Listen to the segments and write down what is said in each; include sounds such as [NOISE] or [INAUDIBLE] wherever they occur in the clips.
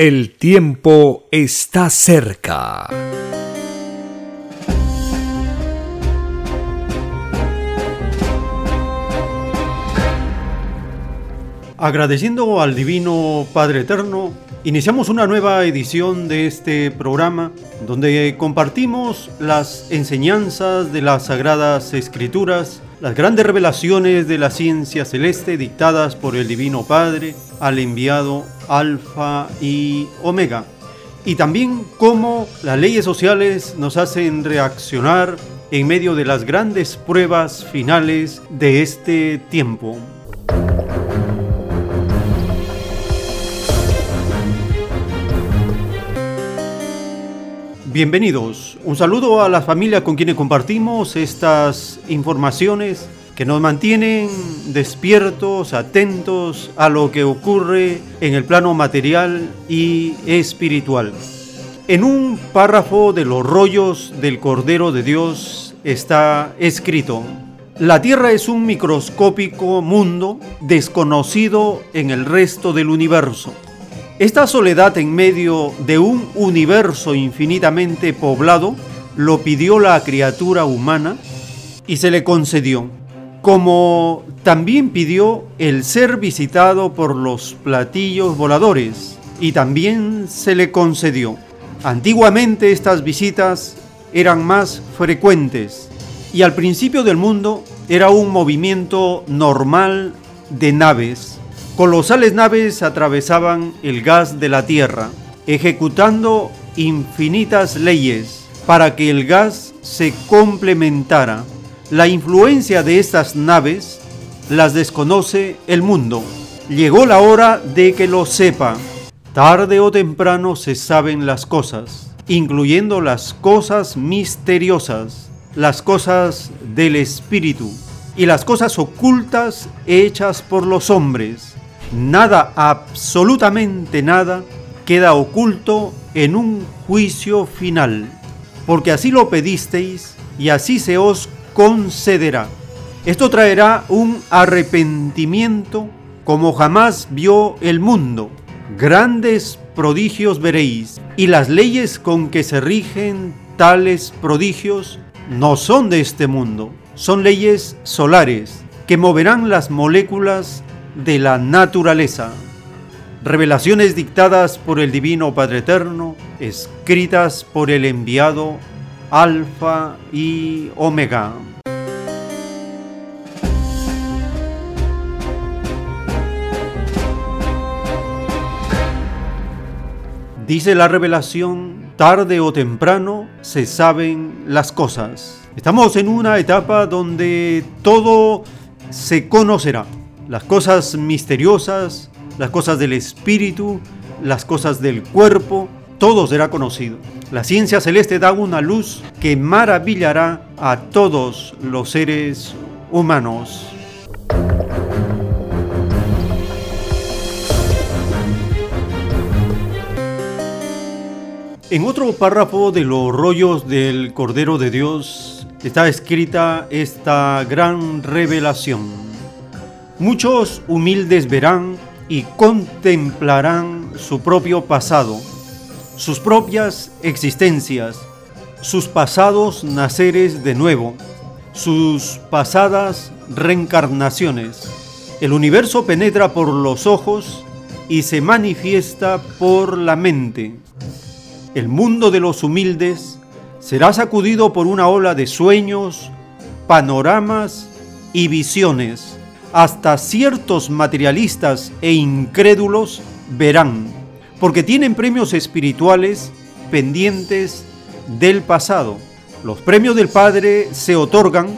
El tiempo está cerca. Agradeciendo al Divino Padre Eterno, iniciamos una nueva edición de este programa donde compartimos las enseñanzas de las Sagradas Escrituras las grandes revelaciones de la ciencia celeste dictadas por el Divino Padre al enviado Alfa y Omega. Y también cómo las leyes sociales nos hacen reaccionar en medio de las grandes pruebas finales de este tiempo. Bienvenidos. Un saludo a la familia con quienes compartimos estas informaciones que nos mantienen despiertos, atentos a lo que ocurre en el plano material y espiritual. En un párrafo de los rollos del Cordero de Dios está escrito, la Tierra es un microscópico mundo desconocido en el resto del universo esta soledad en medio de un universo infinitamente poblado lo pidió la criatura humana y se le concedió, como también pidió el ser visitado por los platillos voladores y también se le concedió. Antiguamente estas visitas eran más frecuentes y al principio del mundo era un movimiento normal de naves Colosales naves atravesaban el gas de la Tierra, ejecutando infinitas leyes para que el gas se complementara. La influencia de estas naves las desconoce el mundo. Llegó la hora de que lo sepa. Tarde o temprano se saben las cosas, incluyendo las cosas misteriosas, las cosas del espíritu y las cosas ocultas hechas por los hombres nada, absolutamente nada, queda oculto en un juicio final, porque así lo pedisteis y así se os concederá. Esto traerá un arrepentimiento como jamás vio el mundo. Grandes prodigios veréis, y las leyes con que se rigen tales prodigios no son de este mundo, son leyes solares que moverán las moléculas de la naturaleza. Revelaciones dictadas por el Divino Padre Eterno, escritas por el enviado Alfa y Omega. Dice la revelación, tarde o temprano se saben las cosas. Estamos en una etapa donde todo se conocerá las cosas misteriosas, las cosas del espíritu, las cosas del cuerpo, todo será conocido. La ciencia celeste da una luz que maravillará a todos los seres humanos. En otro párrafo de los rollos del Cordero de Dios está escrita esta gran revelación. Muchos humildes verán y contemplarán su propio pasado, sus propias existencias, sus pasados naceres de nuevo, sus pasadas reencarnaciones. El universo penetra por los ojos y se manifiesta por la mente. El mundo de los humildes será sacudido por una ola de sueños, panoramas y visiones. Hasta ciertos materialistas e incrédulos verán, porque tienen premios espirituales pendientes del pasado. Los premios del Padre se otorgan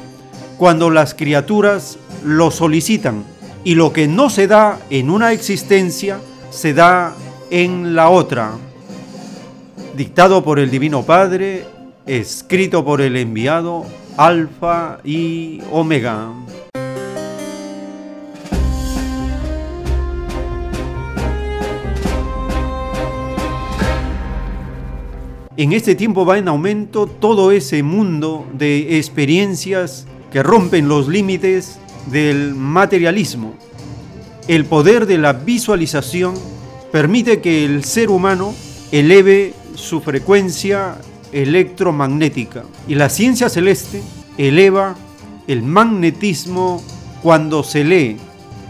cuando las criaturas lo solicitan y lo que no se da en una existencia se da en la otra. Dictado por el Divino Padre, escrito por el enviado Alfa y Omega. En este tiempo va en aumento todo ese mundo de experiencias que rompen los límites del materialismo. El poder de la visualización permite que el ser humano eleve su frecuencia electromagnética y la ciencia celeste eleva el magnetismo cuando se lee,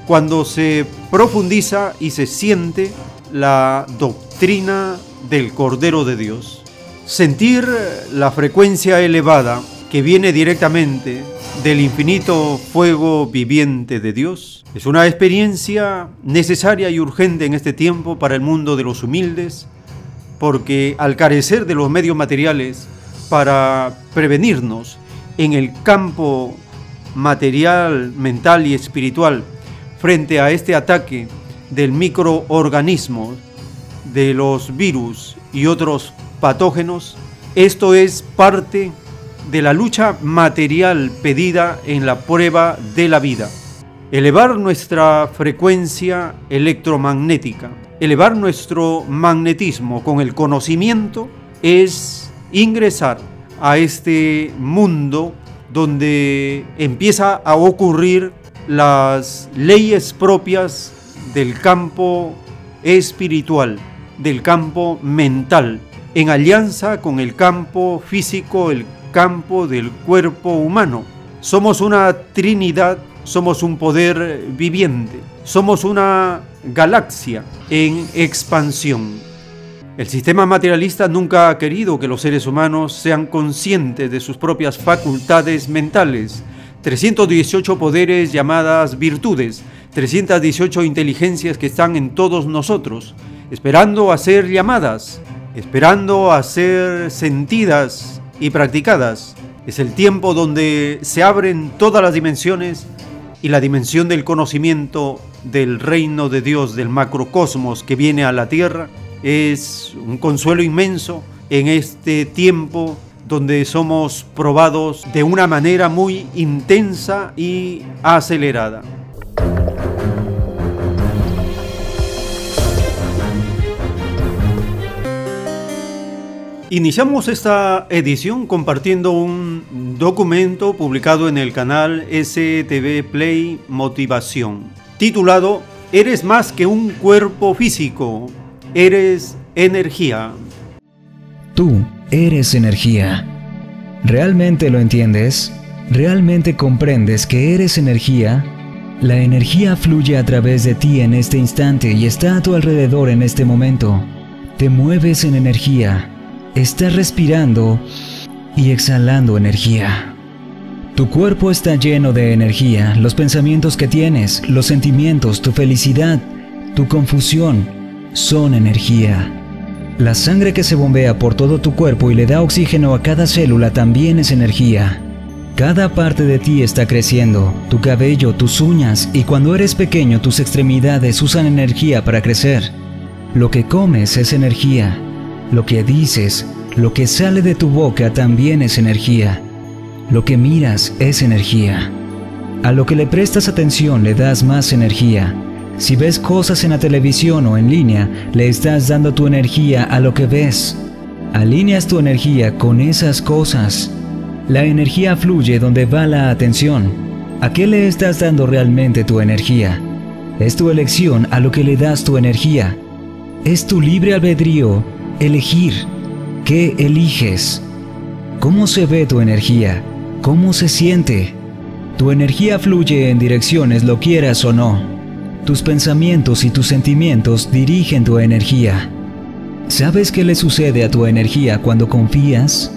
cuando se profundiza y se siente la doctrina del Cordero de Dios. Sentir la frecuencia elevada que viene directamente del infinito fuego viviente de Dios. Es una experiencia necesaria y urgente en este tiempo para el mundo de los humildes, porque al carecer de los medios materiales para prevenirnos en el campo material, mental y espiritual frente a este ataque del microorganismo, de los virus y otros patógenos, esto es parte de la lucha material pedida en la prueba de la vida. Elevar nuestra frecuencia electromagnética, elevar nuestro magnetismo con el conocimiento es ingresar a este mundo donde empieza a ocurrir las leyes propias del campo espiritual, del campo mental, en alianza con el campo físico, el campo del cuerpo humano. Somos una trinidad, somos un poder viviente, somos una galaxia en expansión. El sistema materialista nunca ha querido que los seres humanos sean conscientes de sus propias facultades mentales. 318 poderes llamadas virtudes, 318 inteligencias que están en todos nosotros, esperando a ser llamadas esperando a ser sentidas y practicadas. Es el tiempo donde se abren todas las dimensiones y la dimensión del conocimiento del reino de Dios, del macrocosmos que viene a la tierra, es un consuelo inmenso en este tiempo donde somos probados de una manera muy intensa y acelerada. Iniciamos esta edición compartiendo un documento publicado en el canal STV Play Motivación, titulado Eres más que un cuerpo físico, eres energía. Tú eres energía. ¿Realmente lo entiendes? ¿Realmente comprendes que eres energía? La energía fluye a través de ti en este instante y está a tu alrededor en este momento. Te mueves en energía Estás respirando y exhalando energía. Tu cuerpo está lleno de energía, los pensamientos que tienes, los sentimientos, tu felicidad, tu confusión, son energía. La sangre que se bombea por todo tu cuerpo y le da oxígeno a cada célula también es energía. Cada parte de ti está creciendo, tu cabello, tus uñas y cuando eres pequeño tus extremidades usan energía para crecer. Lo que comes es energía. Lo que dices, lo que sale de tu boca también es energía. Lo que miras es energía. A lo que le prestas atención le das más energía. Si ves cosas en la televisión o en línea, le estás dando tu energía a lo que ves. Alineas tu energía con esas cosas. La energía fluye donde va la atención. ¿A qué le estás dando realmente tu energía? Es tu elección a lo que le das tu energía. Es tu libre albedrío elegir. ¿Qué eliges? ¿Cómo se ve tu energía? ¿Cómo se siente? Tu energía fluye en direcciones lo quieras o no. tus pensamientos y tus sentimientos dirigen tu energía. ¿Sabes qué le sucede a tu energía cuando confías?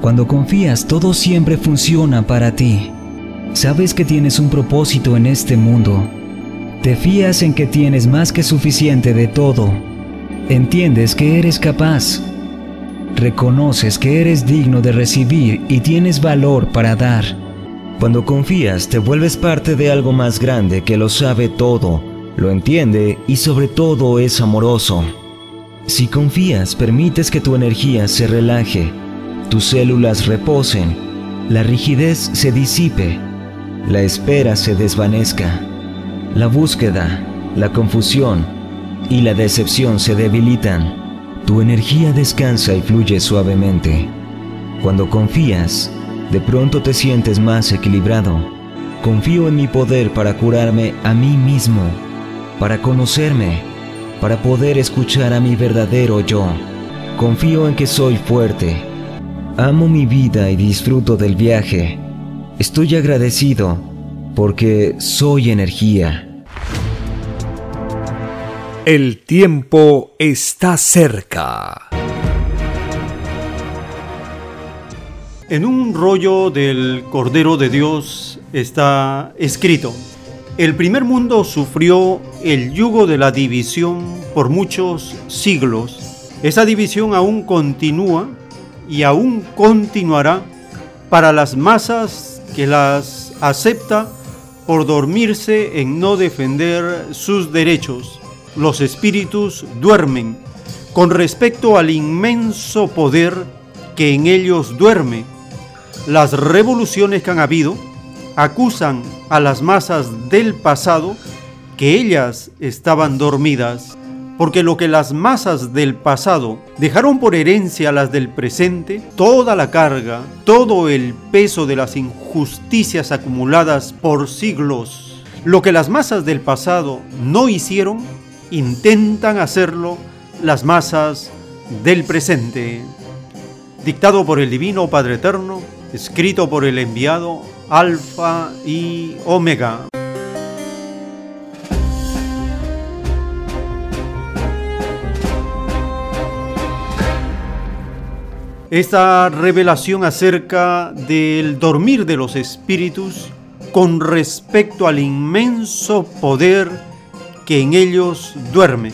Cuando confías todo siempre funciona para ti. Sabes que tienes un propósito en este mundo. Te fías en que tienes más que suficiente de todo. Entiendes que eres capaz. Reconoces que eres digno de recibir y tienes valor para dar. Cuando confías te vuelves parte de algo más grande que lo sabe todo, lo entiende y sobre todo es amoroso. Si confías, permites que tu energía se relaje, tus células reposen, la rigidez se disipe, la espera se desvanezca, la búsqueda, la confusión y la decepción se debilitan. Tu energía descansa y fluye suavemente. Cuando confías, de pronto te sientes más equilibrado. Confío en mi poder para curarme a mí mismo, para conocerme para poder escuchar a mi verdadero yo. Confío en que soy fuerte. Amo mi vida y disfruto del viaje. Estoy agradecido porque soy energía. El tiempo está cerca. En un rollo del Cordero de Dios está escrito, el primer mundo sufrió el yugo de la división por muchos siglos. Esa división aún continúa y aún continuará para las masas que las acepta por dormirse en no defender sus derechos. Los espíritus duermen con respecto al inmenso poder que en ellos duerme. Las revoluciones que han habido acusan a las masas del pasado que ellas estaban dormidas, porque lo que las masas del pasado dejaron por herencia a las del presente, toda la carga, todo el peso de las injusticias acumuladas por siglos, lo que las masas del pasado no hicieron, intentan hacerlo las masas del presente. Dictado por el Divino Padre Eterno, escrito por el enviado Alfa y Omega. Esta revelación acerca del dormir de los espíritus con respecto al inmenso poder que en ellos duerme.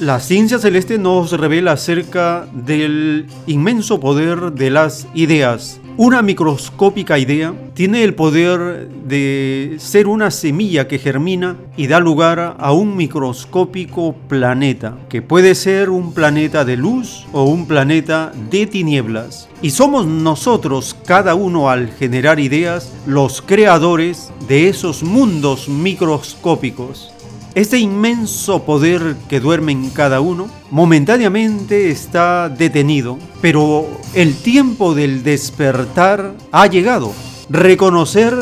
La ciencia celeste nos revela acerca del inmenso poder de las ideas, una microscópica idea tiene el poder de ser una semilla que germina y da lugar a un microscópico planeta, que puede ser un planeta de luz o un planeta de tinieblas. Y somos nosotros, cada uno al generar ideas, los creadores de esos mundos microscópicos. Este inmenso poder que duerme en cada uno momentáneamente está detenido, pero el tiempo del despertar ha llegado. Reconocer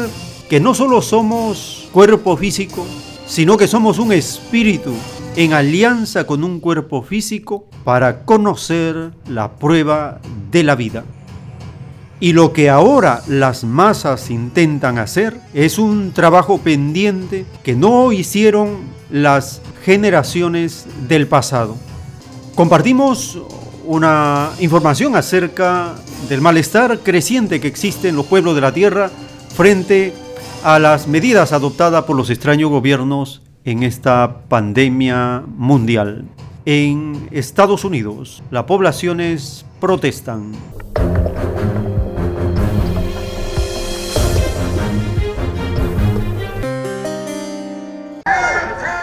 que no solo somos cuerpo físico, sino que somos un espíritu en alianza con un cuerpo físico para conocer la prueba de la vida. Y lo que ahora las masas intentan hacer es un trabajo pendiente que no hicieron las generaciones del pasado. Compartimos una información acerca del malestar creciente que existe en los pueblos de la tierra frente a las medidas adoptadas por los extraños gobiernos en esta pandemia mundial. En Estados Unidos, las poblaciones protestan.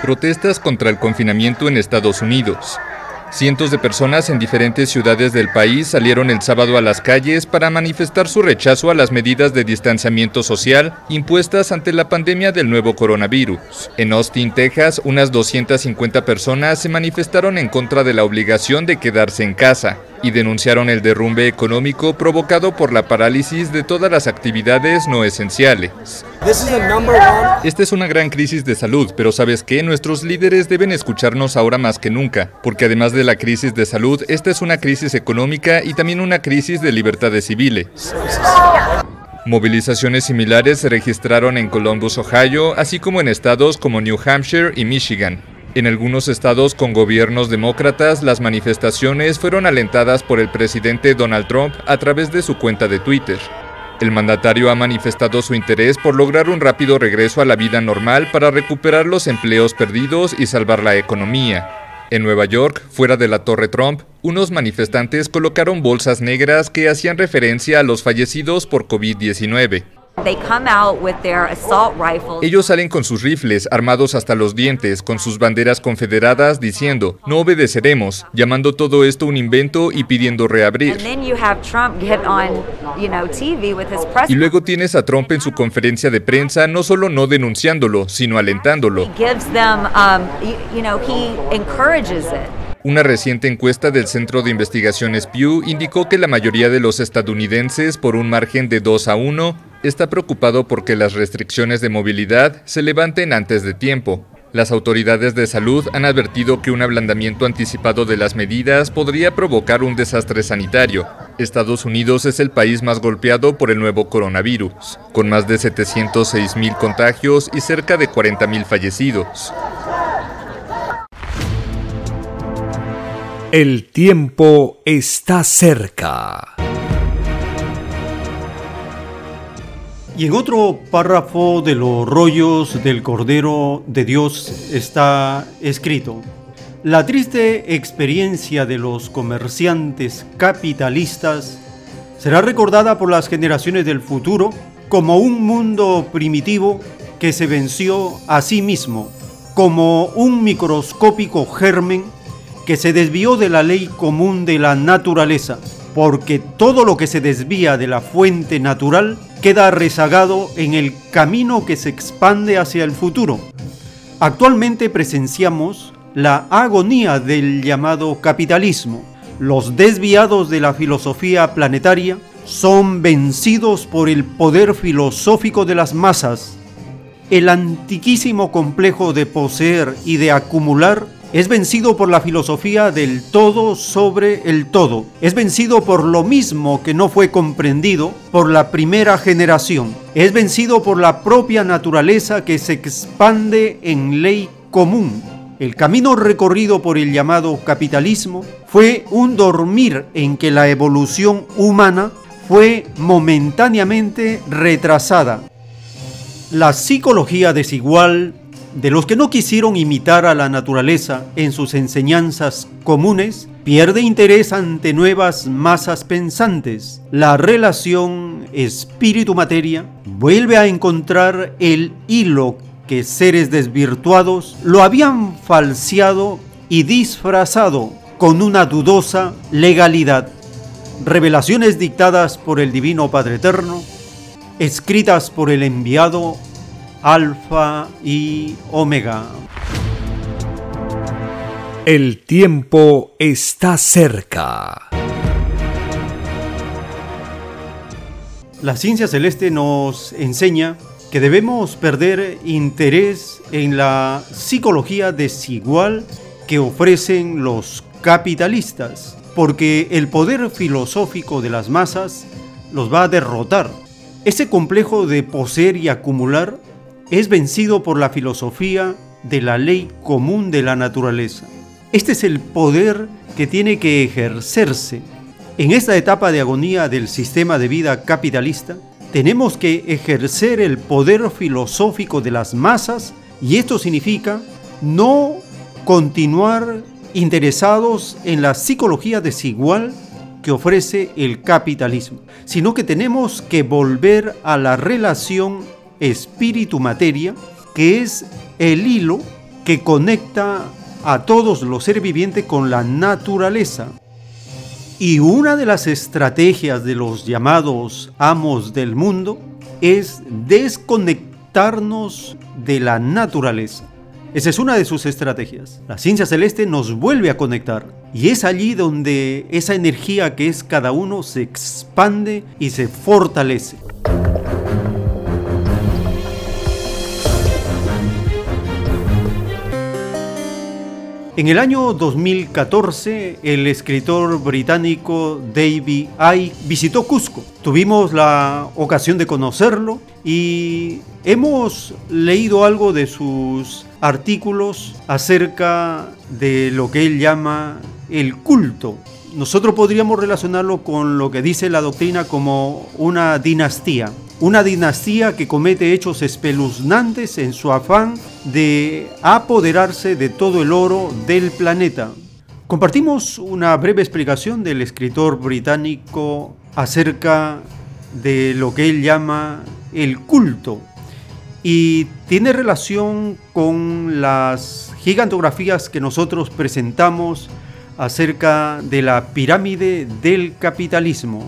Protestas contra el confinamiento en Estados Unidos. Cientos de personas en diferentes ciudades del país salieron el sábado a las calles para manifestar su rechazo a las medidas de distanciamiento social impuestas ante la pandemia del nuevo coronavirus. En Austin, Texas, unas 250 personas se manifestaron en contra de la obligación de quedarse en casa y denunciaron el derrumbe económico provocado por la parálisis de todas las actividades no esenciales. Esta es una gran crisis de salud, pero ¿sabes qué? Nuestros líderes deben escucharnos ahora más que nunca, porque además de la crisis de salud, esta es una crisis económica y también una crisis de libertades civiles. Movilizaciones similares se registraron en Columbus, Ohio, así como en estados como New Hampshire y Michigan. En algunos estados con gobiernos demócratas, las manifestaciones fueron alentadas por el presidente Donald Trump a través de su cuenta de Twitter. El mandatario ha manifestado su interés por lograr un rápido regreso a la vida normal para recuperar los empleos perdidos y salvar la economía. En Nueva York, fuera de la Torre Trump, unos manifestantes colocaron bolsas negras que hacían referencia a los fallecidos por COVID-19. Ellos salen con sus rifles, armados hasta los dientes, con sus banderas confederadas, diciendo, no obedeceremos, llamando todo esto un invento y pidiendo reabrir. Y luego tienes a Trump en su conferencia de prensa, no solo no denunciándolo, sino alentándolo. Una reciente encuesta del Centro de Investigaciones Pew indicó que la mayoría de los estadounidenses, por un margen de 2 a 1, está preocupado porque las restricciones de movilidad se levanten antes de tiempo. Las autoridades de salud han advertido que un ablandamiento anticipado de las medidas podría provocar un desastre sanitario. Estados Unidos es el país más golpeado por el nuevo coronavirus, con más de 706 mil contagios y cerca de 40 mil fallecidos. El tiempo está cerca. Y en otro párrafo de los rollos del Cordero de Dios está escrito, la triste experiencia de los comerciantes capitalistas será recordada por las generaciones del futuro como un mundo primitivo que se venció a sí mismo, como un microscópico germen que se desvió de la ley común de la naturaleza, porque todo lo que se desvía de la fuente natural queda rezagado en el camino que se expande hacia el futuro. Actualmente presenciamos la agonía del llamado capitalismo. Los desviados de la filosofía planetaria son vencidos por el poder filosófico de las masas. El antiquísimo complejo de poseer y de acumular es vencido por la filosofía del todo sobre el todo. Es vencido por lo mismo que no fue comprendido por la primera generación. Es vencido por la propia naturaleza que se expande en ley común. El camino recorrido por el llamado capitalismo fue un dormir en que la evolución humana fue momentáneamente retrasada. La psicología desigual de los que no quisieron imitar a la naturaleza en sus enseñanzas comunes, pierde interés ante nuevas masas pensantes. La relación espíritu-materia vuelve a encontrar el hilo que seres desvirtuados lo habían falseado y disfrazado con una dudosa legalidad. Revelaciones dictadas por el Divino Padre Eterno, escritas por el enviado Alfa y Omega. El tiempo está cerca. La ciencia celeste nos enseña que debemos perder interés en la psicología desigual que ofrecen los capitalistas, porque el poder filosófico de las masas los va a derrotar. Ese complejo de poseer y acumular es vencido por la filosofía de la ley común de la naturaleza. Este es el poder que tiene que ejercerse. En esta etapa de agonía del sistema de vida capitalista, tenemos que ejercer el poder filosófico de las masas y esto significa no continuar interesados en la psicología desigual que ofrece el capitalismo, sino que tenemos que volver a la relación espíritu-materia, que es el hilo que conecta a todos los seres vivientes con la naturaleza. Y una de las estrategias de los llamados amos del mundo es desconectarnos de la naturaleza. Esa es una de sus estrategias. La ciencia celeste nos vuelve a conectar y es allí donde esa energía que es cada uno se expande y se fortalece. En el año 2014, el escritor británico David Icke visitó Cusco. Tuvimos la ocasión de conocerlo y hemos leído algo de sus artículos acerca de lo que él llama el culto. Nosotros podríamos relacionarlo con lo que dice la doctrina como una dinastía una dinastía que comete hechos espeluznantes en su afán de apoderarse de todo el oro del planeta. Compartimos una breve explicación del escritor británico acerca de lo que él llama el culto y tiene relación con las gigantografías que nosotros presentamos acerca de la pirámide del capitalismo.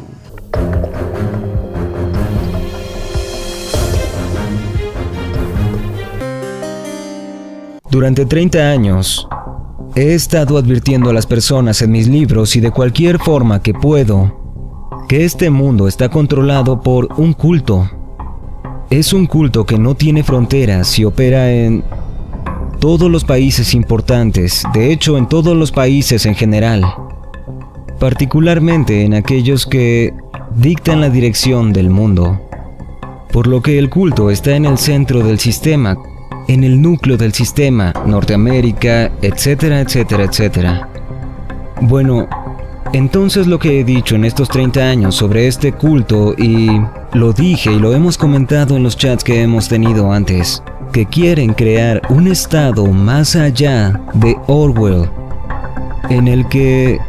Durante 30 años, he estado advirtiendo a las personas en mis libros y de cualquier forma que puedo que este mundo está controlado por un culto. Es un culto que no tiene fronteras y opera en todos los países importantes, de hecho en todos los países en general, particularmente en aquellos que dictan la dirección del mundo. Por lo que el culto está en el centro del sistema en el núcleo del sistema, Norteamérica, etcétera, etcétera, etcétera. Bueno, entonces lo que he dicho en estos 30 años sobre este culto y lo dije y lo hemos comentado en los chats que hemos tenido antes, que quieren crear un estado más allá de Orwell, en el que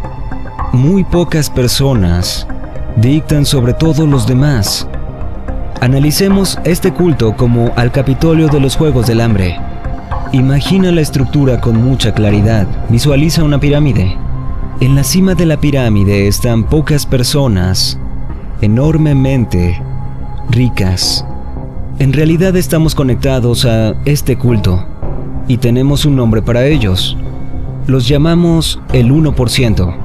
muy pocas personas dictan sobre todos los demás Analicemos este culto como al Capitolio de los Juegos del Hambre. Imagina la estructura con mucha claridad. Visualiza una pirámide. En la cima de la pirámide están pocas personas, enormemente ricas. En realidad estamos conectados a este culto y tenemos un nombre para ellos. Los llamamos el 1%.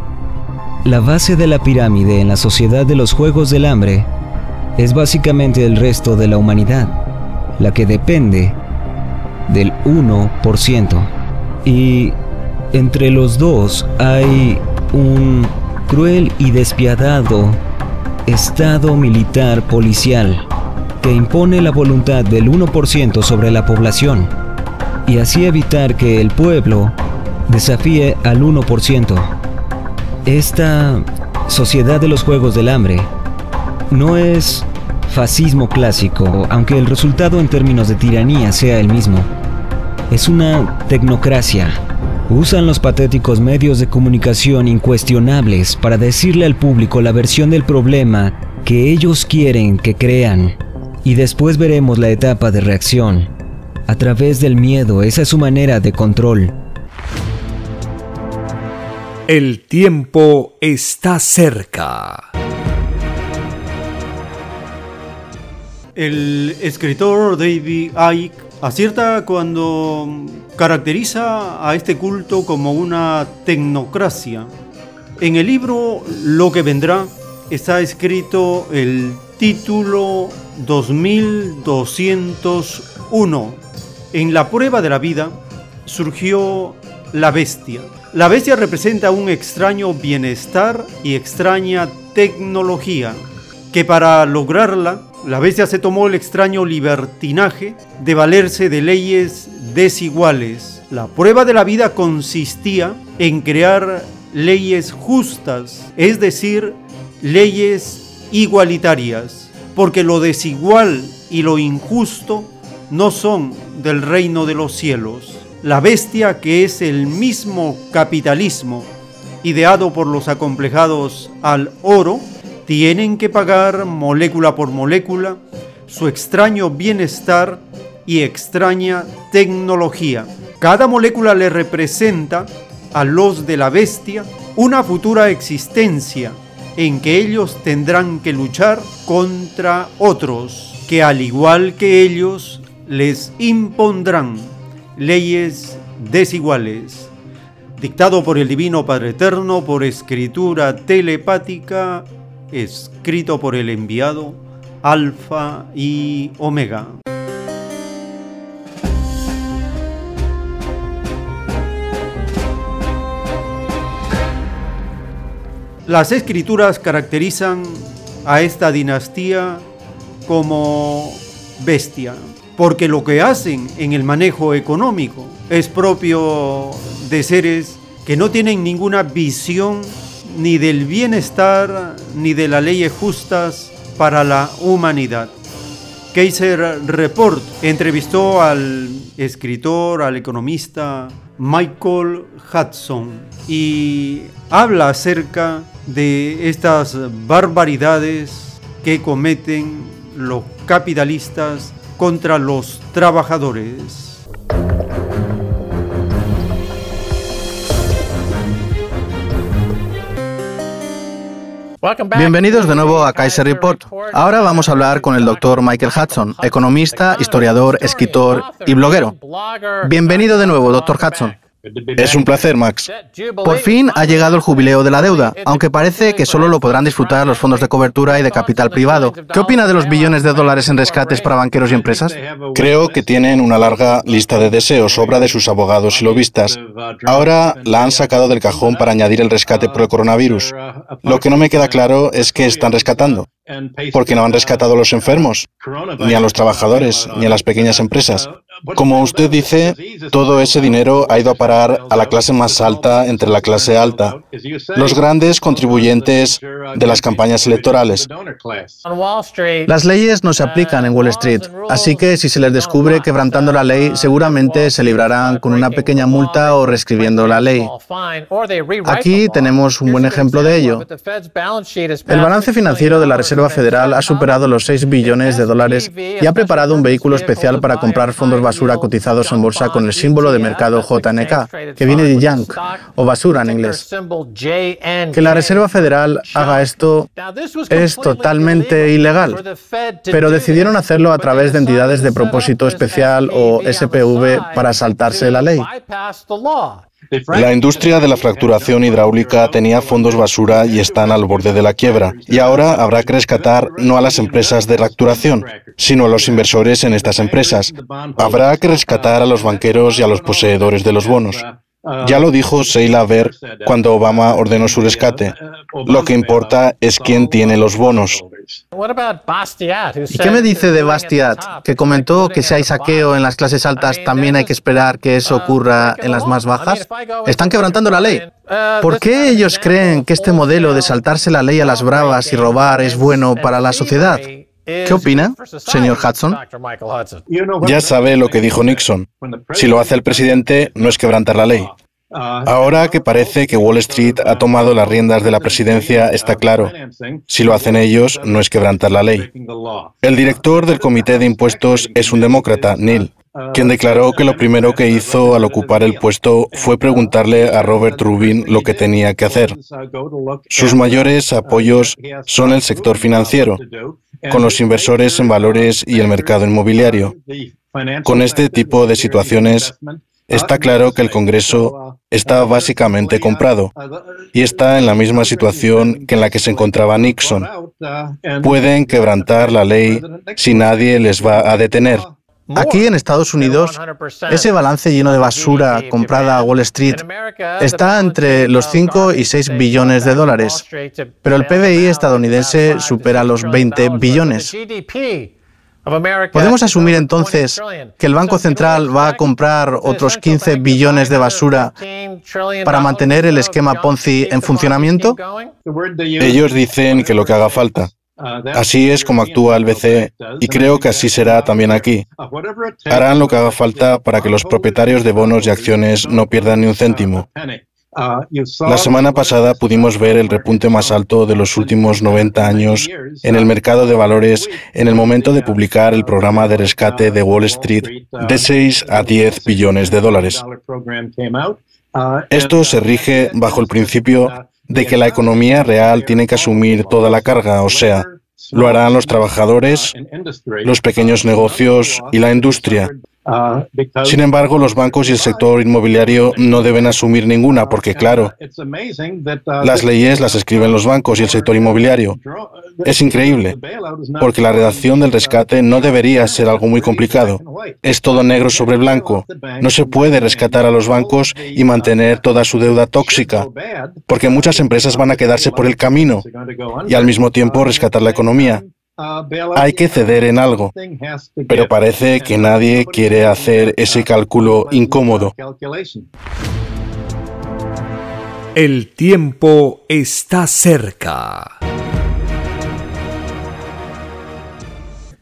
La base de la pirámide en la sociedad de los Juegos del Hambre es básicamente el resto de la humanidad, la que depende del 1%. Y entre los dos hay un cruel y despiadado Estado militar policial que impone la voluntad del 1% sobre la población y así evitar que el pueblo desafíe al 1%. Esta sociedad de los Juegos del Hambre no es fascismo clásico, aunque el resultado en términos de tiranía sea el mismo. Es una tecnocracia. Usan los patéticos medios de comunicación incuestionables para decirle al público la versión del problema que ellos quieren que crean. Y después veremos la etapa de reacción. A través del miedo, esa es su manera de control. El tiempo está cerca. El escritor David Icke acierta cuando caracteriza a este culto como una tecnocracia. En el libro Lo que vendrá está escrito el título 2201. En la prueba de la vida surgió la bestia. La bestia representa un extraño bienestar y extraña tecnología que para lograrla la bestia se tomó el extraño libertinaje de valerse de leyes desiguales. La prueba de la vida consistía en crear leyes justas, es decir, leyes igualitarias, porque lo desigual y lo injusto no son del reino de los cielos. La bestia que es el mismo capitalismo, ideado por los acomplejados al oro, tienen que pagar molécula por molécula su extraño bienestar y extraña tecnología. Cada molécula le representa a los de la bestia una futura existencia en que ellos tendrán que luchar contra otros que al igual que ellos les impondrán leyes desiguales. Dictado por el Divino Padre Eterno por escritura telepática escrito por el enviado Alfa y Omega. Las escrituras caracterizan a esta dinastía como bestia, porque lo que hacen en el manejo económico es propio de seres que no tienen ninguna visión ni del bienestar ni de las leyes justas para la humanidad. Kaiser Report entrevistó al escritor, al economista Michael Hudson y habla acerca de estas barbaridades que cometen los capitalistas contra los trabajadores. Bienvenidos de nuevo a Kaiser Report. Ahora vamos a hablar con el doctor Michael Hudson, economista, historiador, escritor y bloguero. Bienvenido de nuevo, doctor Hudson. Es un placer, Max. Por fin ha llegado el jubileo de la deuda, aunque parece que solo lo podrán disfrutar los fondos de cobertura y de capital privado. ¿Qué opina de los billones de dólares en rescates para banqueros y empresas? Creo que tienen una larga lista de deseos, obra de sus abogados y lobistas. Ahora la han sacado del cajón para añadir el rescate por el coronavirus. Lo que no me queda claro es que están rescatando. Porque no han rescatado a los enfermos, ni a los trabajadores, ni a las pequeñas empresas. Como usted dice, todo ese dinero ha ido a parar a la clase más alta entre la clase alta, los grandes contribuyentes de las campañas electorales. Las leyes no se aplican en Wall Street, así que si se les descubre quebrantando la ley, seguramente se librarán con una pequeña multa o reescribiendo la ley. Aquí tenemos un buen ejemplo de ello. El balance financiero de la Reserva Federal ha superado los 6 billones de dólares y ha preparado un vehículo especial para comprar fondos basura cotizados en bolsa con el símbolo de mercado JNK, que viene de junk o basura en inglés. Que la Reserva Federal haga esto es totalmente ilegal, pero decidieron hacerlo a través de entidades de propósito especial o SPV para saltarse la ley. La industria de la fracturación hidráulica tenía fondos basura y están al borde de la quiebra. Y ahora habrá que rescatar no a las empresas de fracturación, sino a los inversores en estas empresas. Habrá que rescatar a los banqueros y a los poseedores de los bonos. Ya lo dijo Sheila Ver cuando Obama ordenó su rescate. Lo que importa es quién tiene los bonos. ¿Y qué me dice de Bastiat, que comentó que si hay saqueo en las clases altas también hay que esperar que eso ocurra en las más bajas? Están quebrantando la ley. ¿Por qué ellos creen que este modelo de saltarse la ley a las bravas y robar es bueno para la sociedad? ¿Qué opina, señor Hudson? Ya sabe lo que dijo Nixon. Si lo hace el presidente, no es quebrantar la ley. Ahora que parece que Wall Street ha tomado las riendas de la presidencia, está claro. Si lo hacen ellos, no es quebrantar la ley. El director del Comité de Impuestos es un demócrata, Neil, quien declaró que lo primero que hizo al ocupar el puesto fue preguntarle a Robert Rubin lo que tenía que hacer. Sus mayores apoyos son el sector financiero, con los inversores en valores y el mercado inmobiliario. Con este tipo de situaciones, está claro que el Congreso está básicamente comprado y está en la misma situación que en la que se encontraba Nixon. Pueden quebrantar la ley si nadie les va a detener. Aquí en Estados Unidos, ese balance lleno de basura comprada a Wall Street está entre los 5 y 6 billones de dólares, pero el PBI estadounidense supera los 20 billones. ¿Podemos asumir entonces que el Banco Central va a comprar otros 15 billones de basura para mantener el esquema Ponzi en funcionamiento? Ellos dicen que lo que haga falta. Así es como actúa el BCE y creo que así será también aquí. Harán lo que haga falta para que los propietarios de bonos y acciones no pierdan ni un céntimo. La semana pasada pudimos ver el repunte más alto de los últimos 90 años en el mercado de valores en el momento de publicar el programa de rescate de Wall Street de 6 a 10 billones de dólares. Esto se rige bajo el principio de que la economía real tiene que asumir toda la carga, o sea, lo harán los trabajadores, los pequeños negocios y la industria. Sin embargo, los bancos y el sector inmobiliario no deben asumir ninguna porque, claro, las leyes las escriben los bancos y el sector inmobiliario. Es increíble, porque la redacción del rescate no debería ser algo muy complicado. Es todo negro sobre blanco. No se puede rescatar a los bancos y mantener toda su deuda tóxica, porque muchas empresas van a quedarse por el camino y al mismo tiempo rescatar la economía. Hay que ceder en algo, pero parece que nadie quiere hacer ese cálculo incómodo. El tiempo está cerca.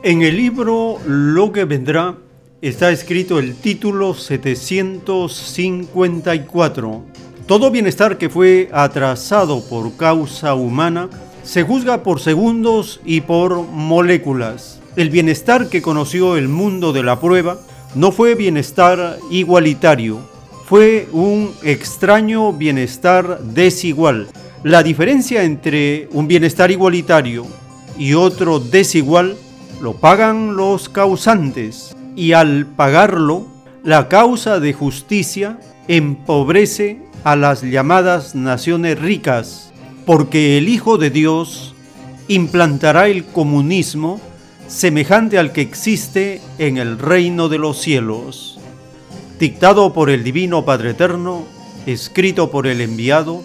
En el libro Lo que vendrá está escrito el título 754. Todo bienestar que fue atrasado por causa humana se juzga por segundos y por moléculas. El bienestar que conoció el mundo de la prueba no fue bienestar igualitario, fue un extraño bienestar desigual. La diferencia entre un bienestar igualitario y otro desigual lo pagan los causantes y al pagarlo, la causa de justicia empobrece a las llamadas naciones ricas porque el Hijo de Dios implantará el comunismo semejante al que existe en el reino de los cielos. Dictado por el Divino Padre Eterno, escrito por el enviado,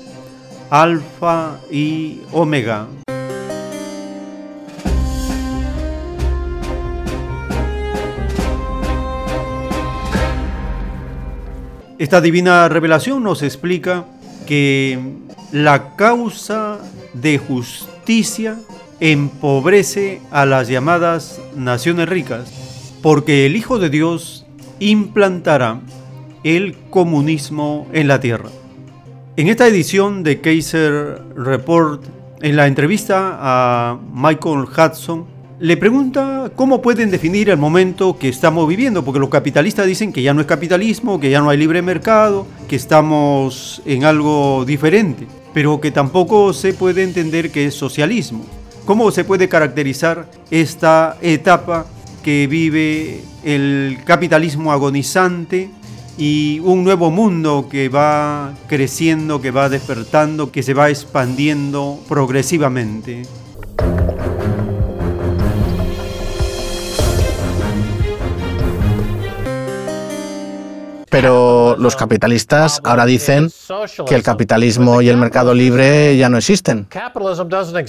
Alfa y Omega. Esta divina revelación nos explica que la causa de justicia empobrece a las llamadas naciones ricas, porque el Hijo de Dios implantará el comunismo en la tierra. En esta edición de Kaiser Report, en la entrevista a Michael Hudson, le pregunta cómo pueden definir el momento que estamos viviendo, porque los capitalistas dicen que ya no es capitalismo, que ya no hay libre mercado, que estamos en algo diferente, pero que tampoco se puede entender que es socialismo. ¿Cómo se puede caracterizar esta etapa que vive el capitalismo agonizante y un nuevo mundo que va creciendo, que va despertando, que se va expandiendo progresivamente? Pero los capitalistas ahora dicen que el capitalismo y el mercado libre ya no existen.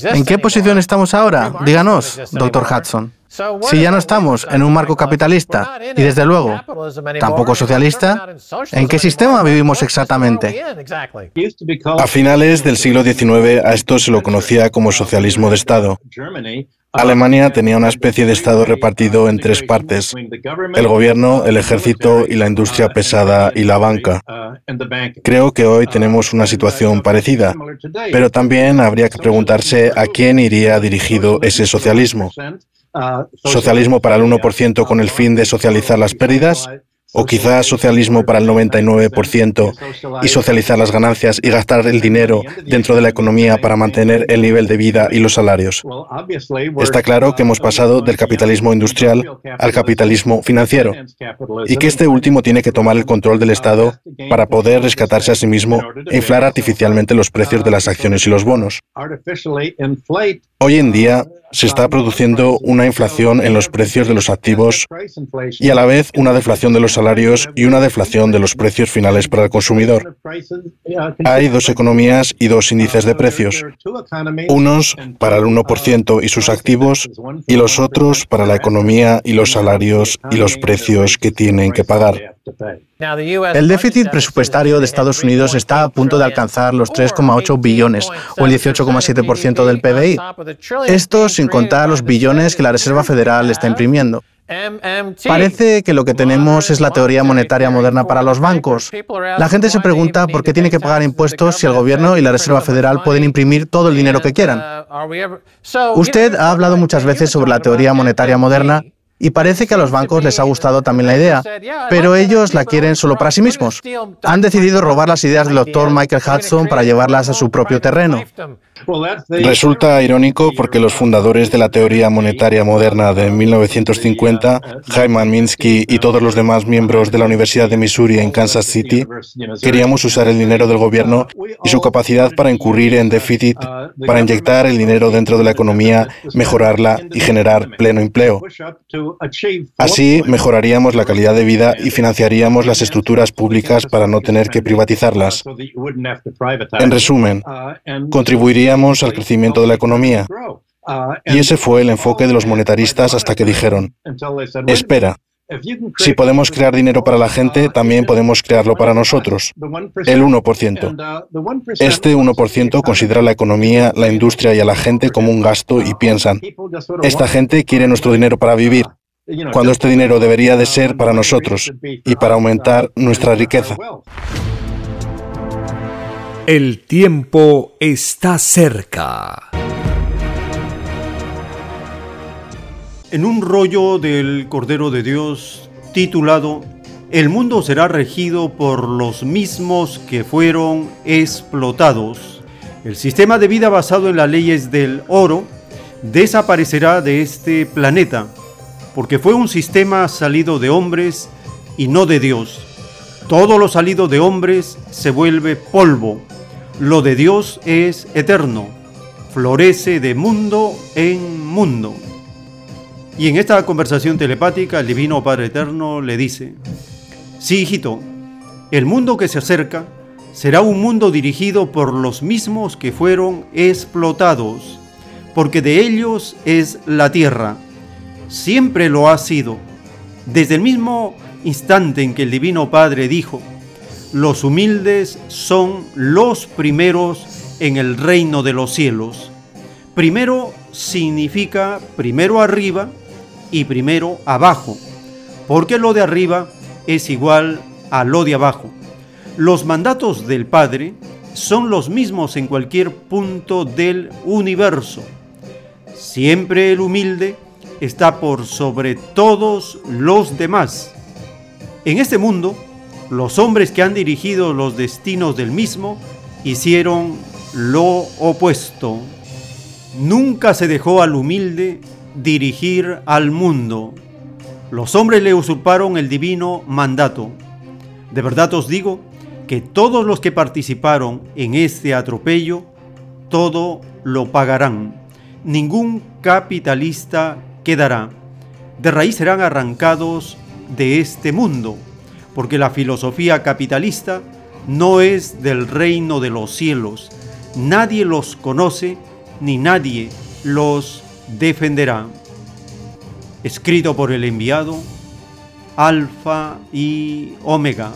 ¿En qué posición estamos ahora? Díganos, doctor Hudson. Si ya no estamos en un marco capitalista y desde luego tampoco socialista, ¿en qué sistema vivimos exactamente? A finales del siglo XIX a esto se lo conocía como socialismo de Estado. Alemania tenía una especie de Estado repartido en tres partes, el gobierno, el ejército y la industria pesada y la banca. Creo que hoy tenemos una situación parecida, pero también habría que preguntarse a quién iría dirigido ese socialismo. ¿Socialismo para el 1% con el fin de socializar las pérdidas? O quizás socialismo para el 99% y socializar las ganancias y gastar el dinero dentro de la economía para mantener el nivel de vida y los salarios. Está claro que hemos pasado del capitalismo industrial al capitalismo financiero y que este último tiene que tomar el control del Estado para poder rescatarse a sí mismo e inflar artificialmente los precios de las acciones y los bonos. Hoy en día se está produciendo una inflación en los precios de los activos y a la vez una deflación de los salarios y una deflación de los precios finales para el consumidor. Hay dos economías y dos índices de precios, unos para el 1% y sus activos y los otros para la economía y los salarios y los precios que tienen que pagar. El déficit presupuestario de Estados Unidos está a punto de alcanzar los 3,8 billones o el 18,7% del PBI. Esto sin contar los billones que la Reserva Federal está imprimiendo. Parece que lo que tenemos es la teoría monetaria moderna para los bancos. La gente se pregunta por qué tiene que pagar impuestos si el gobierno y la Reserva Federal pueden imprimir todo el dinero que quieran. Usted ha hablado muchas veces sobre la teoría monetaria moderna y parece que a los bancos les ha gustado también la idea, pero ellos la quieren solo para sí mismos. Han decidido robar las ideas del doctor Michael Hudson para llevarlas a su propio terreno. Resulta irónico porque los fundadores de la teoría monetaria moderna de 1950, Hyman Minsky y todos los demás miembros de la Universidad de Missouri en Kansas City, queríamos usar el dinero del gobierno y su capacidad para incurrir en déficit, para inyectar el dinero dentro de la economía, mejorarla y generar pleno empleo. Así mejoraríamos la calidad de vida y financiaríamos las estructuras públicas para no tener que privatizarlas. En resumen, al crecimiento de la economía. Y ese fue el enfoque de los monetaristas hasta que dijeron, espera, si podemos crear dinero para la gente, también podemos crearlo para nosotros. El 1%. Este 1% considera la economía, la industria y a la gente como un gasto y piensan, esta gente quiere nuestro dinero para vivir, cuando este dinero debería de ser para nosotros y para aumentar nuestra riqueza. El tiempo está cerca. En un rollo del Cordero de Dios titulado El mundo será regido por los mismos que fueron explotados. El sistema de vida basado en las leyes del oro desaparecerá de este planeta porque fue un sistema salido de hombres y no de Dios. Todo lo salido de hombres se vuelve polvo lo de Dios es eterno, florece de mundo en mundo. Y en esta conversación telepática, el Divino Padre Eterno le dice, sí, hijito, el mundo que se acerca será un mundo dirigido por los mismos que fueron explotados, porque de ellos es la tierra. Siempre lo ha sido. Desde el mismo instante en que el Divino Padre dijo, los humildes son los primeros en el reino de los cielos. Primero significa primero arriba y primero abajo, porque lo de arriba es igual a lo de abajo. Los mandatos del Padre son los mismos en cualquier punto del universo. Siempre el humilde está por sobre todos los demás. En este mundo, los hombres que han dirigido los destinos del mismo hicieron lo opuesto. Nunca se dejó al humilde dirigir al mundo. Los hombres le usurparon el divino mandato. De verdad os digo que todos los que participaron en este atropello, todo lo pagarán. Ningún capitalista quedará. De raíz serán arrancados de este mundo porque la filosofía capitalista no es del reino de los cielos. Nadie los conoce ni nadie los defenderá. Escrito por el enviado, Alfa y Omega.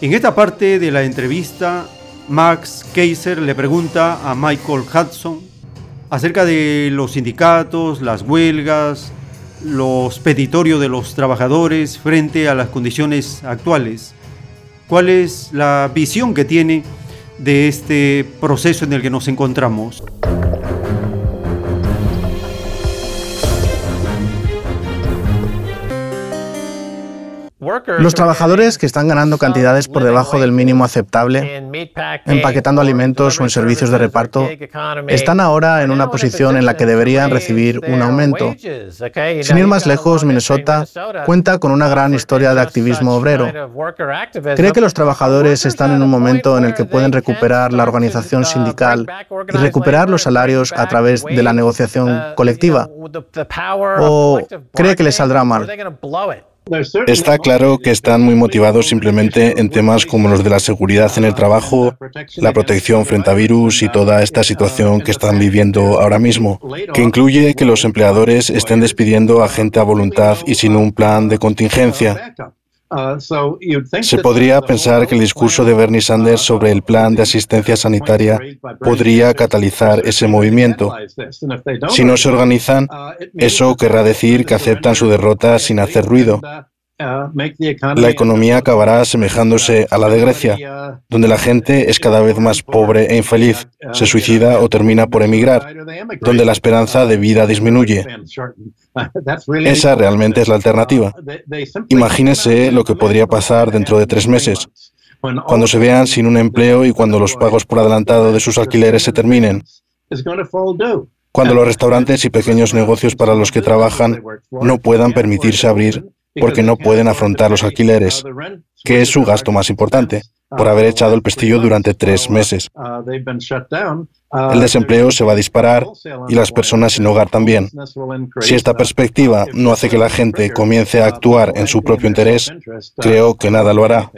En esta parte de la entrevista Max Kaiser le pregunta a Michael Hudson acerca de los sindicatos, las huelgas, los petitorios de los trabajadores frente a las condiciones actuales. ¿Cuál es la visión que tiene de este proceso en el que nos encontramos? Los trabajadores que están ganando cantidades por debajo del mínimo aceptable, empaquetando alimentos o en servicios de reparto, están ahora en una posición en la que deberían recibir un aumento. Sin ir más lejos, Minnesota cuenta con una gran historia de activismo obrero. ¿Cree que los trabajadores están en un momento en el que pueden recuperar la organización sindical y recuperar los salarios a través de la negociación colectiva? ¿O cree que les saldrá mal? Está claro que están muy motivados simplemente en temas como los de la seguridad en el trabajo, la protección frente a virus y toda esta situación que están viviendo ahora mismo, que incluye que los empleadores estén despidiendo a gente a voluntad y sin un plan de contingencia. Uh, Se podría pensar que el discurso de Bernie Sanders sobre el plan de asistencia sanitaria podría catalizar ese movimiento. Si no se organizan, eso querrá decir que aceptan su derrota sin hacer ruido. La economía acabará asemejándose a la de Grecia, donde la gente es cada vez más pobre e infeliz, se suicida o termina por emigrar, donde la esperanza de vida disminuye. Esa realmente es la alternativa. Imagínese lo que podría pasar dentro de tres meses, cuando se vean sin un empleo y cuando los pagos por adelantado de sus alquileres se terminen. Cuando los restaurantes y pequeños negocios para los que trabajan no puedan permitirse abrir porque no pueden afrontar los alquileres, que es su gasto más importante, por haber echado el pestillo durante tres meses. El desempleo se va a disparar y las personas sin hogar también. Si esta perspectiva no hace que la gente comience a actuar en su propio interés, creo que nada lo hará.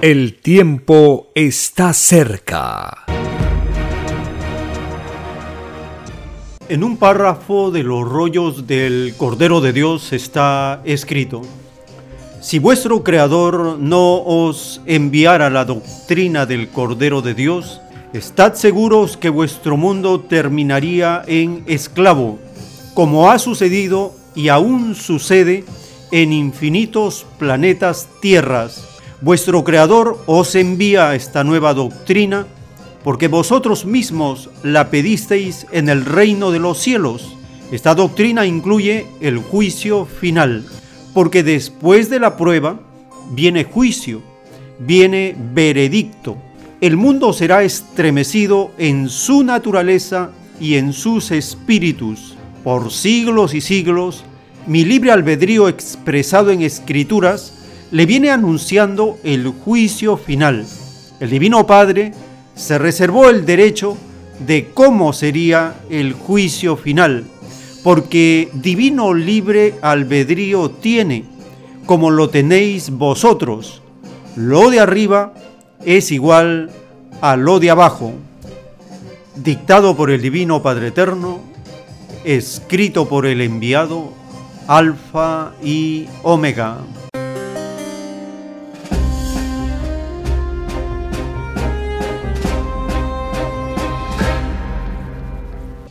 El tiempo está cerca. En un párrafo de los rollos del Cordero de Dios está escrito, si vuestro Creador no os enviara la doctrina del Cordero de Dios, estad seguros que vuestro mundo terminaría en esclavo, como ha sucedido y aún sucede en infinitos planetas tierras. Vuestro Creador os envía esta nueva doctrina porque vosotros mismos la pedisteis en el reino de los cielos. Esta doctrina incluye el juicio final, porque después de la prueba viene juicio, viene veredicto. El mundo será estremecido en su naturaleza y en sus espíritus. Por siglos y siglos, mi libre albedrío expresado en escrituras le viene anunciando el juicio final. El Divino Padre se reservó el derecho de cómo sería el juicio final, porque divino libre albedrío tiene, como lo tenéis vosotros. Lo de arriba es igual a lo de abajo. Dictado por el Divino Padre Eterno, escrito por el enviado Alfa y Omega.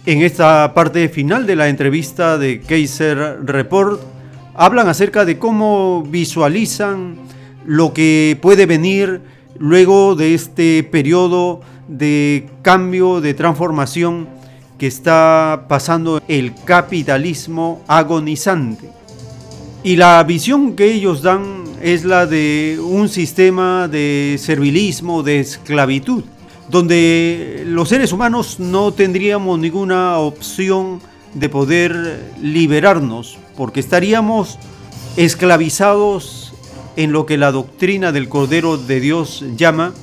En esta parte final de la entrevista de Kaiser Report, hablan acerca de cómo visualizan lo que puede venir luego de este periodo de cambio, de transformación que está pasando el capitalismo agonizante. Y la visión que ellos dan es la de un sistema de servilismo, de esclavitud donde los seres humanos no tendríamos ninguna opción de poder liberarnos, porque estaríamos esclavizados en lo que la doctrina del Cordero de Dios llama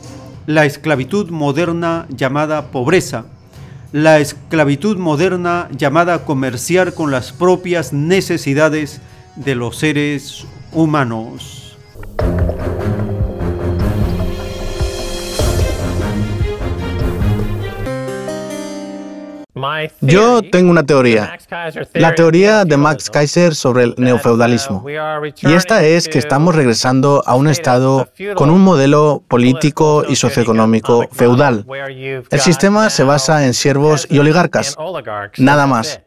la esclavitud moderna llamada pobreza, la esclavitud moderna llamada comerciar con las propias necesidades de los seres humanos. Yo tengo una teoría, la teoría de Max Kaiser sobre el neofeudalismo. Y esta es que estamos regresando a un estado con un modelo político y socioeconómico feudal. El sistema se basa en siervos y oligarcas, nada más.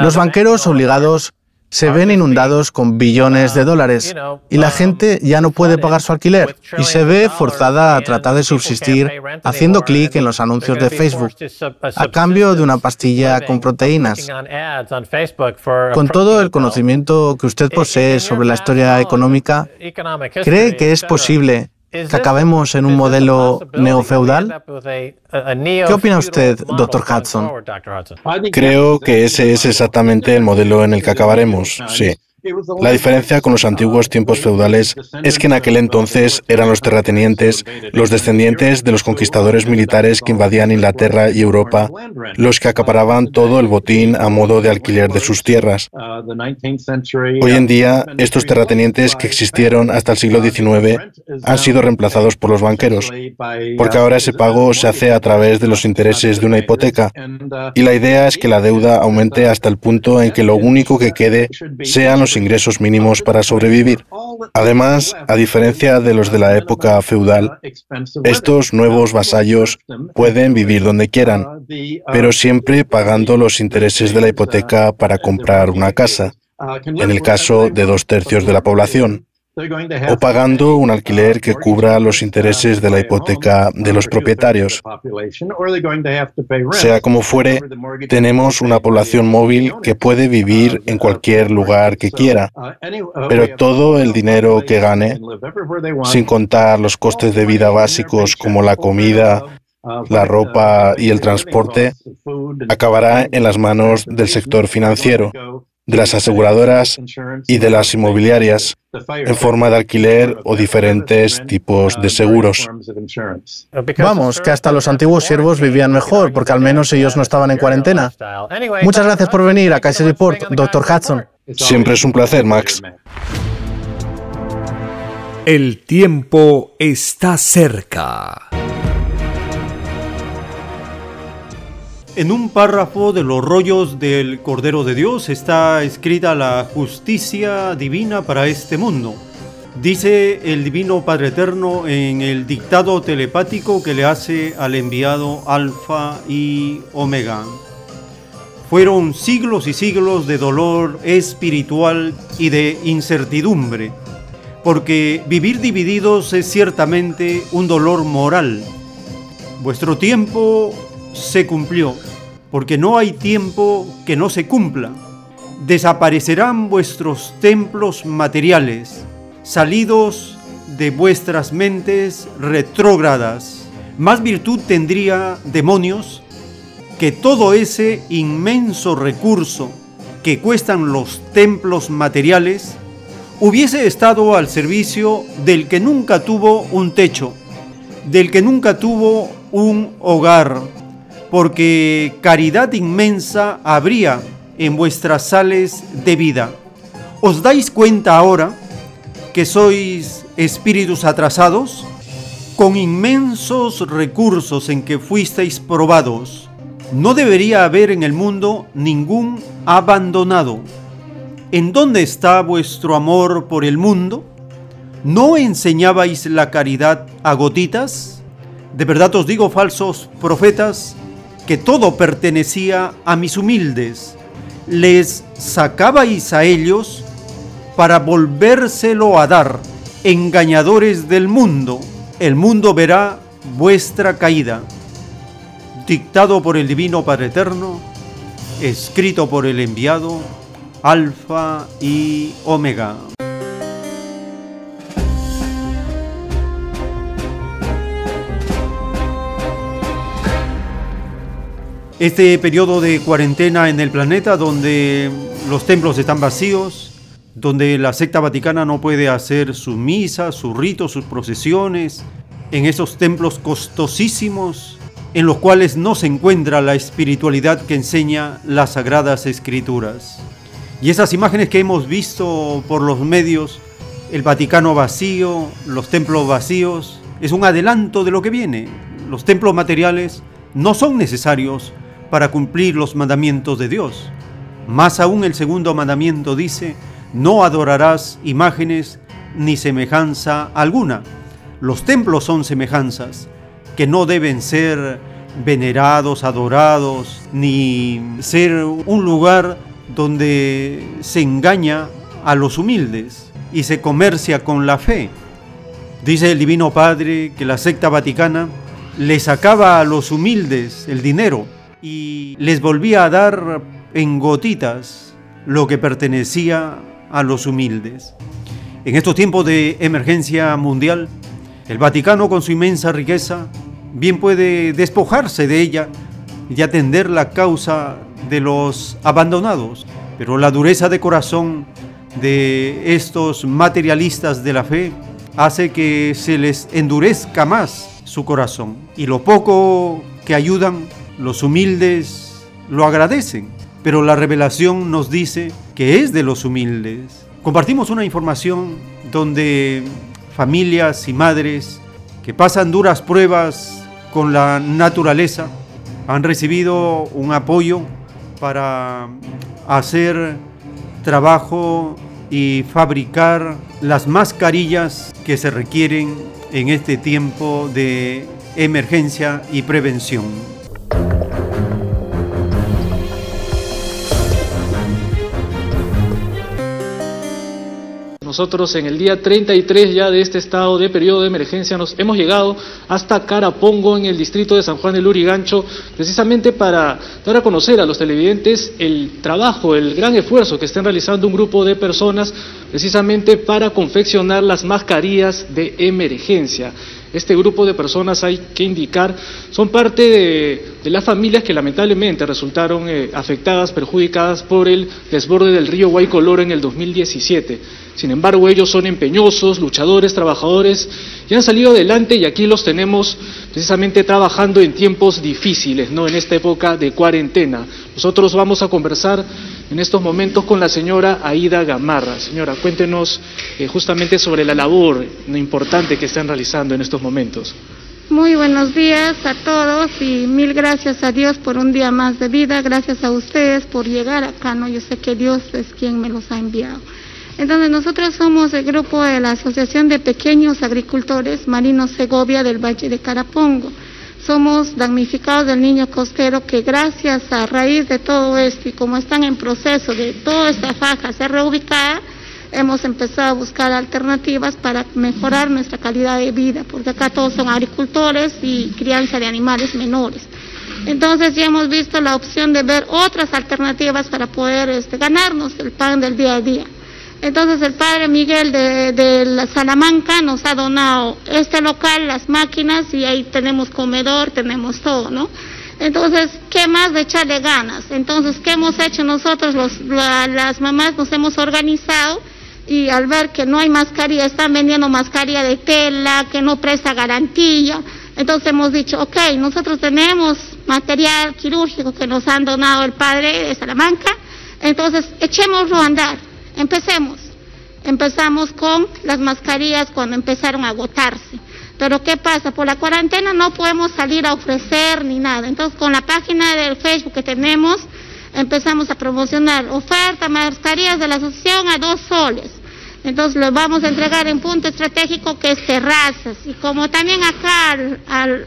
Los banqueros obligados se ven inundados con billones de dólares y la gente ya no puede pagar su alquiler y se ve forzada a tratar de subsistir haciendo clic en los anuncios de Facebook a cambio de una pastilla con proteínas. Con todo el conocimiento que usted posee sobre la historia económica, ¿cree que es posible que acabemos en un modelo neofeudal? ¿Qué opina usted, doctor Hudson? Creo que ese es exactamente el modelo en el que acabaremos, sí. La diferencia con los antiguos tiempos feudales es que en aquel entonces eran los terratenientes, los descendientes de los conquistadores militares que invadían Inglaterra y Europa, los que acaparaban todo el botín a modo de alquiler de sus tierras. Hoy en día, estos terratenientes que existieron hasta el siglo XIX han sido reemplazados por los banqueros, porque ahora ese pago se hace a través de los intereses de una hipoteca, y la idea es que la deuda aumente hasta el punto en que lo único que quede sean los ingresos mínimos para sobrevivir. Además, a diferencia de los de la época feudal, estos nuevos vasallos pueden vivir donde quieran, pero siempre pagando los intereses de la hipoteca para comprar una casa. en el caso de dos tercios de la población, o pagando un alquiler que cubra los intereses de la hipoteca de los propietarios. Sea como fuere, tenemos una población móvil que puede vivir en cualquier lugar que quiera, pero todo el dinero que gane, sin contar los costes de vida básicos como la comida, la ropa y el transporte, acabará en las manos del sector financiero de las aseguradoras y de las inmobiliarias en forma de alquiler o diferentes tipos de seguros. Vamos, que hasta los antiguos siervos vivían mejor porque al menos ellos no estaban en cuarentena. Muchas gracias por venir a Kaiser Report, Dr. Hudson. Siempre es un placer, Max. El tiempo está cerca. En un párrafo de los rollos del Cordero de Dios está escrita la justicia divina para este mundo. Dice el Divino Padre Eterno en el dictado telepático que le hace al enviado Alfa y Omega. Fueron siglos y siglos de dolor espiritual y de incertidumbre, porque vivir divididos es ciertamente un dolor moral. Vuestro tiempo se cumplió, porque no hay tiempo que no se cumpla. Desaparecerán vuestros templos materiales, salidos de vuestras mentes retrógradas. Más virtud tendría demonios que todo ese inmenso recurso que cuestan los templos materiales hubiese estado al servicio del que nunca tuvo un techo, del que nunca tuvo un hogar, porque caridad inmensa habría en vuestras sales de vida. ¿Os dais cuenta ahora que sois espíritus atrasados? Con inmensos recursos en que fuisteis probados, no debería haber en el mundo ningún abandonado. ¿En dónde está vuestro amor por el mundo? ¿No enseñabais la caridad a gotitas? De verdad os digo, falsos profetas, que todo pertenecía a mis humildes. Les sacabais a ellos para volvérselo a dar, engañadores del mundo. El mundo verá vuestra caída. Dictado por el Divino Padre Eterno, escrito por el enviado, Alfa y Omega. Este periodo de cuarentena en el planeta donde los templos están vacíos, donde la secta vaticana no puede hacer sus misas, sus ritos, sus procesiones, en esos templos costosísimos en los cuales no se encuentra la espiritualidad que enseña las sagradas escrituras. Y esas imágenes que hemos visto por los medios, el Vaticano vacío, los templos vacíos, es un adelanto de lo que viene. Los templos materiales no son necesarios para cumplir los mandamientos de Dios. Más aún el segundo mandamiento dice, no adorarás imágenes ni semejanza alguna. Los templos son semejanzas que no deben ser venerados, adorados, ni ser un lugar donde se engaña a los humildes y se comercia con la fe. Dice el Divino Padre que la secta vaticana le sacaba a los humildes el dinero y les volvía a dar en gotitas lo que pertenecía a los humildes. En estos tiempos de emergencia mundial, el Vaticano con su inmensa riqueza bien puede despojarse de ella y atender la causa de los abandonados, pero la dureza de corazón de estos materialistas de la fe hace que se les endurezca más su corazón y lo poco que ayudan los humildes lo agradecen, pero la revelación nos dice que es de los humildes. Compartimos una información donde familias y madres que pasan duras pruebas con la naturaleza han recibido un apoyo para hacer trabajo y fabricar las mascarillas que se requieren en este tiempo de emergencia y prevención. Nosotros en el día 33 ya de este estado de periodo de emergencia nos hemos llegado hasta Carapongo en el distrito de San Juan del Lurigancho, precisamente para dar a conocer a los televidentes el trabajo, el gran esfuerzo que están realizando un grupo de personas precisamente para confeccionar las mascarillas de emergencia. Este grupo de personas, hay que indicar, son parte de, las familias que lamentablemente resultaron eh, afectadas, perjudicadas por el desborde del río Guaycoloro en el 2017. Sin embargo, ellos son empeñosos, luchadores, trabajadores y han salido adelante y aquí los tenemos precisamente trabajando en tiempos difíciles, ¿no? En esta época de cuarentena. Nosotros vamos a conversar en estos momentos con la señora Aida Gamarra. Señora, cuéntenos eh, justamente sobre la labor importante que están realizando en estos momentos. Muy buenos días a todos y mil gracias a Dios por un día más de vida. Gracias a ustedes por llegar acá, ¿no? Yo sé que Dios es quien me los ha enviado. Entonces nosotros somos el grupo de la Asociación de Pequeños Agricultores Marinos Segovia del Valle de Carapongo. Somos damnificados del niño costero que gracias a raíz de todo esto y como están en proceso de toda esta faja ser reubicada, hemos empezado a buscar alternativas para mejorar nuestra calidad de vida, porque acá todos son agricultores y crianza de animales menores. Entonces ya hemos visto la opción de ver otras alternativas para poder este, ganarnos el pan del día a día. Entonces el padre Miguel de, la Salamanca nos ha donado este local, las máquinas y ahí tenemos comedor, tenemos todo, ¿no? Entonces, ¿qué más de echarle ganas? Entonces, ¿qué hemos hecho nosotros? las mamás nos hemos organizado y al ver que no hay mascarilla, están vendiendo mascarilla de tela, que no presta garantía, entonces hemos dicho, ok, nosotros tenemos material quirúrgico que nos han donado el padre de Salamanca, entonces echémoslo a andar Empecemos. Empezamos con las mascarillas cuando empezaron a agotarse. Pero ¿qué pasa? Por la cuarentena no podemos salir a ofrecer ni nada. Entonces con la página del Facebook que tenemos empezamos a promocionar oferta mascarillas de la asociación a dos soles. Entonces lo vamos a entregar en punto estratégico que es terrazas. Y como también acá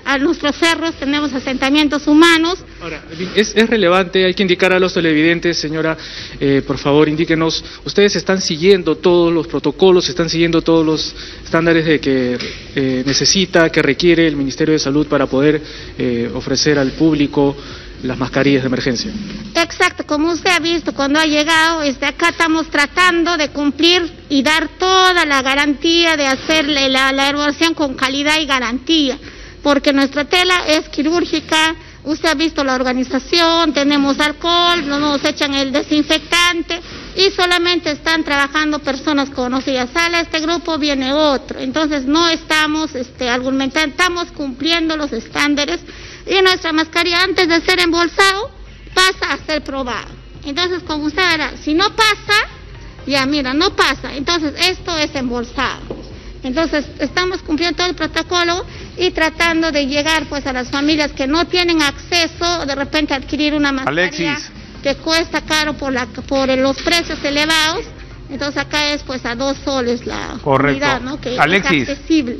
a nuestros cerros tenemos asentamientos humanos. Ahora, es, relevante, hay que indicar a los televidentes, señora, eh, por favor, indíquenos, ustedes están siguiendo todos los protocolos, están siguiendo todos los estándares de que eh, necesita, que requiere el Ministerio de Salud para poder eh, ofrecer al público las mascarillas de emergencia. Exacto, como usted ha visto cuando ha llegado, desde acá estamos tratando de cumplir y dar toda la garantía de hacerle la, la con calidad y garantía, porque nuestra tela es quirúrgica, usted ha visto la organización, tenemos alcohol, no nos echan el desinfectante y solamente están trabajando personas conocidas. Sale este grupo, viene otro. Entonces no estamos este, argumentando, estamos cumpliendo los estándares y nuestra mascarilla antes de ser embolsado pasa a ser probado. Entonces, como usted verá, si no pasa, ya mira, no pasa. Entonces, esto es embolsado. Entonces, estamos cumpliendo todo el protocolo y tratando de llegar pues a las familias que no tienen acceso de repente adquirir una mascarilla que cuesta caro por, la, por los precios elevados. Entonces acá es pues a dos soles la unidad, ¿no? Que es accesible.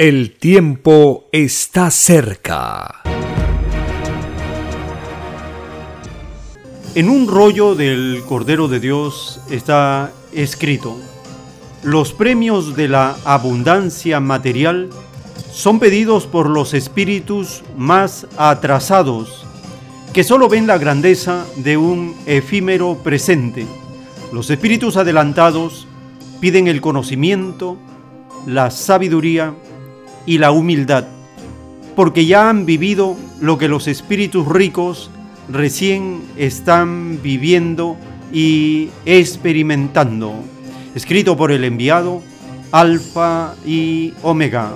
El tiempo está cerca. En un rollo del Cordero de Dios está escrito, los premios de la abundancia material son pedidos por los espíritus más atrasados, que solo ven la grandeza de un efímero presente. Los espíritus adelantados piden el conocimiento, la sabiduría y la humildad, porque ya han vivido lo que los espíritus ricos recién están viviendo y experimentando. Escrito por el enviado Alfa y Omega.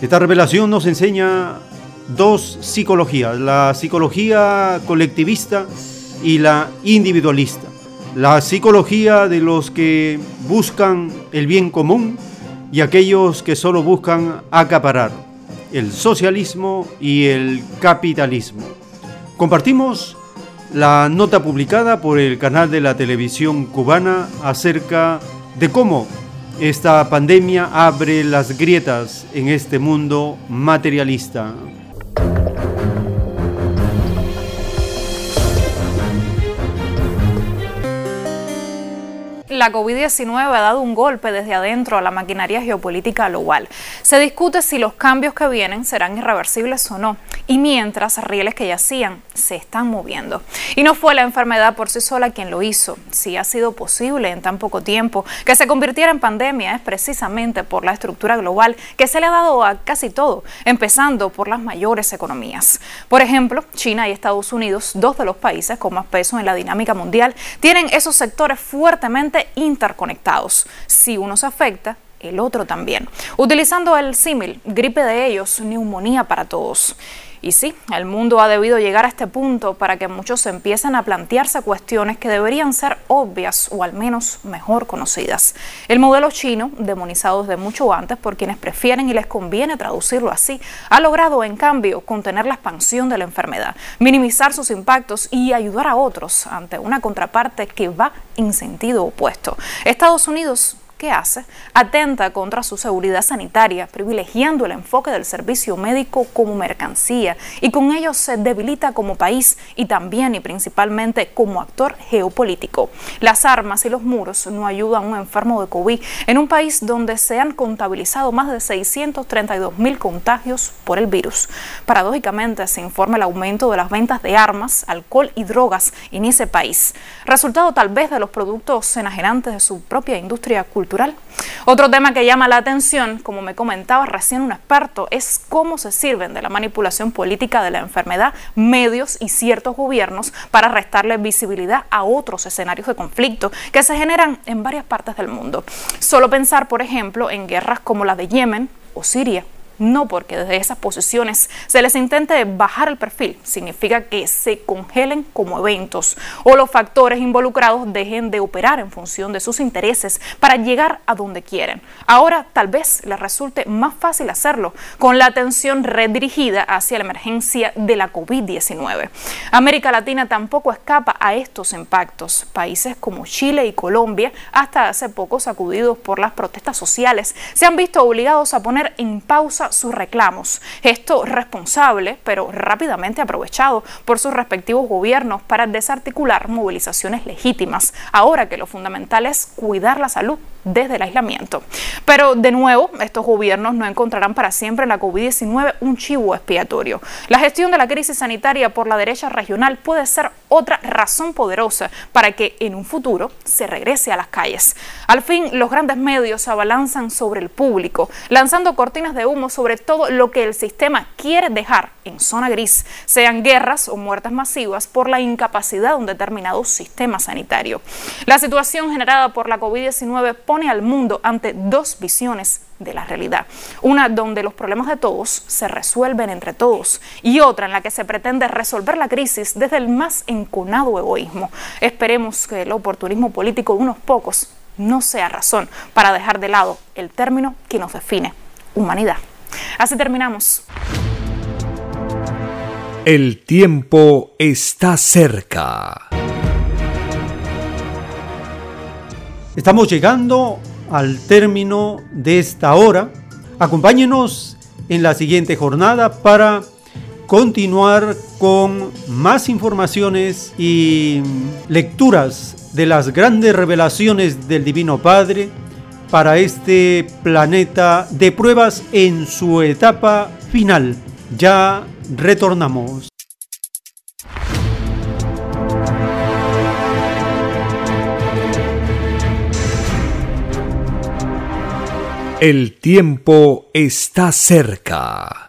Esta revelación nos enseña dos psicologías, la psicología colectivista y la individualista. La psicología de los que buscan el bien común y aquellos que solo buscan acaparar. El socialismo y el capitalismo. Compartimos la nota publicada por el canal de la televisión cubana acerca de cómo esta pandemia abre las grietas en este mundo materialista. La COVID-19 ha dado un golpe desde adentro a la maquinaria geopolítica global. Se discute si los cambios que vienen serán irreversibles o no, y mientras rieles que ya hacían se están moviendo. Y no fue la enfermedad por sí sola quien lo hizo. Si ha sido posible en tan poco tiempo que se convirtiera en pandemia es precisamente por la estructura global que se le ha dado a casi todo, empezando por las mayores economías. Por ejemplo, China y Estados Unidos, dos de los países con más peso en la dinámica mundial, tienen esos sectores fuertemente interconectados. Si uno se afecta, el otro también. Utilizando el símil, gripe de ellos, neumonía para todos. Y sí, el mundo ha debido llegar a este punto para que muchos empiecen a plantearse cuestiones que deberían ser obvias o al menos mejor conocidas. El modelo chino, demonizado desde mucho antes por quienes prefieren y les conviene traducirlo así, ha logrado en cambio contener la expansión de la enfermedad, minimizar sus impactos y ayudar a otros ante una contraparte que va en sentido opuesto. Estados Unidos ¿Qué hace, atenta contra su seguridad sanitaria, privilegiando el enfoque del servicio médico como mercancía y con ello se debilita como país y también y principalmente como actor geopolítico. Las armas y los muros no ayudan a un enfermo de COVID en un país donde se han contabilizado más de 632 mil contagios por el virus. Paradójicamente se informa el aumento de las ventas de armas, alcohol y drogas en ese país, resultado tal vez de los productos enajenantes de su propia industria cultural otro tema que llama la atención, como me comentaba recién un experto, es cómo se sirven de la manipulación política de la enfermedad medios y ciertos gobiernos para restarle visibilidad a otros escenarios de conflicto que se generan en varias partes del mundo. Solo pensar, por ejemplo, en guerras como la de Yemen o Siria no porque desde esas posiciones se les intente bajar el perfil, significa que se congelen como eventos o los factores involucrados dejen de operar en función de sus intereses para llegar a donde quieren. Ahora tal vez les resulte más fácil hacerlo con la atención redirigida hacia la emergencia de la COVID-19. América Latina tampoco escapa a estos impactos. Países como Chile y Colombia, hasta hace poco sacudidos por las protestas sociales, se han visto obligados a poner en pausa sus reclamos. Esto responsable, pero rápidamente aprovechado por sus respectivos gobiernos para desarticular movilizaciones legítimas, ahora que lo fundamental es cuidar la salud desde el aislamiento. Pero de nuevo, estos gobiernos no encontrarán para siempre en la COVID-19 un chivo expiatorio. La gestión de la crisis sanitaria por la derecha regional puede ser otra razón poderosa para que en un futuro se regrese a las calles. Al fin, los grandes medios se abalanzan sobre el público, lanzando cortinas de humo sobre todo lo que el sistema quiere dejar en zona gris, sean guerras o muertes masivas por la incapacidad de un determinado sistema sanitario. La situación generada por la COVID-19 pone al mundo ante dos visiones de la realidad. Una donde los problemas de todos se resuelven entre todos y otra en la que se pretende resolver la crisis desde el más enconado egoísmo. Esperemos que el oportunismo político de unos pocos no sea razón para dejar de lado el término que nos define, humanidad. Así terminamos. El tiempo está cerca. Estamos llegando al término de esta hora. Acompáñenos en la siguiente jornada para continuar con más informaciones y lecturas de las grandes revelaciones del Divino Padre para este planeta de pruebas en su etapa final. Ya retornamos. El tiempo está cerca.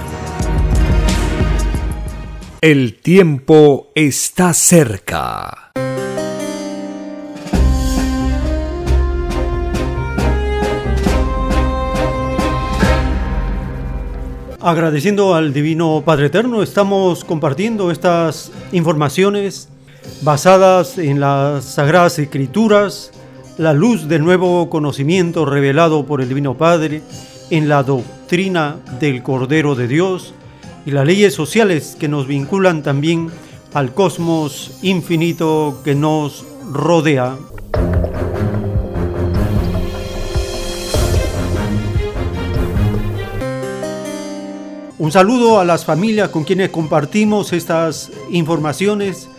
el tiempo está cerca. Agradeciendo al Divino Padre Eterno, estamos compartiendo estas informaciones basadas en las Sagradas Escrituras, la luz del nuevo conocimiento revelado por el Divino Padre, en la doctrina del Cordero de Dios, y las leyes sociales que nos vinculan también al cosmos infinito que nos rodea. Un saludo a las familias con quienes compartimos estas informaciones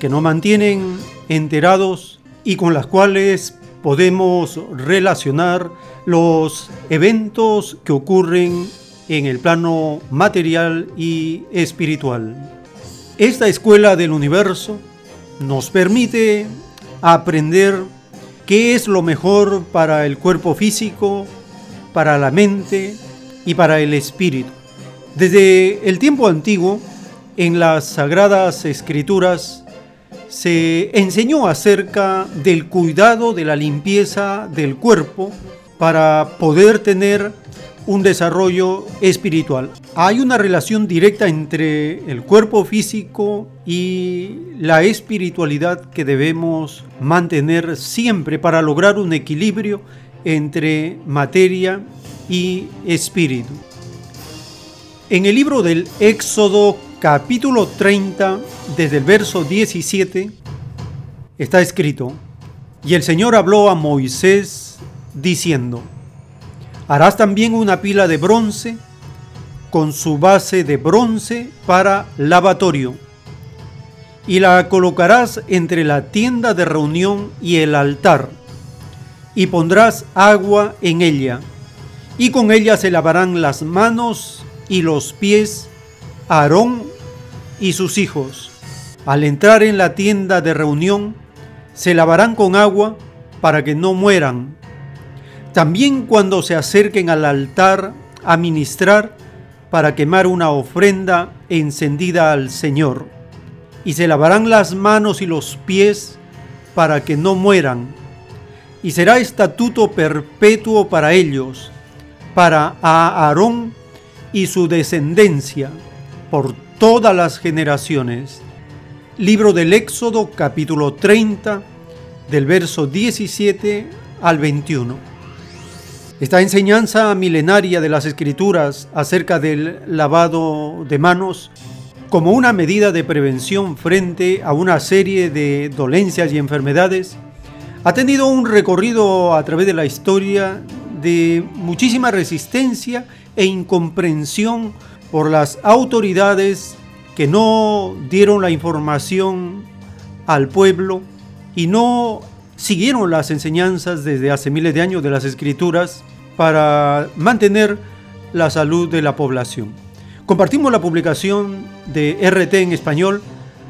que nos mantienen enterados y con las cuales podemos relacionar los eventos que ocurren en el plano material y espiritual. Esta escuela del universo nos permite aprender qué es lo mejor para el cuerpo físico, para la mente y para el espíritu. Desde el tiempo antiguo, en las sagradas escrituras, se enseñó acerca del cuidado de la limpieza del cuerpo para poder tener un desarrollo espiritual. Hay una relación directa entre el cuerpo físico y la espiritualidad que debemos mantener siempre para lograr un equilibrio entre materia y espíritu. En el libro del Éxodo capítulo 30, desde el verso 17, está escrito, y el Señor habló a Moisés diciendo, Harás también una pila de bronce con su base de bronce para lavatorio y la colocarás entre la tienda de reunión y el altar y pondrás agua en ella y con ella se lavarán las manos y los pies Aarón y sus hijos. Al entrar en la tienda de reunión se lavarán con agua para que no mueran también cuando se acerquen al altar a ministrar para quemar una ofrenda encendida al Señor, y se lavarán las manos y los pies para que no mueran, y será estatuto perpetuo para ellos, para Aarón y su descendencia, por todas las generaciones. Libro del Éxodo capítulo 30, del verso 17 al 21. Esta enseñanza milenaria de las escrituras acerca del lavado de manos como una medida de prevención frente a una serie de dolencias y enfermedades, ha tenido un recorrido a través de la historia de muchísima resistencia e incomprensión por las autoridades que no dieron la información al pueblo y no siguieron las enseñanzas desde hace miles de años de las escrituras para mantener la salud de la población. Compartimos la publicación de RT en español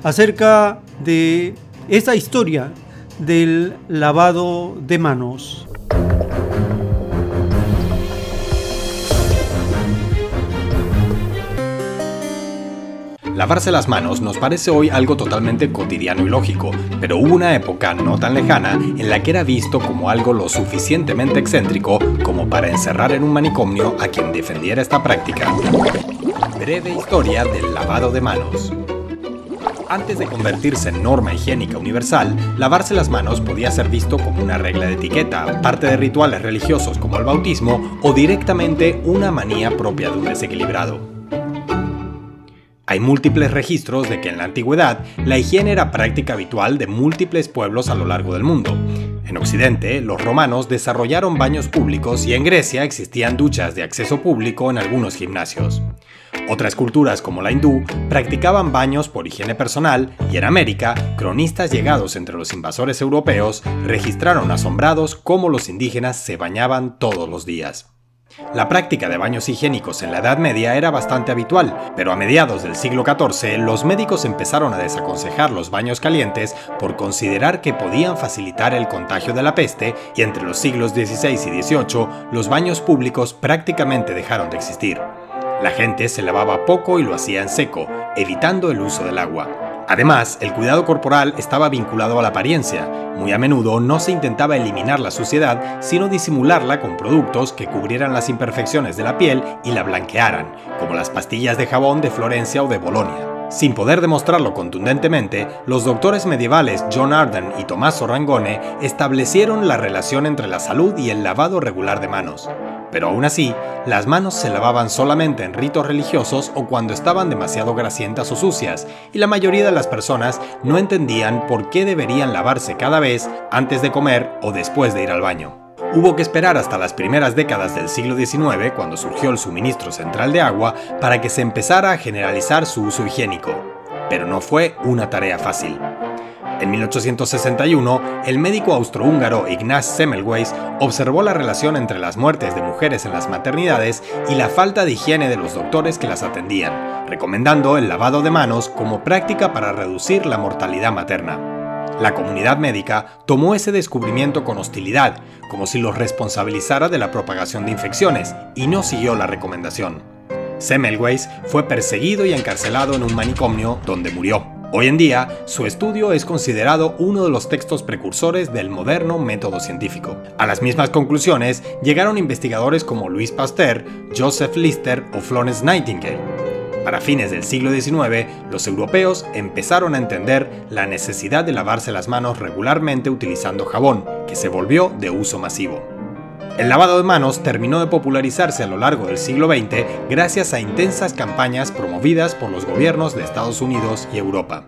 acerca de esta historia del lavado de manos. Lavarse las manos nos parece hoy algo totalmente cotidiano y lógico, pero hubo una época no tan lejana en la que era visto como algo lo suficientemente excéntrico como para encerrar en un manicomio a quien defendiera esta práctica. Breve historia del lavado de manos. Antes de convertirse en norma higiénica universal, lavarse las manos podía ser visto como una regla de etiqueta, parte de rituales religiosos como el bautismo o directamente una manía propia de un desequilibrado. Hay múltiples registros de que en la antigüedad la higiene era práctica habitual de múltiples pueblos a lo largo del mundo. En Occidente, los romanos desarrollaron baños públicos y en Grecia existían duchas de acceso público en algunos gimnasios. Otras culturas como la hindú practicaban baños por higiene personal y en América, cronistas llegados entre los invasores europeos registraron asombrados cómo los indígenas se bañaban todos los días. La práctica de baños higiénicos en la Edad Media era bastante habitual, pero a mediados del siglo XIV los médicos empezaron a desaconsejar los baños calientes por considerar que podían facilitar el contagio de la peste y entre los siglos XVI y XVIII los baños públicos prácticamente dejaron de existir. La gente se lavaba poco y lo hacía en seco, evitando el uso del agua. Además, el cuidado corporal estaba vinculado a la apariencia. Muy a menudo no se intentaba eliminar la suciedad, sino disimularla con productos que cubrieran las imperfecciones de la piel y la blanquearan, como las pastillas de jabón de Florencia o de Bolonia. Sin poder demostrarlo contundentemente, los doctores medievales John Arden y Tommaso Rangone establecieron la relación entre la salud y el lavado regular de manos. Pero aún así, las manos se lavaban solamente en ritos religiosos o cuando estaban demasiado grasientas o sucias, y la mayoría de las personas no entendían por qué deberían lavarse cada vez antes de comer o después de ir al baño. Hubo que esperar hasta las primeras décadas del siglo XIX, cuando surgió el suministro central de agua, para que se empezara a generalizar su uso higiénico. Pero no fue una tarea fácil. En 1861, el médico austrohúngaro Ignaz Semmelweis observó la relación entre las muertes de mujeres en las maternidades y la falta de higiene de los doctores que las atendían, recomendando el lavado de manos como práctica para reducir la mortalidad materna. La comunidad médica tomó ese descubrimiento con hostilidad, como si los responsabilizara de la propagación de infecciones, y no siguió la recomendación. Semmelweis fue perseguido y encarcelado en un manicomio donde murió. Hoy en día, su estudio es considerado uno de los textos precursores del moderno método científico. A las mismas conclusiones llegaron investigadores como Louis Pasteur, Joseph Lister o Florence Nightingale. Para fines del siglo XIX, los europeos empezaron a entender la necesidad de lavarse las manos regularmente utilizando jabón, que se volvió de uso masivo. El lavado de manos terminó de popularizarse a lo largo del siglo XX gracias a intensas campañas promovidas por los gobiernos de Estados Unidos y Europa.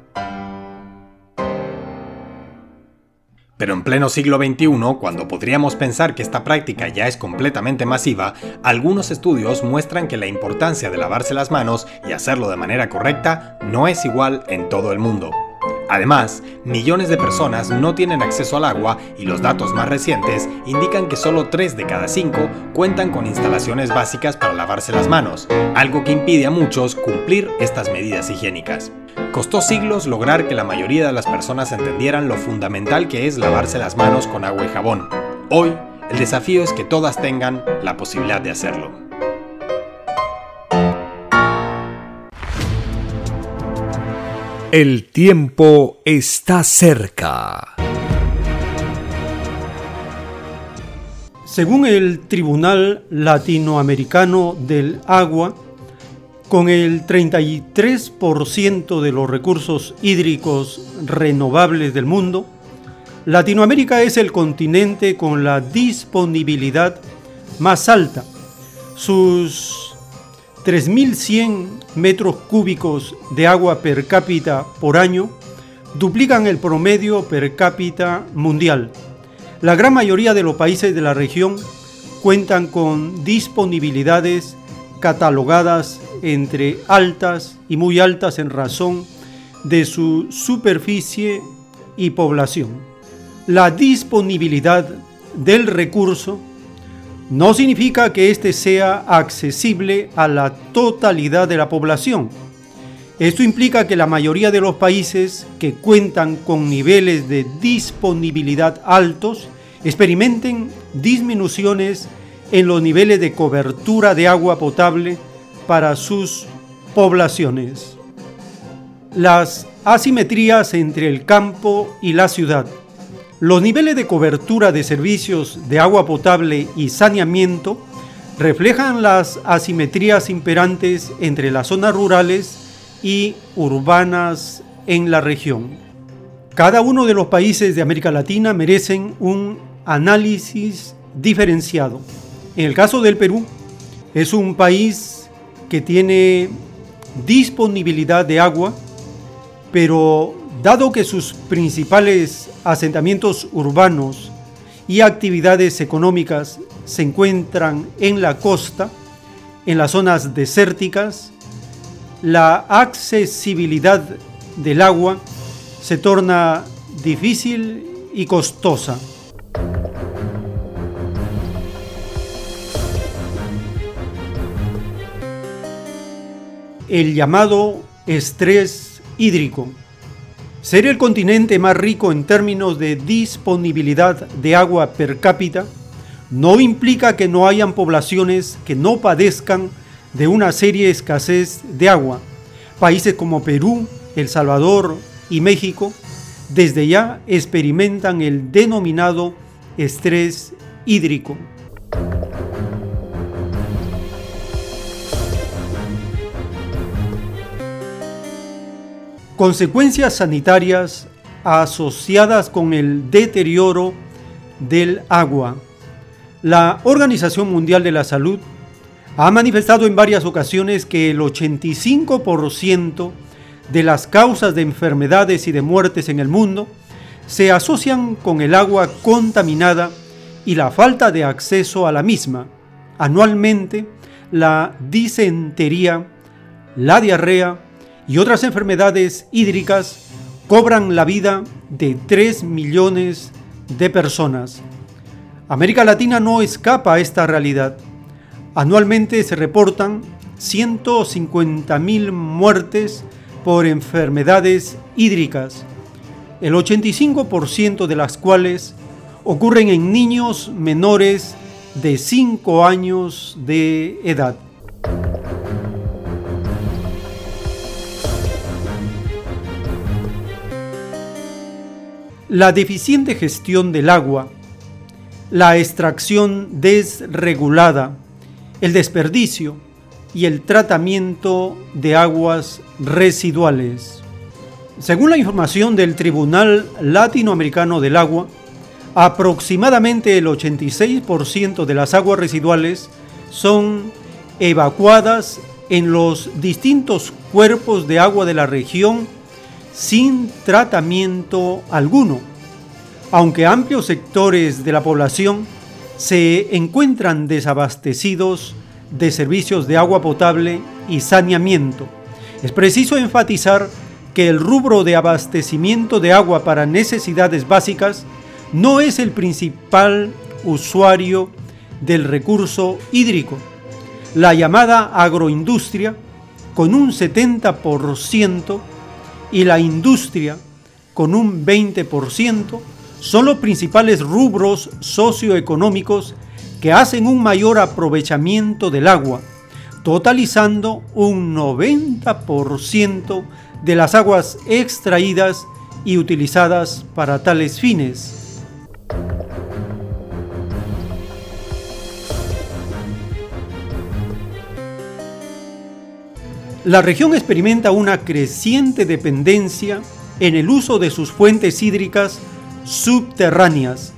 Pero en pleno siglo XXI, cuando podríamos pensar que esta práctica ya es completamente masiva, algunos estudios muestran que la importancia de lavarse las manos y hacerlo de manera correcta no es igual en todo el mundo. Además, millones de personas no tienen acceso al agua y los datos más recientes indican que solo 3 de cada 5 cuentan con instalaciones básicas para lavarse las manos, algo que impide a muchos cumplir estas medidas higiénicas. Costó siglos lograr que la mayoría de las personas entendieran lo fundamental que es lavarse las manos con agua y jabón. Hoy, el desafío es que todas tengan la posibilidad de hacerlo. El tiempo está cerca. Según el Tribunal Latinoamericano del Agua, con el 33% de los recursos hídricos renovables del mundo, Latinoamérica es el continente con la disponibilidad más alta. Sus 3.100 metros cúbicos de agua per cápita por año duplican el promedio per cápita mundial. La gran mayoría de los países de la región cuentan con disponibilidades catalogadas entre altas y muy altas en razón de su superficie y población. La disponibilidad del recurso no significa que éste sea accesible a la totalidad de la población. Esto implica que la mayoría de los países que cuentan con niveles de disponibilidad altos experimenten disminuciones en los niveles de cobertura de agua potable para sus poblaciones. Las asimetrías entre el campo y la ciudad. Los niveles de cobertura de servicios de agua potable y saneamiento reflejan las asimetrías imperantes entre las zonas rurales y urbanas en la región. Cada uno de los países de América Latina merecen un análisis diferenciado. En el caso del Perú, es un país que tiene disponibilidad de agua, pero dado que sus principales asentamientos urbanos y actividades económicas se encuentran en la costa, en las zonas desérticas, la accesibilidad del agua se torna difícil y costosa. el llamado estrés hídrico. Ser el continente más rico en términos de disponibilidad de agua per cápita no implica que no hayan poblaciones que no padezcan de una seria escasez de agua. Países como Perú, El Salvador y México desde ya experimentan el denominado estrés hídrico. Consecuencias sanitarias asociadas con el deterioro del agua. La Organización Mundial de la Salud ha manifestado en varias ocasiones que el 85% de las causas de enfermedades y de muertes en el mundo se asocian con el agua contaminada y la falta de acceso a la misma. Anualmente, la disentería, la diarrea, y otras enfermedades hídricas cobran la vida de 3 millones de personas. América Latina no escapa a esta realidad. Anualmente se reportan 150.000 muertes por enfermedades hídricas, el 85% de las cuales ocurren en niños menores de 5 años de edad. La deficiente gestión del agua, la extracción desregulada, el desperdicio y el tratamiento de aguas residuales. Según la información del Tribunal Latinoamericano del Agua, aproximadamente el 86% de las aguas residuales son evacuadas en los distintos cuerpos de agua de la región sin tratamiento alguno, aunque amplios sectores de la población se encuentran desabastecidos de servicios de agua potable y saneamiento. Es preciso enfatizar que el rubro de abastecimiento de agua para necesidades básicas no es el principal usuario del recurso hídrico. La llamada agroindustria, con un 70%, y la industria con un 20% son los principales rubros socioeconómicos que hacen un mayor aprovechamiento del agua, totalizando un 90% de las aguas extraídas y utilizadas para tales fines. La región experimenta una creciente dependencia en el uso de sus fuentes hídricas subterráneas.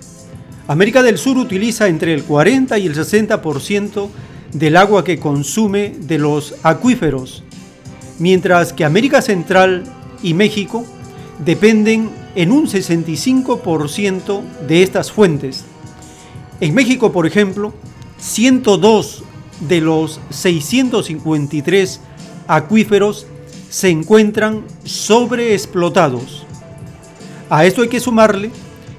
América del Sur utiliza entre el 40 y el 60% del agua que consume de los acuíferos, mientras que América Central y México dependen en un 65% de estas fuentes. En México, por ejemplo, 102 de los 653 acuíferos se encuentran sobreexplotados. A esto hay que sumarle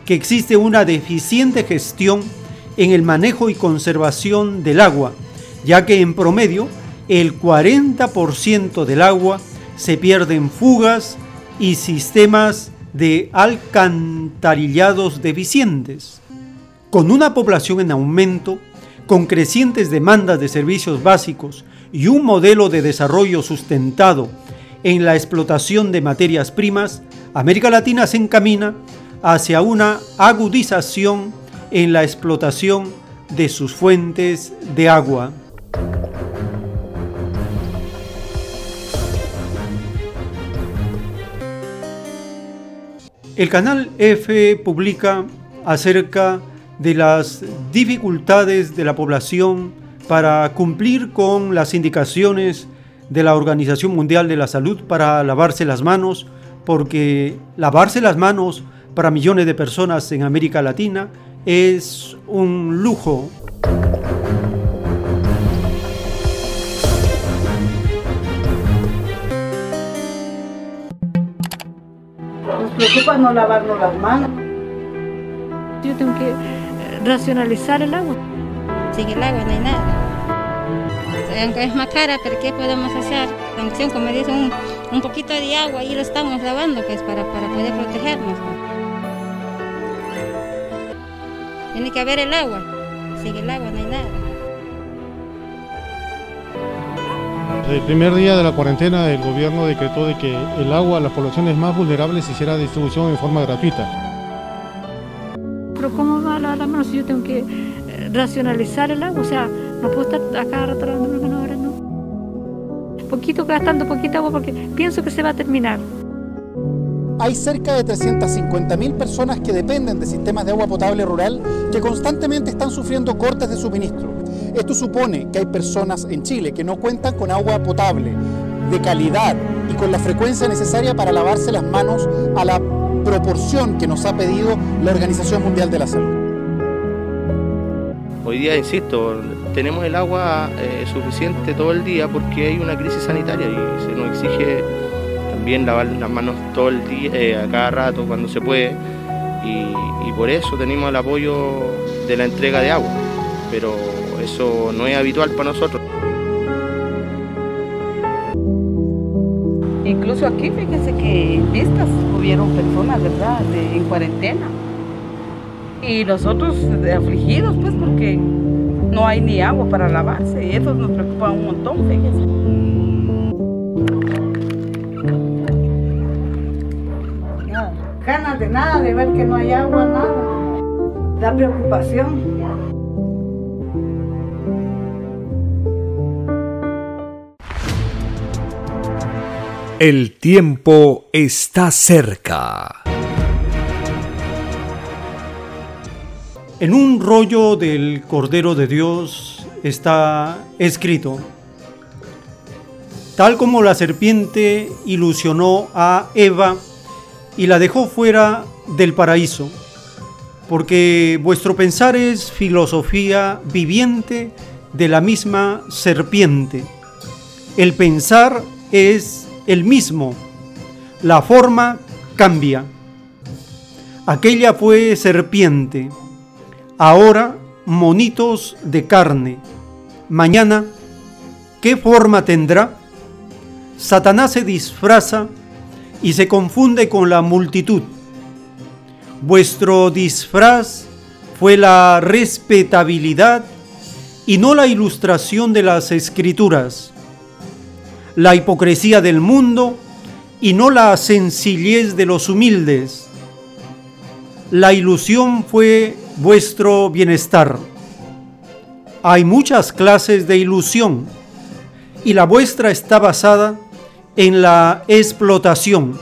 que existe una deficiente gestión en el manejo y conservación del agua, ya que en promedio el 40% del agua se pierde en fugas y sistemas de alcantarillados deficientes. Con una población en aumento, con crecientes demandas de servicios básicos y un modelo de desarrollo sustentado en la explotación de materias primas, América Latina se encamina hacia una agudización en la explotación de sus fuentes de agua. El canal F publica acerca de las dificultades de la población para cumplir con las indicaciones de la Organización Mundial de la Salud para lavarse las manos, porque lavarse las manos para millones de personas en América Latina es un lujo. Nos preocupa no lavarnos las manos. Yo tengo que racionalizar el agua. Sin el agua no hay nada. Aunque es más cara, pero ¿qué podemos hacer? como dice, un, un poquito de agua y lo estamos lavando pues, para, para poder protegernos. Tiene que haber el agua. Sin el agua no hay nada. El primer día de la cuarentena el gobierno decretó de que el agua a las poblaciones más vulnerables se hiciera distribución en forma gratuita. Pero ¿cómo va la, la mano si yo tengo que racionalizar el agua? O sea, no puedo estar acá rato lavando ahora no. Poquito gastando poquita agua porque pienso que se va a terminar. Hay cerca de 350.000 personas que dependen de sistemas de agua potable rural que constantemente están sufriendo cortes de suministro. Esto supone que hay personas en Chile que no cuentan con agua potable, de calidad y con la frecuencia necesaria para lavarse las manos a la proporción que nos ha pedido la Organización Mundial de la Salud. Hoy día, insisto, tenemos el agua eh, suficiente todo el día porque hay una crisis sanitaria y se nos exige también lavar las manos todo el día, eh, a cada rato cuando se puede y, por eso tenemos el apoyo de la entrega de agua, pero eso no es habitual para nosotros. Incluso aquí, fíjense que en pistas hubieron personas, ¿verdad?, en cuarentena. Y nosotros afligidos, pues, porque no hay ni agua para lavarse. Y eso nos preocupa un montón, fíjense. ganas de nada, de ver que no hay agua, nada. Da preocupación. El tiempo está cerca. En un rollo del Cordero de Dios está escrito, tal como la serpiente ilusionó a Eva y la dejó fuera del paraíso, porque vuestro pensar es filosofía viviente de la misma serpiente. El pensar es el mismo, la forma cambia. Aquella fue serpiente, ahora monitos de carne. Mañana, ¿qué forma tendrá? Satanás se disfraza y se confunde con la multitud. Vuestro disfraz fue la respetabilidad y no la ilustración de las escrituras, la hipocresía del mundo y no la sencillez de los humildes. La ilusión fue vuestro bienestar. Hay muchas clases de ilusión y la vuestra está basada en la explotación.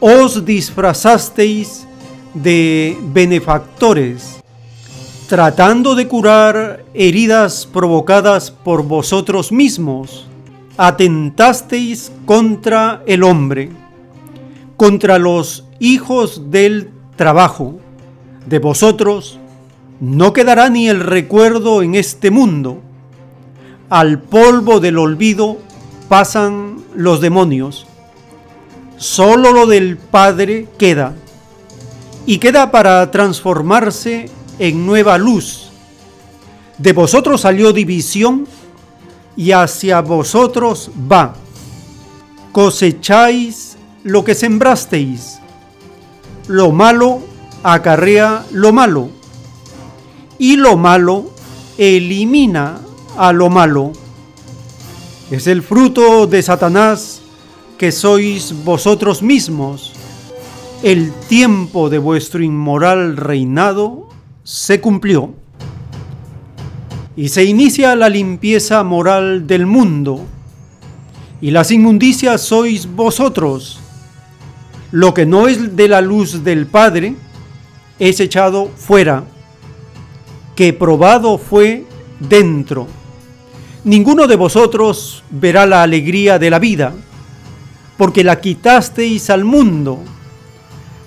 Os disfrazasteis de benefactores. tratando de curar heridas provocadas por vosotros mismos, atentasteis contra el hombre, contra los hijos del trabajo. De vosotros no quedará ni el recuerdo en este mundo. Al polvo del olvido pasan los demonios. Solo lo del Padre queda. Y queda para transformarse en nueva luz. De vosotros salió división y hacia vosotros va. Cosecháis lo que sembrasteis. Lo malo acarrea lo malo. Y lo malo elimina a lo malo. Es el fruto de Satanás que sois vosotros mismos. El tiempo de vuestro inmoral reinado se cumplió y se inicia la limpieza moral del mundo. Y las inmundicias sois vosotros. Lo que no es de la luz del Padre es echado fuera, que probado fue dentro. Ninguno de vosotros verá la alegría de la vida, porque la quitasteis al mundo.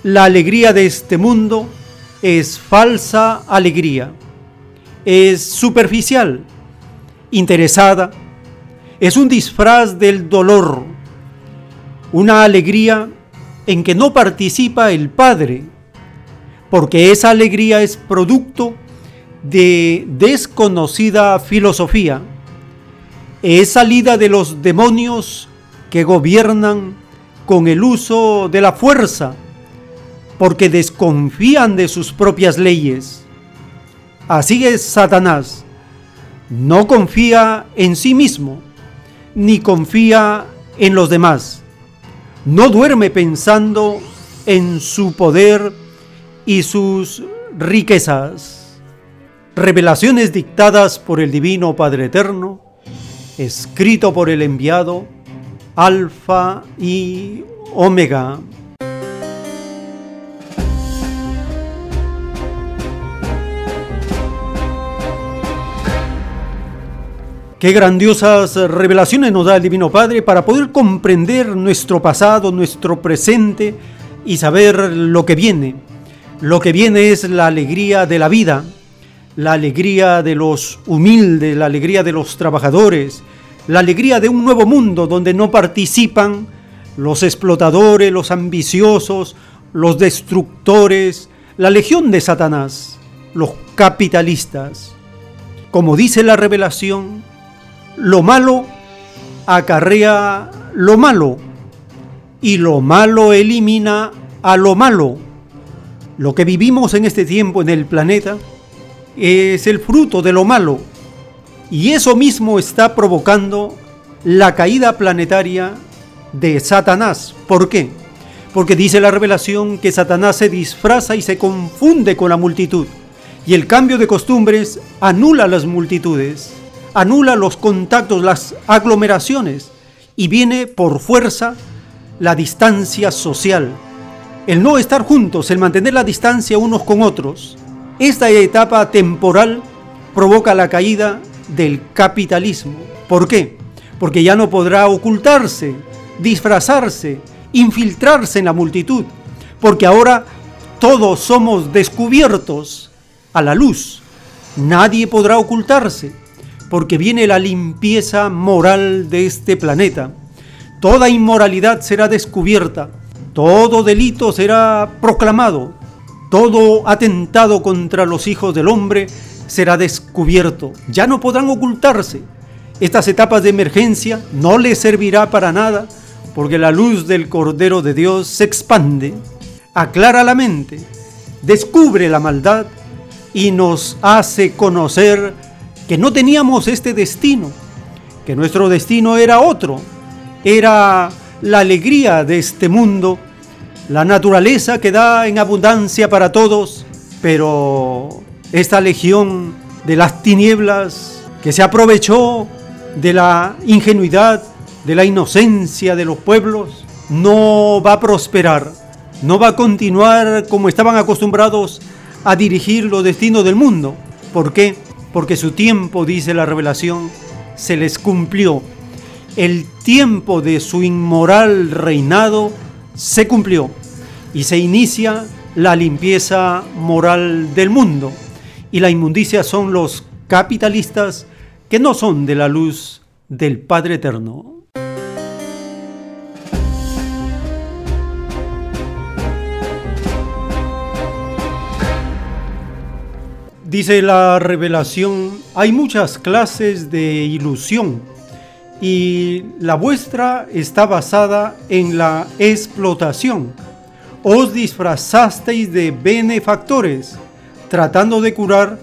La alegría de este mundo es falsa alegría es superficial, interesada, es un disfraz del dolor, una alegría en que no participa el Padre, porque esa alegría es producto de desconocida filosofía, es salida de los demonios que gobiernan con el uso de la fuerza, porque desconfían de sus propias leyes Así es Satanás. No confía en sí mismo, ni confía en los demás. No duerme pensando en su poder y sus riquezas. Revelaciones dictadas por el Divino Padre Eterno, escrito por el enviado Alfa y Omega. Qué grandiosas revelaciones nos da el Divino Padre para poder comprender nuestro pasado, nuestro presente y saber lo que viene. Lo que viene es la alegría de la vida, la alegría de los humildes, la alegría de los trabajadores, la alegría de un nuevo mundo donde no participan los explotadores, los ambiciosos, los destructores, la legión de Satanás, los capitalistas. Como dice la revelación, lo malo acarrea lo malo y lo malo elimina a lo malo. Lo que vivimos en este tiempo en el planeta es el fruto de lo malo y eso mismo está provocando la caída planetaria de Satanás. ¿Por qué? Porque dice la revelación que Satanás se disfraza y se confunde con la multitud y el cambio de costumbres anula las multitudes anula los contactos, las aglomeraciones y viene por fuerza la distancia social. El no estar juntos, el mantener la distancia unos con otros. Esta etapa temporal provoca la caída del capitalismo. ¿Por qué? Porque ya no podrá ocultarse, disfrazarse, infiltrarse en la multitud, porque ahora todos somos descubiertos a la luz. Nadie podrá ocultarse porque viene la limpieza moral de este planeta. Toda inmoralidad será descubierta, todo delito será proclamado, todo atentado contra los hijos del hombre será descubierto. Ya no podrán ocultarse. Estas etapas de emergencia no les servirá para nada porque la luz del Cordero de Dios se expande, aclara la mente, descubre la maldad y nos hace conocer que no teníamos este destino, que nuestro destino era otro, era la alegría de este mundo, la naturaleza que da en abundancia para todos, pero esta legión de las tinieblas que se aprovechó de la ingenuidad, de la inocencia de los pueblos, no va a prosperar, no va a continuar como estaban acostumbrados a dirigir los destinos del mundo ¿Por qué? Porque su tiempo, dice la revelación, se les cumplió. El tiempo de su inmoral reinado se cumplió y se inicia la limpieza moral del mundo. Y la inmundicia son los capitalistas que no son de la luz del Padre Eterno. Dice la revelación, hay muchas clases de ilusión y la vuestra está basada en la explotación. Os disfrazasteis de benefactores, tratando de curar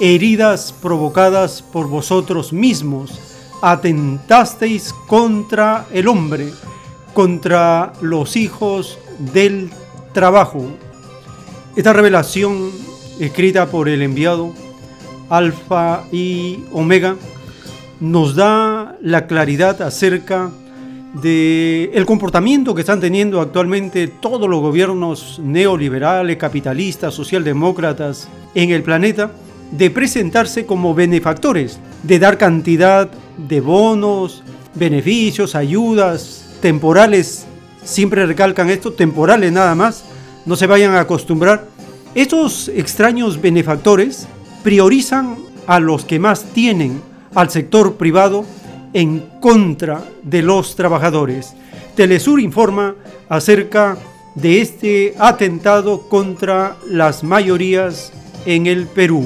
heridas provocadas por vosotros mismos. Atentasteis contra el hombre, contra los hijos del trabajo. Esta revelación escrita por el enviado Alfa y Omega, nos da la claridad acerca de el comportamiento que están teniendo actualmente todos los gobiernos neoliberales, capitalistas, socialdemócratas en el planeta de presentarse como benefactores, de dar cantidad de bonos, beneficios, ayudas temporales, siempre recalcan esto, temporales nada más, no se vayan a acostumbrar estos extraños benefactores priorizan a los que más tienen, al sector privado, en contra de los trabajadores. Telesur informa acerca de este atentado contra las mayorías en el Perú.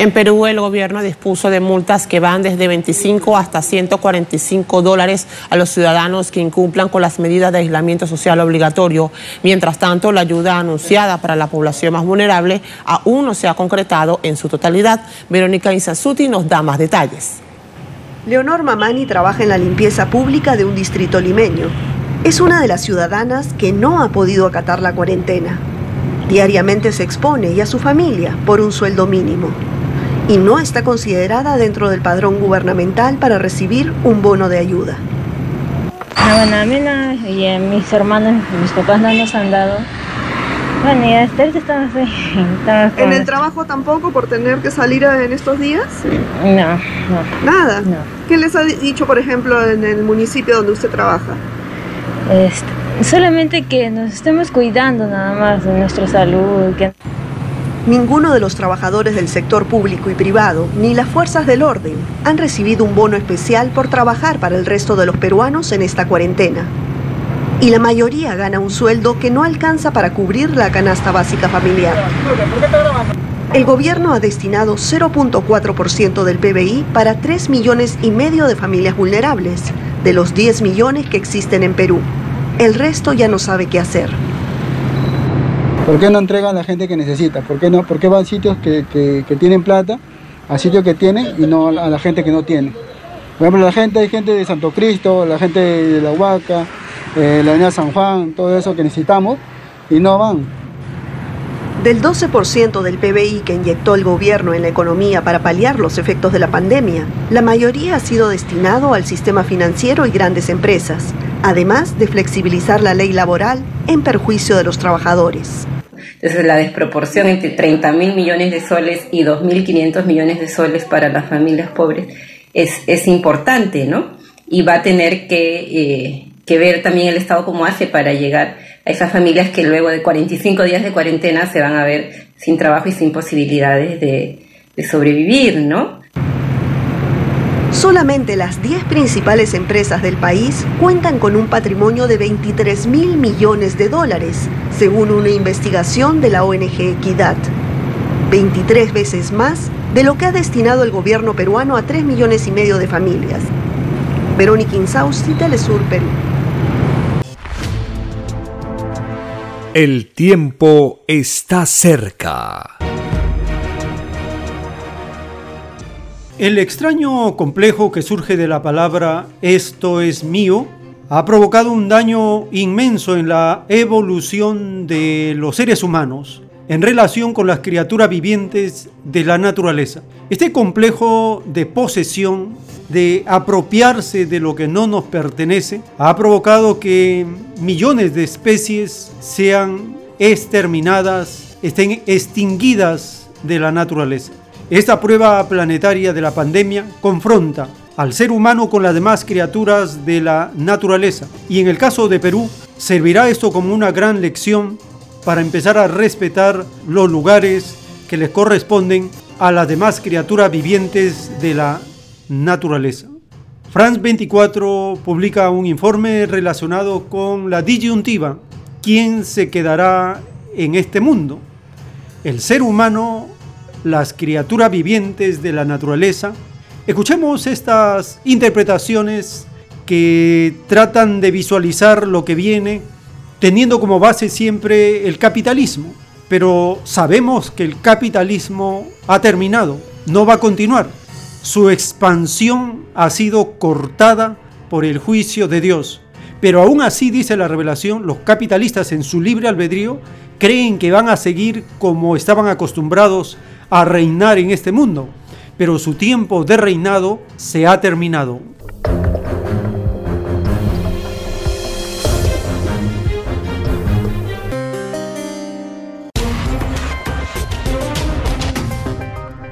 En Perú el gobierno dispuso de multas que van desde 25 hasta 145 dólares a los ciudadanos que incumplan con las medidas de aislamiento social obligatorio. Mientras tanto, la ayuda anunciada para la población más vulnerable aún no se ha concretado en su totalidad. Verónica Insazuti nos da más detalles. Leonor Mamani trabaja en la limpieza pública de un distrito limeño. Es una de las ciudadanas que no ha podido acatar la cuarentena. Diariamente se expone y a su familia por un sueldo mínimo y no está considerada dentro del padrón gubernamental para recibir un bono de ayuda. y mis hermanos, mis papás no nos han dado. Bueno, y hasta estamos ahí. ¿En el trabajo tampoco por tener que salir en estos días? No, no. ¿Nada? No. ¿Qué les ha dicho, por ejemplo, en el municipio donde usted trabaja? Este, solamente que nos estemos cuidando nada más de nuestra salud. Que... Ninguno de los trabajadores del sector público y privado, ni las fuerzas del orden, han recibido un bono especial por trabajar para el resto de los peruanos en esta cuarentena. Y la mayoría gana un sueldo que no alcanza para cubrir la canasta básica familiar. El gobierno ha destinado 0.4% del PBI para 3 millones y medio de familias vulnerables, de los 10 millones que existen en Perú. El resto ya no sabe qué hacer. ¿Por qué no entregan a la gente que necesita? ¿Por qué, no, por qué van sitios que, tienen plata a sitios que tienen y no a la gente que no tiene? Por ejemplo, la gente, hay gente de Santo Cristo, la gente de La Huaca, eh, la Avenida San Juan, todo eso que necesitamos y no van. Del 12% del PBI que inyectó el gobierno en la economía para paliar los efectos de la pandemia, la mayoría ha sido destinado al sistema financiero y grandes empresas, además de flexibilizar la ley laboral en perjuicio de los trabajadores. Entonces la desproporción entre 30 mil millones de soles y 2.500 millones de soles para las familias pobres es, es importante, ¿no? Y va a tener que, eh, que ver también el Estado cómo hace para llegar a esas familias que luego de 45 días de cuarentena se van a ver sin trabajo y sin posibilidades de, de sobrevivir, ¿no? Solamente las 10 principales empresas del país cuentan con un patrimonio de 23 mil millones de dólares, según una investigación de la ONG Equidad. 23 veces más de lo que ha destinado el gobierno peruano a 3 millones y medio de familias. Verónica Insausti, Telesur, Perú. El tiempo está cerca. El extraño complejo que surge de la palabra esto es mío ha provocado un daño inmenso en la evolución de los seres humanos. en relación con las criaturas vivientes de la naturaleza. Este complejo de posesión, de apropiarse de lo que no nos pertenece, ha provocado que millones de especies sean exterminadas, estén extinguidas de la naturaleza. Esta prueba planetaria de la pandemia confronta al ser humano con las demás criaturas de la naturaleza. Y en el caso de Perú, servirá esto como una gran lección para empezar a respetar los lugares que les corresponden a las demás criaturas vivientes de la naturaleza. France 24 publica un informe relacionado con la disyuntiva, ¿quién se quedará en este mundo? ¿El ser humano, las criaturas vivientes de la naturaleza? Escuchemos estas interpretaciones que tratan de visualizar lo que viene teniendo como base siempre el capitalismo. Pero sabemos que el capitalismo ha terminado, no va a continuar. Su expansión ha sido cortada por el juicio de Dios. Pero aún así, dice la revelación, los capitalistas en su libre albedrío creen que van a seguir como estaban acostumbrados a reinar en este mundo. Pero su tiempo de reinado se ha terminado.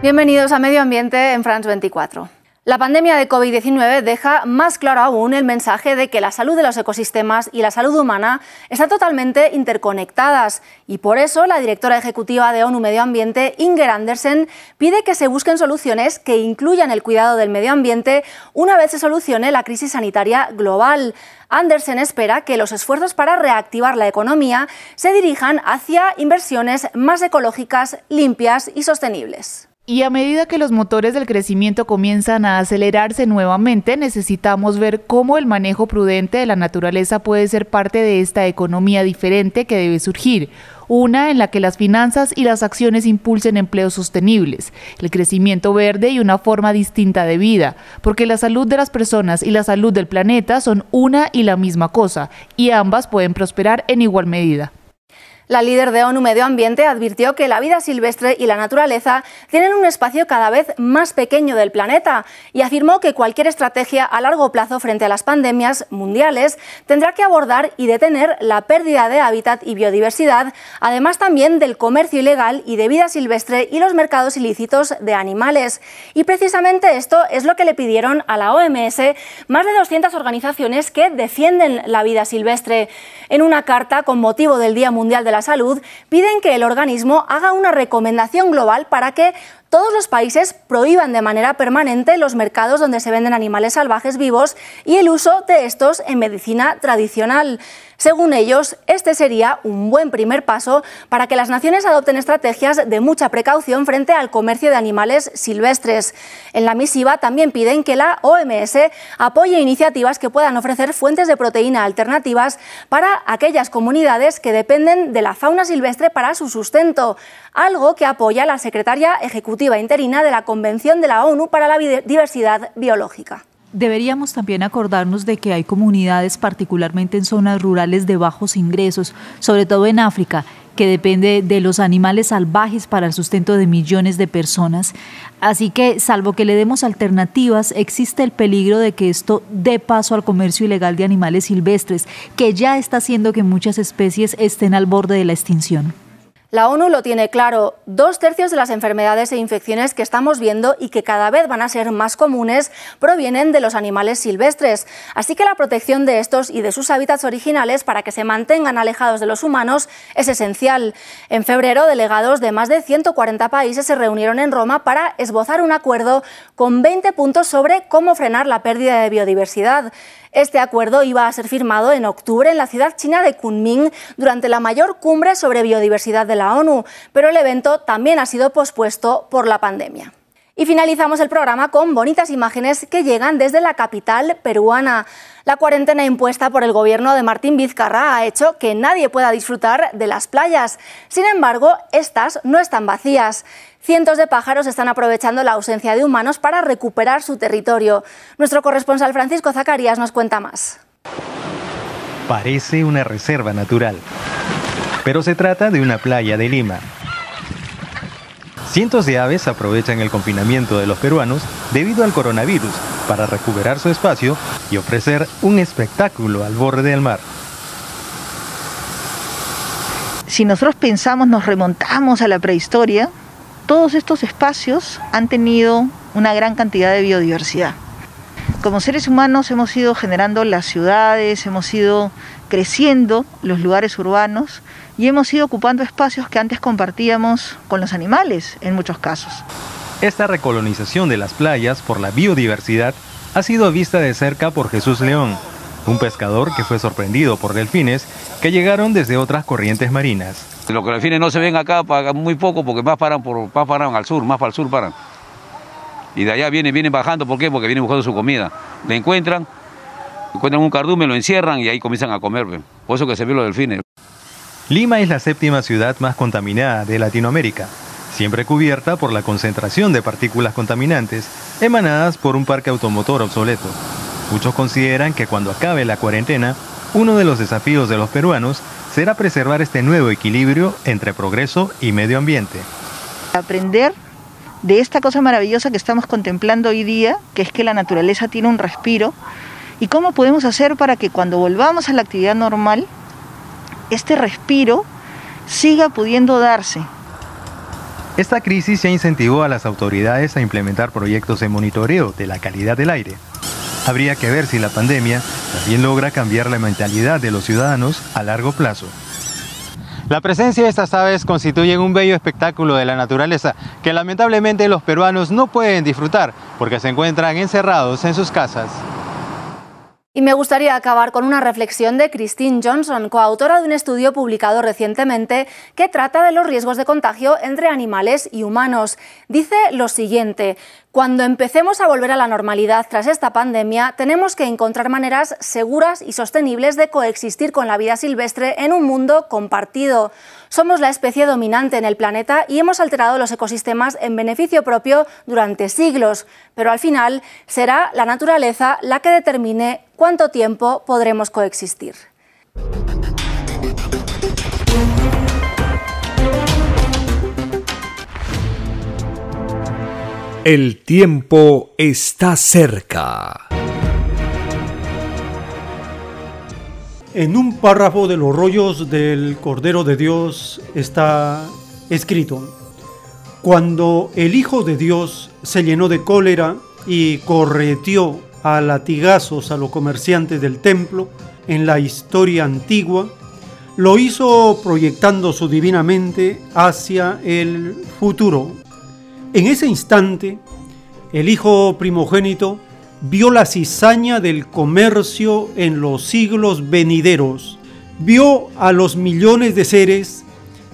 Bienvenidos a Medio Ambiente en France 24. La pandemia de COVID-19 deja más claro aún el mensaje de que la salud de los ecosistemas y la salud humana están totalmente interconectadas y por eso la directora ejecutiva de ONU Medio Ambiente, Inger Andersen, pide que se busquen soluciones que incluyan el cuidado del medio ambiente una vez se solucione la crisis sanitaria global. Andersen espera que los esfuerzos para reactivar la economía se dirijan hacia inversiones más ecológicas, limpias y sostenibles. Y a medida que los motores del crecimiento comienzan a acelerarse nuevamente, necesitamos ver cómo el manejo prudente de la naturaleza puede ser parte de esta economía diferente que debe surgir, una en la que las finanzas y las acciones impulsen empleos sostenibles, el crecimiento verde y una forma distinta de vida, porque la salud de las personas y la salud del planeta son una y la misma cosa, y ambas pueden prosperar en igual medida. La líder de ONU Medio Ambiente advirtió que la vida silvestre y la naturaleza tienen un espacio cada vez más pequeño del planeta y afirmó que cualquier estrategia a largo plazo frente a las pandemias mundiales tendrá que abordar y detener la pérdida de hábitat y biodiversidad, además también del comercio ilegal y de vida silvestre y los mercados ilícitos de animales. Y precisamente esto es lo que le pidieron a la OMS más de 200 organizaciones que defienden la vida silvestre. En una carta con motivo del Día Mundial de la Salud piden que el organismo haga una recomendación global para que todos los países prohíban de manera permanente los mercados donde se venden animales salvajes vivos y el uso de estos en medicina tradicional. Según ellos, este sería un buen primer paso para que las naciones adopten estrategias de mucha precaución frente al comercio de animales silvestres. En la misiva también piden que la OMS apoye iniciativas que puedan ofrecer fuentes de proteína alternativas para aquellas comunidades que dependen de la fauna silvestre para su sustento, algo que apoya la secretaria ejecutiva interina de la Convención de la ONU para la Diversidad Biológica. Deberíamos también acordarnos de que hay comunidades, particularmente en zonas rurales de bajos ingresos, sobre todo en África, que depende de los animales salvajes para el sustento de millones de personas. Así que, salvo que le demos alternativas, existe el peligro de que esto dé paso al comercio ilegal de animales silvestres, que ya está haciendo que muchas especies estén al borde de la extinción. La ONU lo tiene claro, dos tercios de las enfermedades e infecciones que estamos viendo y que cada vez van a ser más comunes provienen de los animales silvestres, así que la protección de estos y de sus hábitats originales para que se mantengan alejados de los humanos es esencial. En febrero, delegados de más de 140 países se reunieron en Roma para esbozar un acuerdo con 20 puntos sobre cómo frenar la pérdida de biodiversidad. Este acuerdo iba a ser firmado en octubre en la ciudad china de Kunming durante la mayor cumbre sobre biodiversidad de la ONU, pero el evento también ha sido pospuesto por la pandemia. Y finalizamos el programa con bonitas imágenes que llegan desde la capital peruana. La cuarentena impuesta por el gobierno de Martín Vizcarra ha hecho que nadie pueda disfrutar de las playas. Sin embargo, estas no están vacías. Cientos de pájaros están aprovechando la ausencia de humanos para recuperar su territorio. Nuestro corresponsal Francisco Zacarías nos cuenta más. Parece una reserva natural, pero se trata de una playa de Lima. Cientos de aves aprovechan el confinamiento de los peruanos debido al coronavirus para recuperar su espacio y ofrecer un espectáculo al borde del mar. Si nosotros pensamos, nos remontamos a la prehistoria, todos estos espacios han tenido una gran cantidad de biodiversidad. Como seres humanos hemos ido generando las ciudades, hemos ido creciendo los lugares urbanos y hemos ido ocupando espacios que antes compartíamos con los animales en muchos casos. Esta recolonización de las playas por la biodiversidad ha sido vista de cerca por Jesús León, un pescador que fue sorprendido por delfines que llegaron desde otras corrientes marinas. Los delfines no se ven acá muy poco porque más paran, por, más paran al sur, más para el sur paran. Y de allá vienen, vienen bajando, ¿por qué? Porque vienen buscando su comida. Le encuentran, encuentran un cardume, lo encierran y ahí comienzan a comer. Por eso que se ven los delfines. Lima es la séptima ciudad más contaminada de Latinoamérica, siempre cubierta por la concentración de partículas contaminantes emanadas por un parque automotor obsoleto. Muchos consideran que cuando acabe la cuarentena, uno de los desafíos de los peruanos será preservar este nuevo equilibrio entre progreso y medio ambiente. Aprender de esta cosa maravillosa que estamos contemplando hoy día, que es que la naturaleza tiene un respiro, y cómo podemos hacer para que cuando volvamos a la actividad normal, este respiro siga pudiendo darse. Esta crisis ya incentivó a las autoridades a implementar proyectos de monitoreo de la calidad del aire. Habría que ver si la pandemia también logra cambiar la mentalidad de los ciudadanos a largo plazo. La presencia de estas aves constituye un bello espectáculo de la naturaleza que lamentablemente los peruanos no pueden disfrutar porque se encuentran encerrados en sus casas. Y me gustaría acabar con una reflexión de Christine Johnson, coautora de un estudio publicado recientemente que trata de los riesgos de contagio entre animales y humanos. Dice lo siguiente, cuando empecemos a volver a la normalidad tras esta pandemia, tenemos que encontrar maneras seguras y sostenibles de coexistir con la vida silvestre en un mundo compartido. Somos la especie dominante en el planeta y hemos alterado los ecosistemas en beneficio propio durante siglos, pero al final será la naturaleza la que determine cuánto tiempo podremos coexistir. El tiempo está cerca. En un párrafo de los rollos del Cordero de Dios está escrito, cuando el Hijo de Dios se llenó de cólera y correteó a latigazos a los comerciantes del templo en la historia antigua, lo hizo proyectando su divinamente hacia el futuro. En ese instante, el Hijo primogénito vio la cizaña del comercio en los siglos venideros, vio a los millones de seres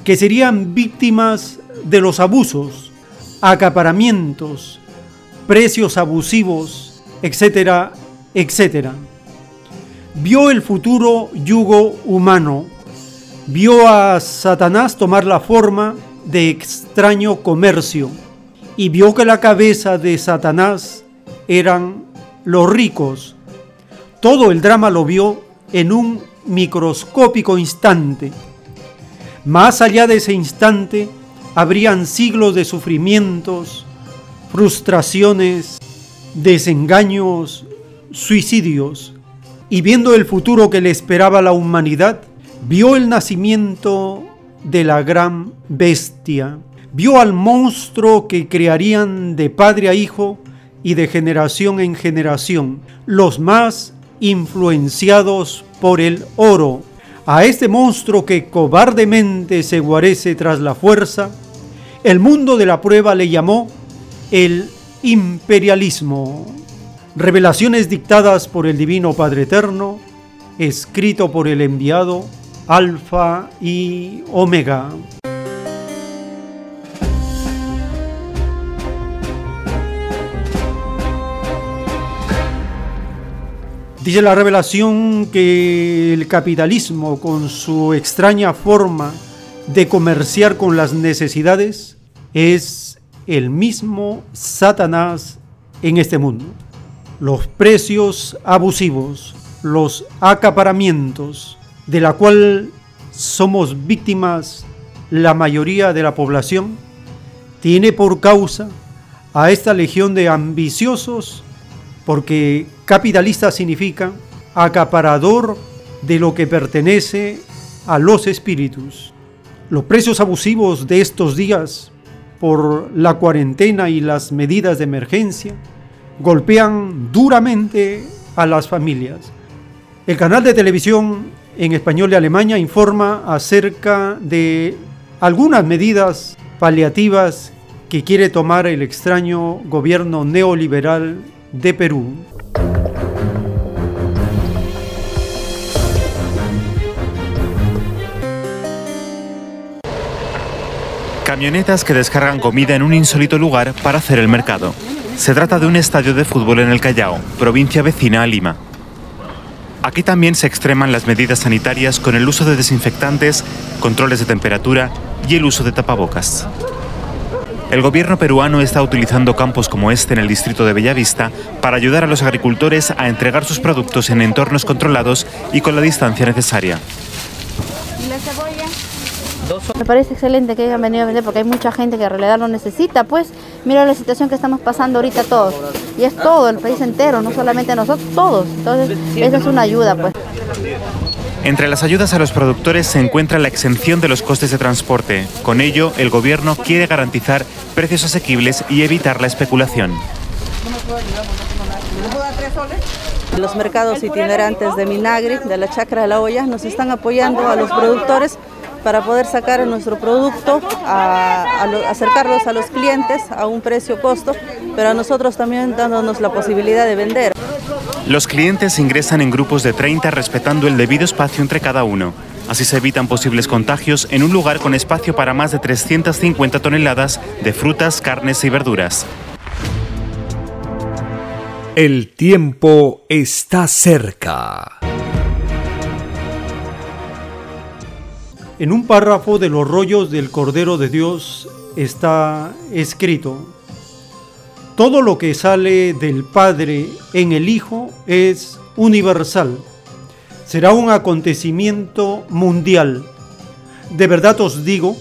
que serían víctimas de los abusos, acaparamientos, precios abusivos, etcétera, etcétera. Vio el futuro yugo humano, vio a Satanás tomar la forma de extraño comercio y vio que la cabeza de Satanás eran los ricos. Todo el drama lo vio en un microscópico instante. Más allá de ese instante, habrían siglos de sufrimientos, frustraciones, desengaños, suicidios. Y viendo el futuro que le esperaba a la humanidad, vio el nacimiento de la gran bestia. Vio al monstruo que crearían de padre a hijo y de generación en generación, los más influenciados por el oro. A este monstruo que cobardemente se guarece tras la fuerza, el mundo de la prueba le llamó el imperialismo. Revelaciones dictadas por el Divino Padre Eterno, escrito por el enviado Alfa y Omega. Dice la revelación que el capitalismo, con su extraña forma de comerciar con las necesidades, es el mismo Satanás en este mundo. Los precios abusivos, los acaparamientos, de la cual somos víctimas la mayoría de la población, tiene por causa a esta legión de ambiciosos, porque capitalista significa acaparador de lo que pertenece a los espíritus. Los precios abusivos de estos días por la cuarentena y las medidas de emergencia golpean duramente a las familias. El canal de televisión en español de Alemania informa acerca de algunas medidas paliativas que quiere tomar el extraño gobierno neoliberal de Perú. Camionetas que descargan comida en un insólito lugar para hacer el mercado. Se trata de un estadio de fútbol en el Callao, provincia vecina a Lima. Aquí también se extreman las medidas sanitarias con el uso de desinfectantes, controles de temperatura y el uso de tapabocas. El gobierno peruano está utilizando campos como este en el distrito de Bellavista para ayudar a los agricultores a entregar sus productos en entornos controlados y con la distancia necesaria. Me parece excelente que hayan venido a vender porque hay mucha gente que en realidad lo necesita, pues mira la situación que estamos pasando ahorita todos. Y es todo, el país entero, no solamente nosotros, todos. Entonces, esa es una ayuda, pues. Entre las ayudas a los productores se encuentra la exención de los costes de transporte. Con ello, el gobierno quiere garantizar precios asequibles y evitar la especulación. Los mercados itinerantes de Minagri, de la Chacra de la Olla, nos están apoyando a los productores para poder sacar nuestro producto, a, acercarlos a los clientes a un precio costo, pero a nosotros también dándonos la posibilidad de vender. Los clientes ingresan en grupos de 30 respetando el debido espacio entre cada uno. Así se evitan posibles contagios en un lugar con espacio para más de 350 toneladas de frutas, carnes y verduras. El tiempo está cerca. En un párrafo de los rollos del Cordero de Dios está escrito, todo lo que sale del Padre en el Hijo es universal. Será un acontecimiento mundial. De verdad os digo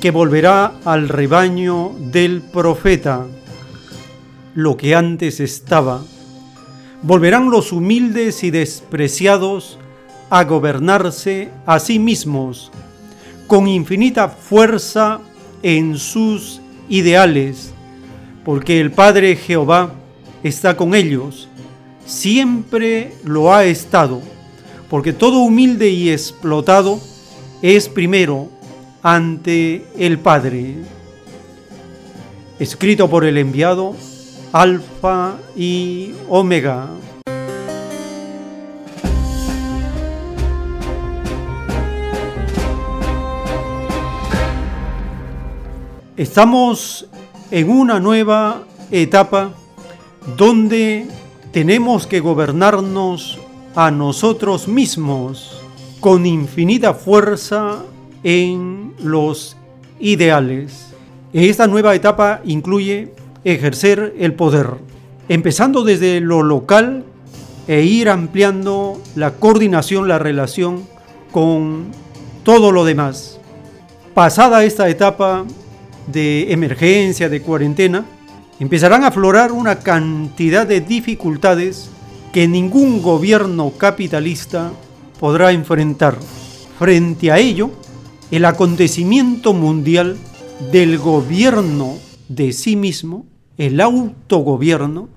que volverá al rebaño del profeta lo que antes estaba. Volverán los humildes y despreciados a gobernarse a sí mismos con infinita fuerza en sus ideales, porque el Padre Jehová está con ellos, siempre lo ha estado, porque todo humilde y explotado es primero ante el Padre. Escrito por el enviado Alfa y Omega. Estamos en una nueva etapa donde tenemos que gobernarnos a nosotros mismos con infinita fuerza en los ideales. Esta nueva etapa incluye ejercer el poder, empezando desde lo local e ir ampliando la coordinación, la relación con todo lo demás. Pasada esta etapa de emergencia, de cuarentena, empezarán a aflorar una cantidad de dificultades que ningún gobierno capitalista podrá enfrentar. Frente a ello, el acontecimiento mundial del gobierno de sí mismo, el autogobierno,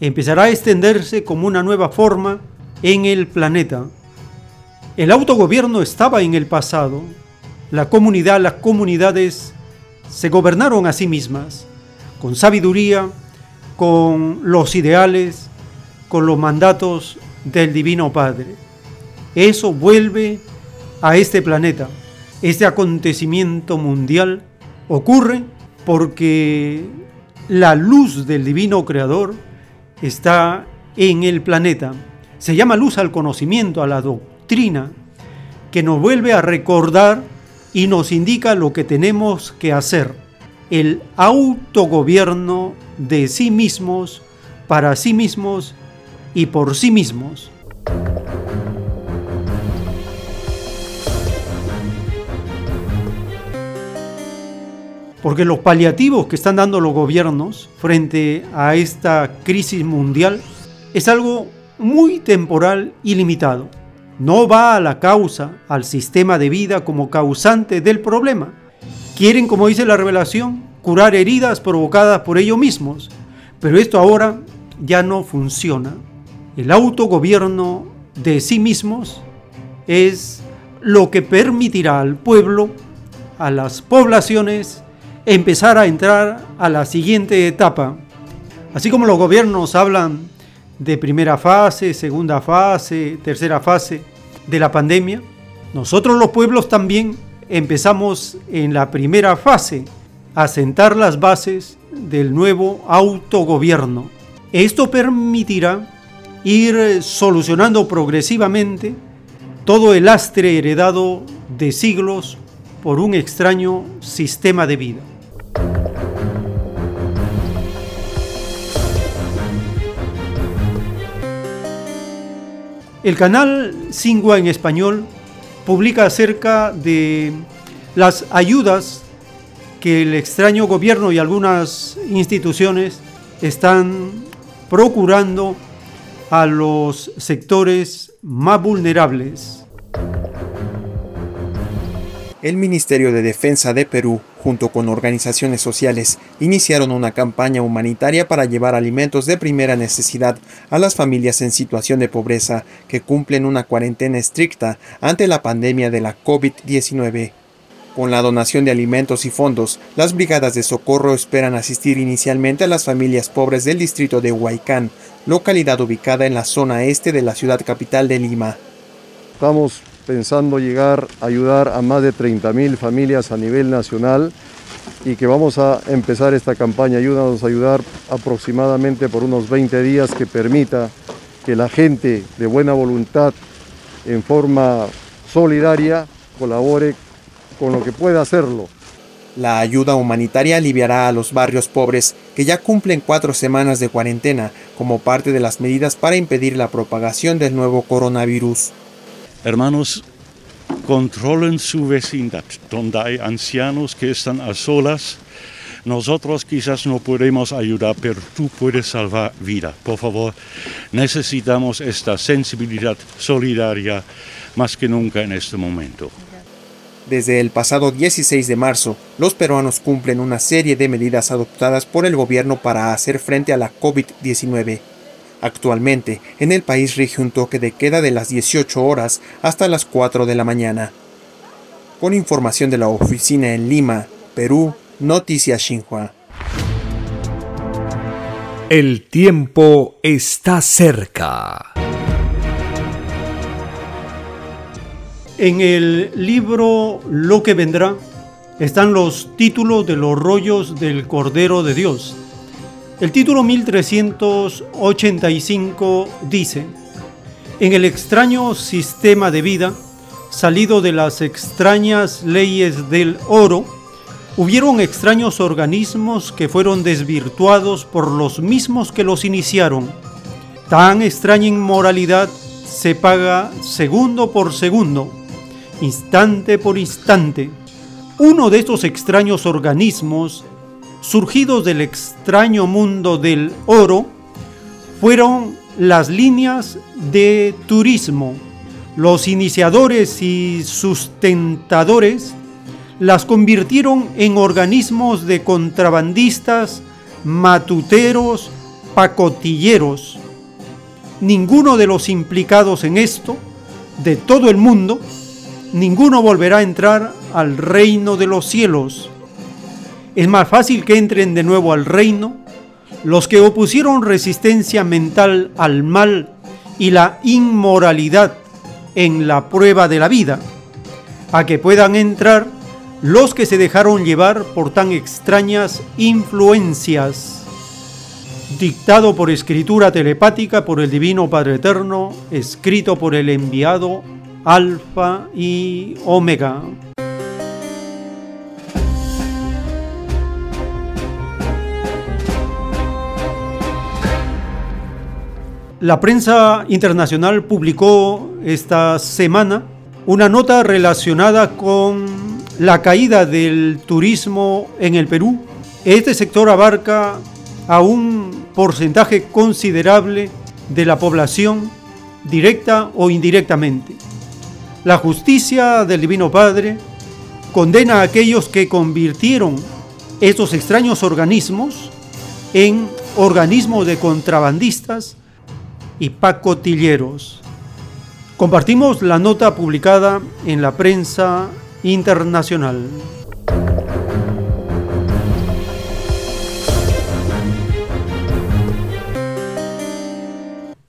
empezará a extenderse como una nueva forma en el planeta. El autogobierno estaba en el pasado, la comunidad, las comunidades se gobernaron a sí mismas, con sabiduría, con los ideales, con los mandatos del Divino Padre. Eso vuelve a este planeta. Este acontecimiento mundial ocurre porque la luz del Divino Creador está en el planeta. Se llama luz al conocimiento, a la doctrina, que nos vuelve a recordar y nos indica lo que tenemos que hacer, el autogobierno de sí mismos, para sí mismos y por sí mismos. porque los paliativos que están dando los gobiernos frente a esta crisis mundial es algo muy temporal y limitado. No va a la causa, al sistema de vida como causante del problema. Quieren, como dice la revelación, curar heridas provocadas por ellos mismos, pero esto ahora ya no funciona. El autogobierno de sí mismos es lo que permitirá al pueblo, a las poblaciones, empezar a entrar a la siguiente etapa. Así como los gobiernos hablan de primera fase, segunda fase, tercera fase de la pandemia, nosotros los pueblos también empezamos en la primera fase a sentar las bases del nuevo autogobierno. Esto permitirá ir solucionando progresivamente todo el lastre heredado de siglos por un extraño sistema de vida. El canal Singua en español publica acerca de las ayudas que el extraño gobierno y algunas instituciones están procurando a los sectores más vulnerables. El Ministerio de Defensa de Perú, junto con organizaciones sociales, iniciaron una campaña humanitaria para llevar alimentos de primera necesidad a las familias en situación de pobreza que cumplen una cuarentena estricta ante la pandemia de la COVID-19. Con la donación de alimentos y fondos, las brigadas de socorro esperan asistir inicialmente a las familias pobres del distrito de Huaycán, localidad ubicada en la zona este de la ciudad capital de Lima. Estamos pensando llegar a ayudar a más de 30.000 familias a nivel nacional y que vamos a empezar esta campaña. Ayúdanos a ayudar aproximadamente por unos 20 días que permita que la gente de buena voluntad en forma solidaria colabore con lo que pueda hacerlo. La ayuda humanitaria aliviará a los barrios pobres que ya cumplen cuatro semanas de cuarentena como parte de las medidas para impedir la propagación del nuevo coronavirus. Hermanos, controlen su vecindad, donde hay ancianos que están a solas. Nosotros quizás no podemos ayudar, pero tú puedes salvar vida. Por favor, necesitamos esta sensibilidad solidaria más que nunca en este momento. Desde el pasado 16 de marzo, los peruanos cumplen una serie de medidas adoptadas por el gobierno para hacer frente a la COVID-19. Actualmente, en el país rige un toque de queda de las 18 horas hasta las 4 de la mañana. Con información de la oficina en Lima, Perú, Noticias Xinhua. El tiempo está cerca. En el libro Lo que vendrá están los títulos de los rollos del Cordero de Dios. El título 1385 dice, En el extraño sistema de vida, salido de las extrañas leyes del oro, hubieron extraños organismos que fueron desvirtuados por los mismos que los iniciaron. Tan extraña inmoralidad se paga segundo por segundo instante por instante. Uno de estos extraños organismos, surgidos del extraño mundo del oro, fueron las líneas de turismo. Los iniciadores y sustentadores las convirtieron en organismos de contrabandistas, matuteros, pacotilleros. Ninguno de los implicados en esto, de todo el mundo, ninguno volverá a entrar al reino de los cielos. Es más fácil que entren de nuevo al reino los que opusieron resistencia mental al mal y la inmoralidad en la prueba de la vida, a que puedan entrar los que se dejaron llevar por tan extrañas influencias. Dictado por escritura telepática por el Divino Padre Eterno, escrito por el enviado alfa y omega. La prensa internacional publicó esta semana una nota relacionada con la caída del turismo en el Perú, este sector abarca a un porcentaje considerable de la población, directa o indirectamente. La justicia del Divino Padre condena a aquellos que convirtieron estos extraños organismos en organismos de contrabandistas y pacotilleros. Compartimos la nota publicada en la prensa internacional.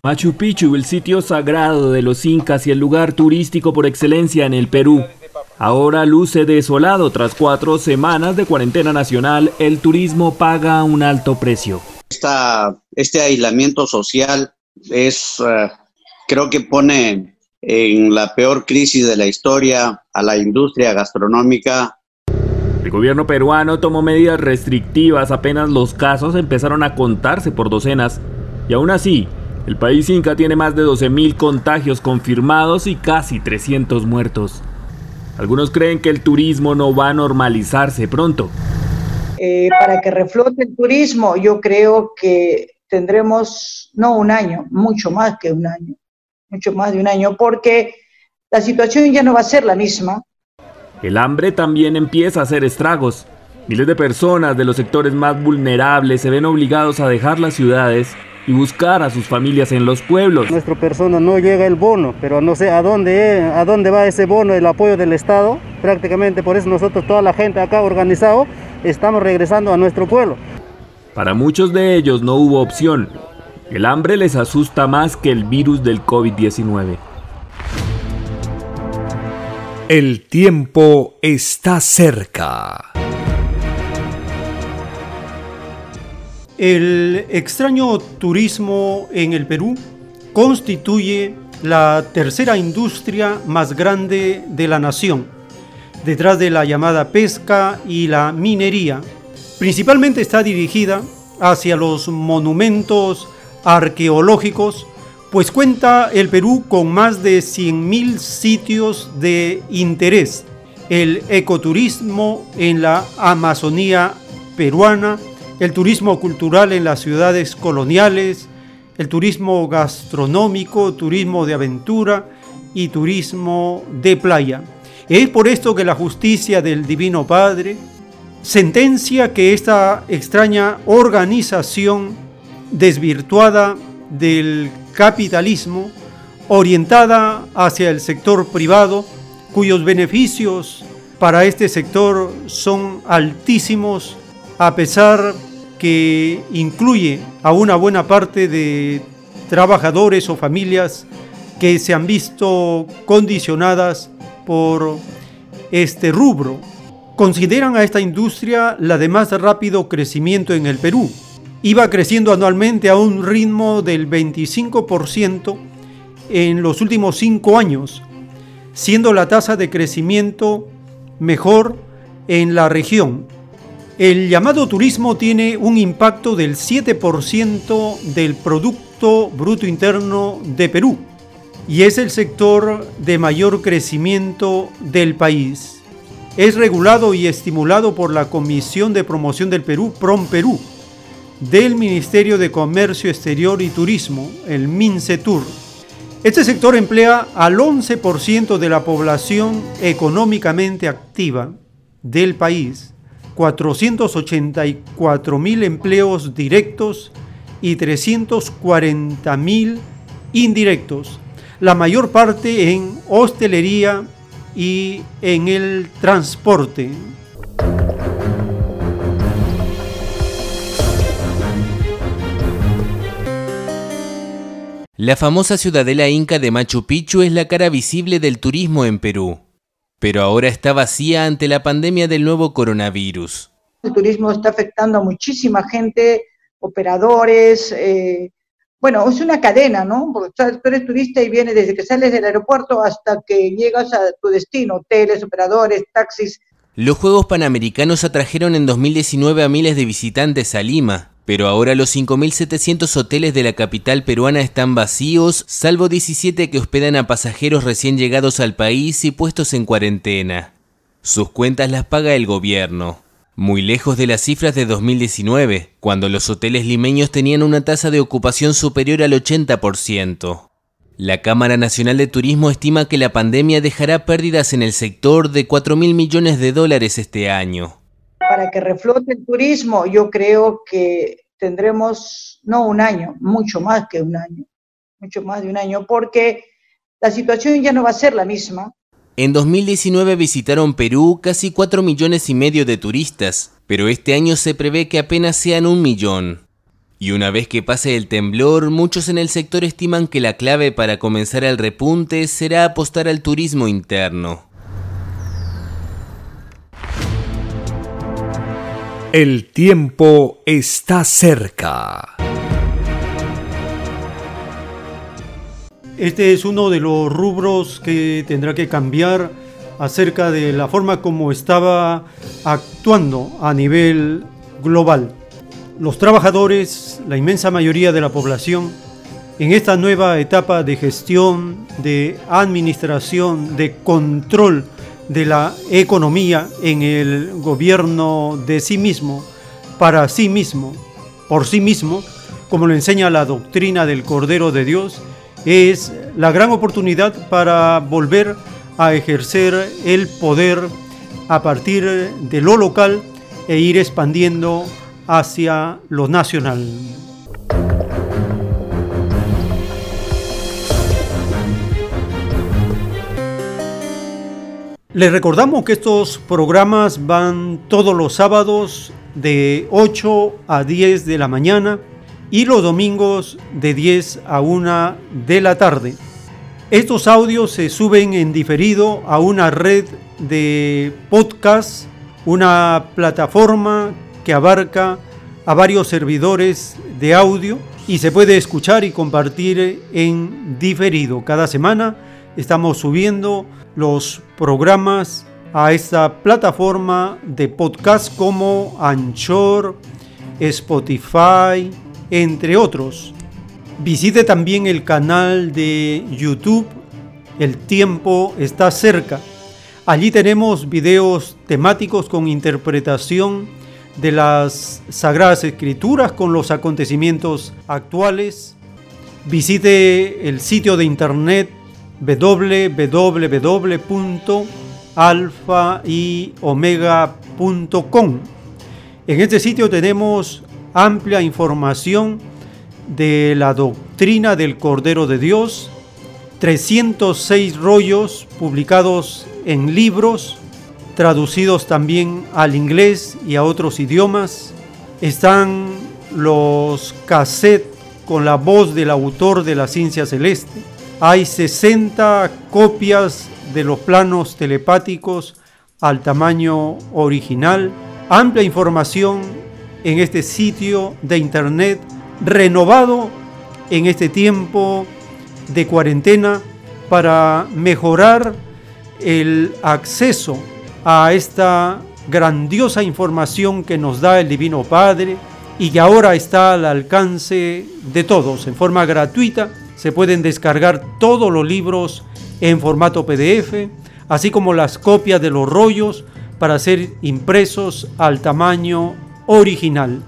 Machu Picchu, el sitio sagrado de los incas y el lugar turístico por excelencia en el Perú. Ahora luce desolado tras cuatro semanas de cuarentena nacional, el turismo paga un alto precio. este aislamiento social es, eh, creo que pone en la peor crisis de la historia a la industria gastronómica. El gobierno peruano tomó medidas restrictivas apenas los casos empezaron a contarse por docenas y aún así el país inca tiene más de 12.000 contagios confirmados y casi 300 muertos. Algunos creen que el turismo no va a normalizarse pronto. Eh, para que reflote el turismo, yo creo que tendremos, no un año, mucho más que un año, mucho más de un año, porque la situación ya no va a ser la misma. El hambre también empieza a hacer estragos. Miles de personas de los sectores más vulnerables se ven obligados a dejar las ciudades y buscar a sus familias en los pueblos. Nuestra persona no llega el bono, pero no sé a dónde, a dónde va ese bono, el apoyo del Estado. Prácticamente por eso nosotros, toda la gente acá organizado, estamos regresando a nuestro pueblo. Para muchos de ellos no hubo opción. El hambre les asusta más que el virus del COVID-19. El tiempo está cerca. El extraño turismo en el Perú constituye la tercera industria más grande de la nación, detrás de la llamada pesca y la minería. Principalmente está dirigida hacia los monumentos arqueológicos, pues cuenta el Perú con más de 100.000 sitios de interés. El ecoturismo en la Amazonía peruana, el turismo cultural en las ciudades coloniales, el turismo gastronómico, turismo de aventura y turismo de playa. Es por esto que la justicia del Divino Padre sentencia que esta extraña organización desvirtuada del capitalismo, orientada hacia el sector privado, cuyos beneficios para este sector son altísimos, a pesar que incluye a una buena parte de trabajadores o familias que se han visto condicionadas por este rubro. Consideran a esta industria la de más rápido crecimiento en el Perú. Iba creciendo anualmente a un ritmo del 25% en los últimos cinco años, siendo la tasa de crecimiento mejor en la región el llamado turismo tiene un impacto del 7% del Producto Bruto Interno de Perú y es el sector de mayor crecimiento del país. Es regulado y estimulado por la Comisión de Promoción del Perú, PROM Perú, del Ministerio de Comercio Exterior y Turismo, el MINCETUR. Este sector emplea al 11% de la población económicamente activa del país 484 mil empleos directos y 340 mil indirectos, la mayor parte en hostelería y en el transporte. La famosa ciudadela inca de Machu Picchu es la cara visible del turismo en Perú pero ahora está vacía ante la pandemia del nuevo coronavirus. El turismo está afectando a muchísima gente, operadores, eh, bueno, es una cadena, ¿no? Porque tú eres turista y vienes desde que sales del aeropuerto hasta que llegas a tu destino, hoteles, operadores, taxis. Los Juegos Panamericanos atrajeron en 2019 a miles de visitantes a Lima, pero ahora los 5.700 hoteles de la capital peruana están vacíos, salvo 17 que hospedan a pasajeros recién llegados al país y puestos en cuarentena. Sus cuentas las paga el gobierno. Muy lejos de las cifras de 2019, cuando los hoteles limeños tenían una tasa de ocupación superior al 80%. La Cámara Nacional de Turismo estima que la pandemia dejará pérdidas en el sector de 4 mil millones de dólares este año. Para que reflote el turismo, yo creo que tendremos, no un año, mucho más que un año, mucho más de un año, porque la situación ya no va a ser la misma. En 2019 visitaron Perú casi 4 millones y medio de turistas, pero este año se prevé que apenas sean un millón. Y una vez que pase el temblor, muchos en el sector estiman que la clave para comenzar el repunte será apostar al turismo interno. El tiempo está cerca. Este es uno de los rubros que tendrá que cambiar acerca de la forma como estaba actuando a nivel global. Los trabajadores, la inmensa mayoría de la población, en esta nueva etapa de gestión, de administración, de control de la economía en el gobierno de sí mismo, para sí mismo, por sí mismo, como lo enseña la doctrina del Cordero de Dios, es la gran oportunidad para volver a ejercer el poder a partir de lo local e ir expandiendo hacia lo nacional. Les recordamos que estos programas van todos los sábados de 8 a 10 de la mañana y los domingos de 10 a 1 de la tarde. Estos audios se suben en diferido a una red de podcast, una plataforma que abarca a varios servidores de audio y se puede escuchar y compartir en diferido. Cada semana estamos subiendo los programas a esta plataforma de podcast como Anchor, Spotify, entre otros. Visite también el canal de YouTube El tiempo está cerca. Allí tenemos videos temáticos con interpretación de las Sagradas Escrituras con los acontecimientos actuales. Visite el sitio de internet www.alfayomega.com. En este sitio tenemos amplia información de la doctrina del Cordero de Dios, 306 rollos publicados en libros, traducidos también al inglés y a otros idiomas. Están los cassettes con la voz del autor de la ciencia celeste hay 60 copias de los planos telepáticos al tamaño original. Amplia información en este sitio de internet renovado en este tiempo de cuarentena para mejorar el acceso a esta grandiosa información que nos da el Divino Padre y que ahora está al alcance de todos. En forma gratuita se pueden descargar todos los libros en formato PDF, así como las copias de los rollos para ser impresos al tamaño original.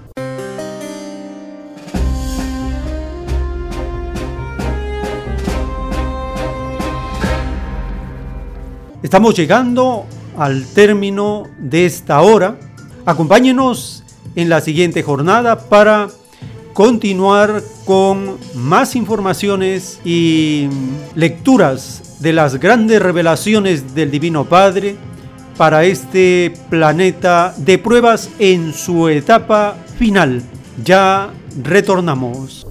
Estamos llegando al término de esta hora. Acompáñenos en la siguiente jornada para continuar con más informaciones y lecturas de las grandes revelaciones del Divino Padre para este planeta de pruebas en su etapa final. Ya retornamos.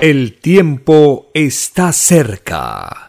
El tiempo está cerca.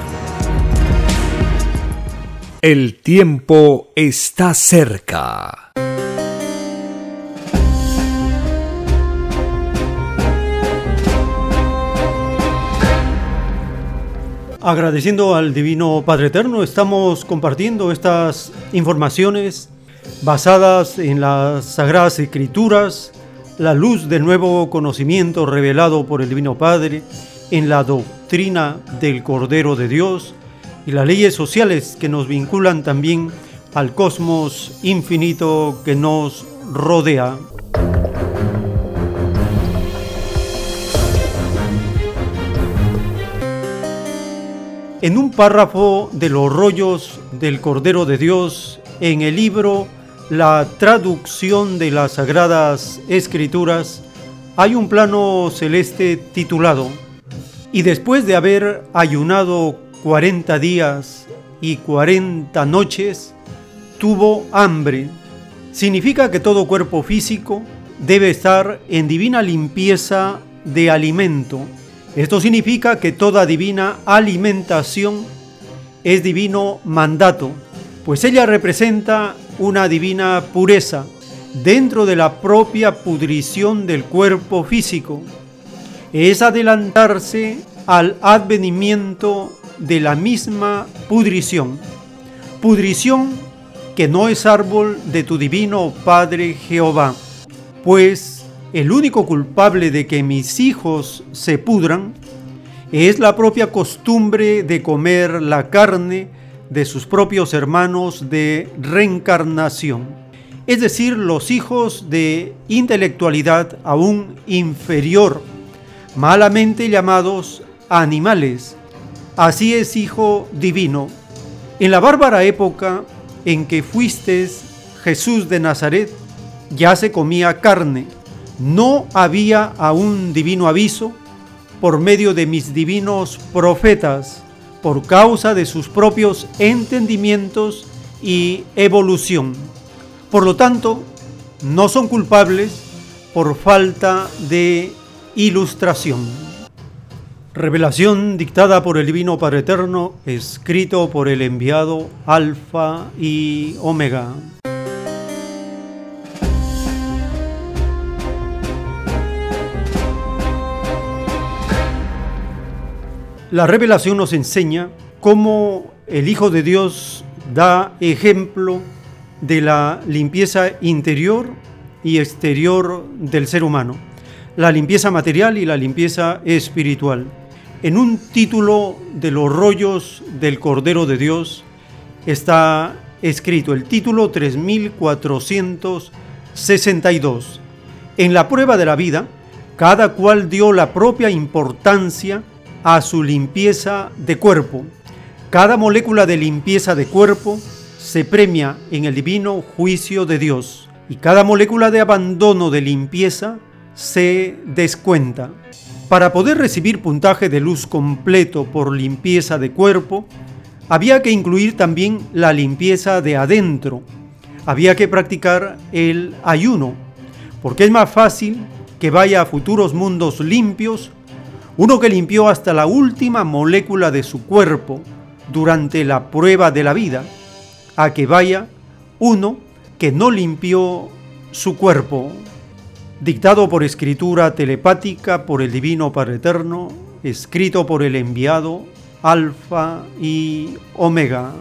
el tiempo está cerca. Agradeciendo al Divino Padre Eterno, estamos compartiendo estas informaciones basadas en las Sagradas Escrituras, la luz del nuevo conocimiento revelado por el Divino Padre, en la doctrina del Cordero de Dios, y las leyes sociales que nos vinculan también al cosmos infinito que nos rodea. En un párrafo de los rollos del Cordero de Dios en el libro La traducción de las Sagradas Escrituras, hay un plano celeste titulado Y después de haber ayunado 40 días y 40 noches, tuvo hambre. Significa que todo cuerpo físico debe estar en divina limpieza de alimento. Esto significa que toda divina alimentación es divino mandato, pues ella representa una divina pureza dentro de la propia pudrición del cuerpo físico. Es adelantarse al advenimiento de la misma pudrición, pudrición que no es árbol de tu divino Padre Jehová, pues el único culpable de que mis hijos se pudran es la propia costumbre de comer la carne de sus propios hermanos de reencarnación, es decir, los hijos de intelectualidad aún inferior, malamente llamados animales, Así es, Hijo Divino. En la bárbara época en que fuiste Jesús de Nazaret, ya se comía carne. No había aún divino aviso por medio de mis divinos profetas, por causa de sus propios entendimientos y evolución. Por lo tanto, no son culpables por falta de ilustración. Revelación dictada por el Divino Padre Eterno, escrito por el enviado Alfa y Omega. La revelación nos enseña cómo el Hijo de Dios da ejemplo de la limpieza interior y exterior del ser humano, la limpieza material y la limpieza espiritual. En un título de los rollos del Cordero de Dios está escrito el título 3462. En la prueba de la vida, cada cual dio la propia importancia a su limpieza de cuerpo. Cada molécula de limpieza de cuerpo se premia en el divino juicio de Dios y cada molécula de abandono de limpieza se descuenta. Para poder recibir puntaje de luz completo por limpieza de cuerpo, había que incluir también la limpieza de adentro. Había que practicar el ayuno, porque es más fácil que vaya a futuros mundos limpios uno que limpió hasta la última molécula de su cuerpo durante la prueba de la vida, a que vaya uno que no limpió su cuerpo dictado por escritura telepática por el Divino Padre Eterno, escrito por el enviado Alfa y Omega.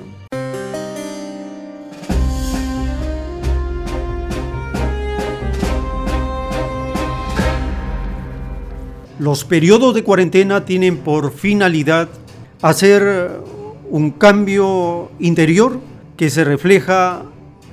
Los periodos de cuarentena tienen por finalidad hacer un cambio interior que se refleja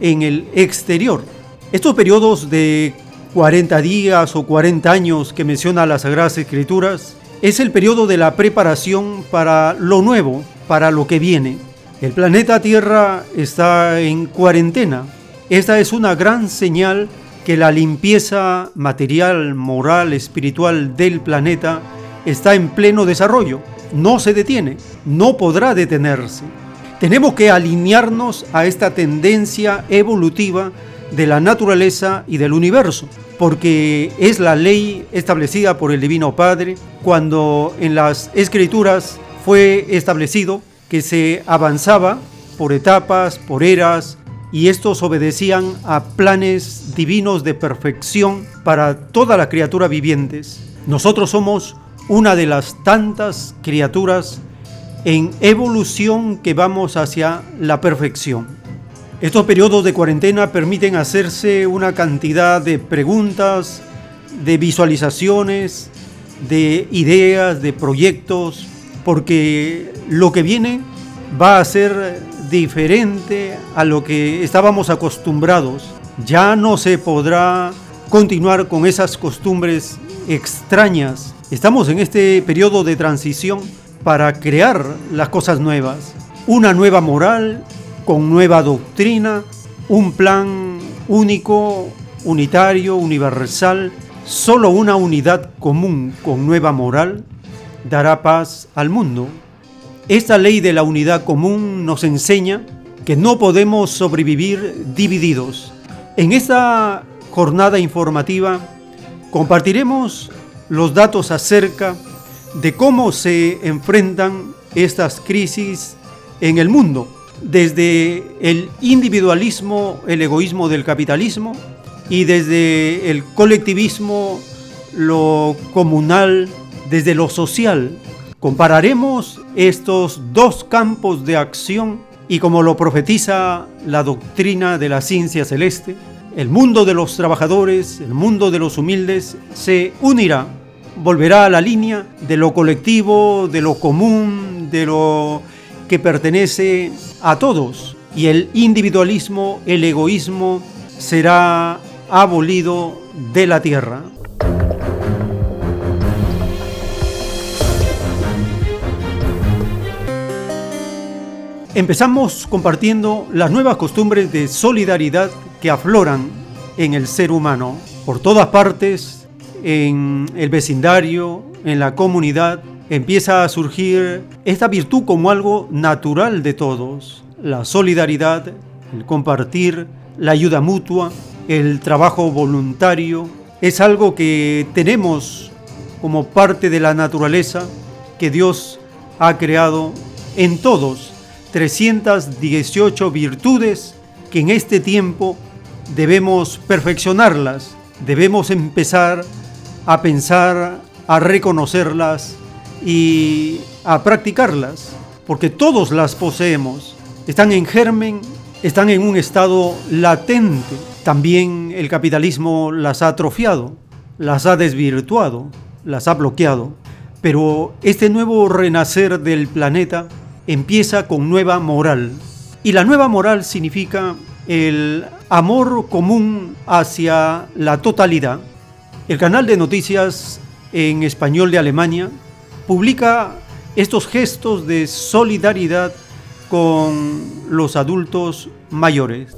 en el exterior. Estos periodos de 40 días o 40 años que menciona las Sagradas Escrituras, es el periodo de la preparación para lo nuevo, para lo que viene. El planeta Tierra está en cuarentena. Esta es una gran señal que la limpieza material, moral, espiritual del planeta está en pleno desarrollo. No se detiene, no podrá detenerse. Tenemos que alinearnos a esta tendencia evolutiva de la naturaleza y del universo, porque es la ley establecida por el Divino Padre cuando en las escrituras fue establecido que se avanzaba por etapas, por eras, y estos obedecían a planes divinos de perfección para toda la criatura vivientes. Nosotros somos una de las tantas criaturas en evolución que vamos hacia la perfección. Estos periodos de cuarentena permiten hacerse una cantidad de preguntas, de visualizaciones, de ideas, de proyectos, porque lo que viene va a ser diferente a lo que estábamos acostumbrados. Ya no se podrá continuar con esas costumbres extrañas. Estamos en este periodo de transición para crear las cosas nuevas. Una nueva moral con nueva doctrina, un plan único, unitario, universal, solo una unidad común con nueva moral dará paz al mundo. Esta ley de la unidad común nos enseña que no podemos sobrevivir divididos. En esta jornada informativa compartiremos los datos acerca de cómo se enfrentan estas crisis en el mundo desde el individualismo, el egoísmo del capitalismo y desde el colectivismo, lo comunal, desde lo social. Compararemos estos dos campos de acción y como lo profetiza la doctrina de la ciencia celeste, el mundo de los trabajadores, el mundo de los humildes se unirá, volverá a la línea de lo colectivo, de lo común, de lo que pertenece a todos y el individualismo, el egoísmo será abolido de la tierra. Empezamos compartiendo las nuevas costumbres de solidaridad que afloran en el ser humano. Por todas partes, en el vecindario, en la comunidad, empieza a surgir esta virtud como algo natural de todos, la solidaridad, el compartir, la ayuda mutua, el trabajo voluntario, es algo que tenemos como parte de la naturaleza que Dios ha creado en todos, 318 virtudes que en este tiempo debemos perfeccionarlas, debemos empezar a pensar, a reconocerlas y a practicarlas, porque todos las poseemos, están en germen, están en un estado latente. También el capitalismo las ha atrofiado, las ha desvirtuado, las ha bloqueado. Pero este nuevo renacer del planeta empieza con nueva moral. Y la nueva moral significa el amor común hacia la totalidad. El canal de noticias en español de Alemania publica estos gestos de solidaridad con los adultos mayores.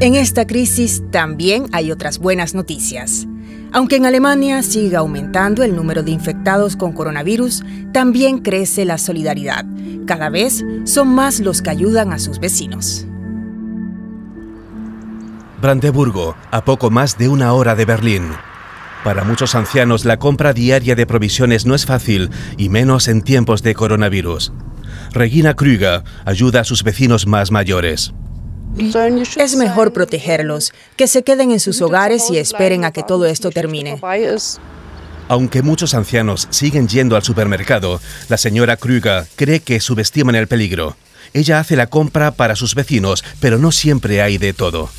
En esta crisis también hay otras buenas noticias. Aunque en Alemania siga aumentando el número de infectados con coronavirus, también crece la solidaridad. Cada vez son más los que ayudan a sus vecinos. Brandeburgo, a poco más de una hora de Berlín. Para muchos ancianos la compra diaria de provisiones no es fácil, y menos en tiempos de coronavirus. Regina Krüger ayuda a sus vecinos más mayores. Es mejor protegerlos, que se queden en sus hogares y esperen a que todo esto termine. Aunque muchos ancianos siguen yendo al supermercado, la señora Krüger cree que subestiman el peligro. Ella hace la compra para sus vecinos, pero no siempre hay de todo.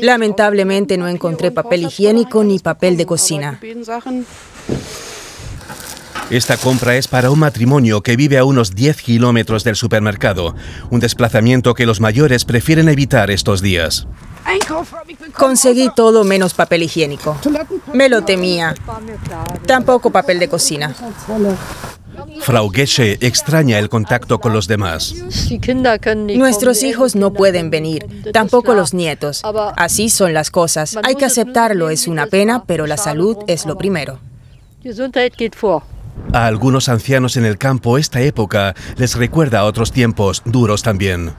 Lamentablemente no encontré papel higiénico ni papel de cocina. Esta compra es para un matrimonio que vive a unos 10 kilómetros del supermercado, un desplazamiento que los mayores prefieren evitar estos días. Conseguí todo menos papel higiénico. Me lo temía. Tampoco papel de cocina. Frau Gesche extraña el contacto con los demás. Nuestros hijos no pueden venir, tampoco los nietos. Así son las cosas. Hay que aceptarlo, es una pena, pero la salud es lo primero. A algunos ancianos en el campo esta época les recuerda a otros tiempos duros también.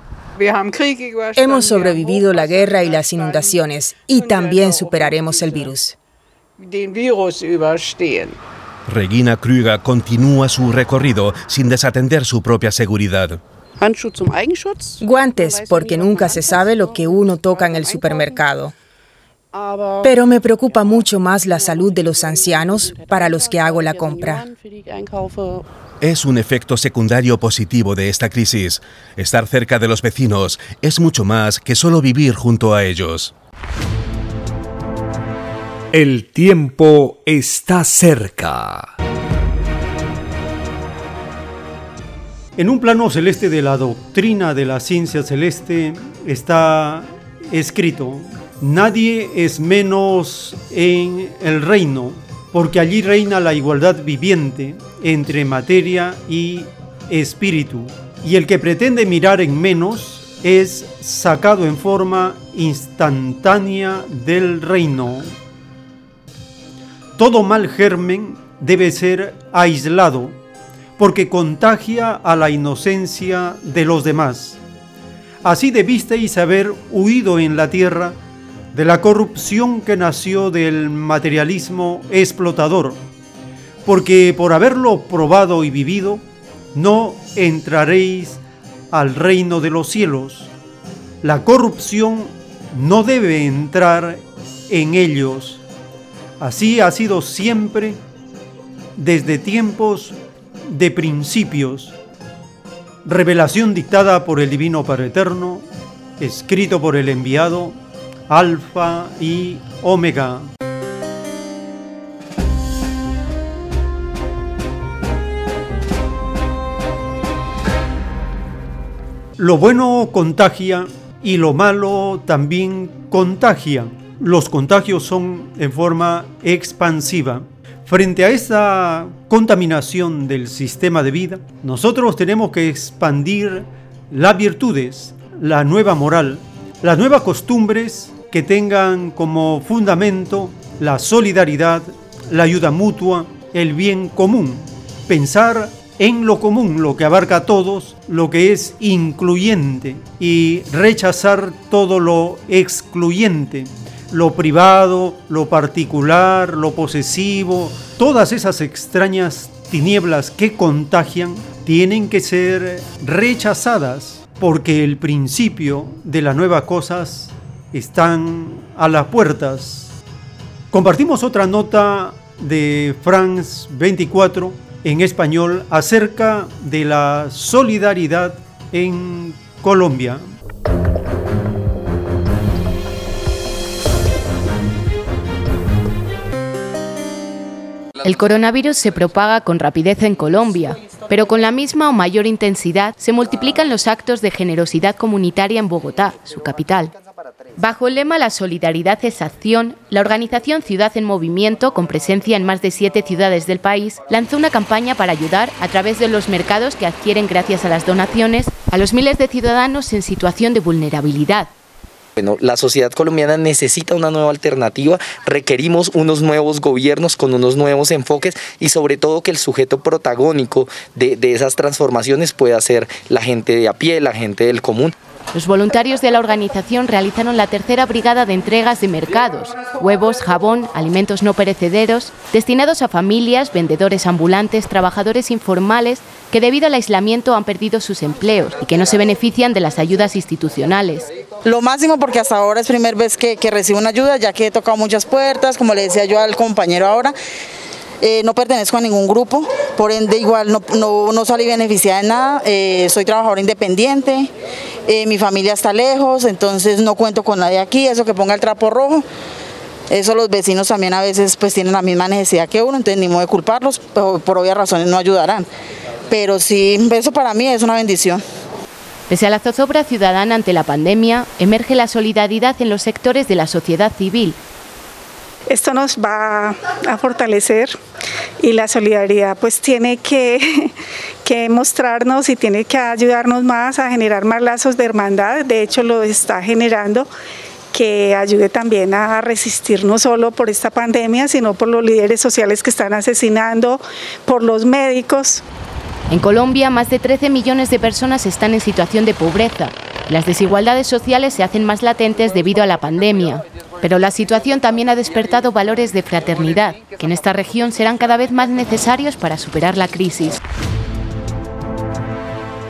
Hemos sobrevivido la guerra y las inundaciones y también superaremos el virus. Regina Krüger continúa su recorrido sin desatender su propia seguridad. Guantes, porque nunca se sabe lo que uno toca en el supermercado. Pero me preocupa mucho más la salud de los ancianos para los que hago la compra. Es un efecto secundario positivo de esta crisis. Estar cerca de los vecinos es mucho más que solo vivir junto a ellos. El tiempo está cerca. En un plano celeste de la doctrina de la ciencia celeste está escrito, nadie es menos en el reino, porque allí reina la igualdad viviente entre materia y espíritu, y el que pretende mirar en menos es sacado en forma instantánea del reino. Todo mal germen debe ser aislado porque contagia a la inocencia de los demás. Así debisteis haber huido en la tierra de la corrupción que nació del materialismo explotador, porque por haberlo probado y vivido, no entraréis al reino de los cielos. La corrupción no debe entrar en ellos. Así ha sido siempre desde tiempos de principios. Revelación dictada por el Divino Padre Eterno, escrito por el enviado Alfa y Omega. Lo bueno contagia y lo malo también contagia. Los contagios son en forma expansiva. Frente a esta contaminación del sistema de vida, nosotros tenemos que expandir las virtudes, la nueva moral, las nuevas costumbres que tengan como fundamento la solidaridad, la ayuda mutua, el bien común. Pensar en lo común, lo que abarca a todos, lo que es incluyente y rechazar todo lo excluyente, lo privado, lo particular, lo posesivo, todas esas extrañas tinieblas que contagian tienen que ser rechazadas porque el principio de las nuevas cosas están a las puertas. Compartimos otra nota de France 24 en español acerca de la solidaridad en Colombia. El coronavirus se propaga con rapidez en Colombia, pero con la misma o mayor intensidad se multiplican los actos de generosidad comunitaria en Bogotá, su capital. Bajo el lema La solidaridad es acción, la organización Ciudad en Movimiento, con presencia en más de siete ciudades del país, lanzó una campaña para ayudar, a través de los mercados que adquieren gracias a las donaciones, a los miles de ciudadanos en situación de vulnerabilidad, bueno, la sociedad colombiana necesita una nueva alternativa, requerimos unos nuevos gobiernos con unos nuevos enfoques y sobre todo que el sujeto protagónico de, de esas transformaciones pueda ser la gente de a pie, la gente del común. Los voluntarios de la organización realizaron la tercera brigada de entregas de mercados, huevos, jabón, alimentos no perecederos, destinados a familias, vendedores ambulantes, trabajadores informales que debido al aislamiento han perdido sus empleos y que no se benefician de las ayudas institucionales. Lo máximo porque hasta ahora es primera vez que, que recibo una ayuda, ya que he tocado muchas puertas, como le decía yo al compañero ahora, eh, no pertenezco a ningún grupo, por ende igual no, no, no salí beneficiada de nada, eh, soy trabajadora independiente, eh, mi familia está lejos, entonces no cuento con nadie aquí, eso que ponga el trapo rojo. Eso los vecinos también a veces pues tienen la misma necesidad que uno, entonces ni modo de culparlos, pero por obvias razones no ayudarán. Pero sí, eso para mí es una bendición. Pese a la zozobra ciudadana ante la pandemia, emerge la solidaridad en los sectores de la sociedad civil, esto nos va a fortalecer y la solidaridad pues tiene [LAUGHS] que, mostrarnos y tiene que ayudarnos más a generar más lazos de hermandad, de hecho lo está generando que ayude también a resistir no solo por esta pandemia, sino por los líderes sociales que están asesinando, por los médicos. En Colombia, más de 13 millones de personas están en situación de pobreza. Las desigualdades sociales se hacen más latentes debido a la pandemia. Pero la situación también ha despertado valores de fraternidad, que en esta región serán cada vez más necesarios para superar la crisis.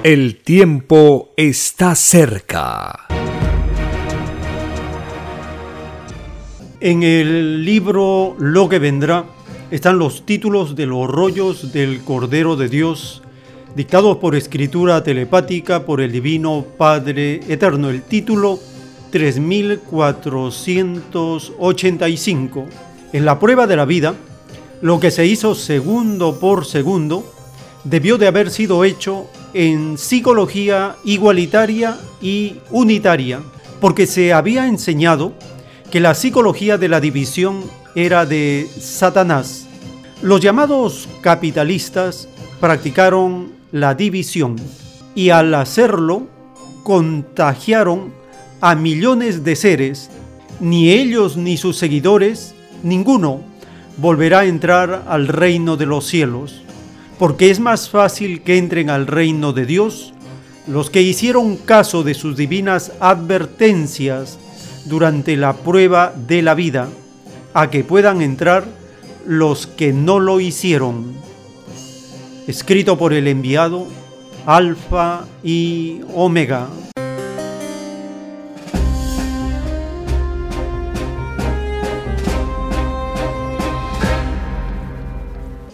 El tiempo está cerca. En el libro Lo que vendrá están los títulos de los rollos del Cordero de Dios, dictados por escritura telepática por el Divino Padre Eterno. El título 3485. En la prueba de la vida, lo que se hizo segundo por segundo debió de haber sido hecho en psicología igualitaria y unitaria, porque se había enseñado que la psicología de la división era de Satanás. Los llamados capitalistas practicaron la división y al hacerlo contagiaron a millones de seres, ni ellos ni sus seguidores, ninguno, volverá a entrar al reino de los cielos, porque es más fácil que entren al reino de Dios los que hicieron caso de sus divinas advertencias durante la prueba de la vida, a que puedan entrar los que no lo hicieron. Escrito por el enviado Alfa y Omega.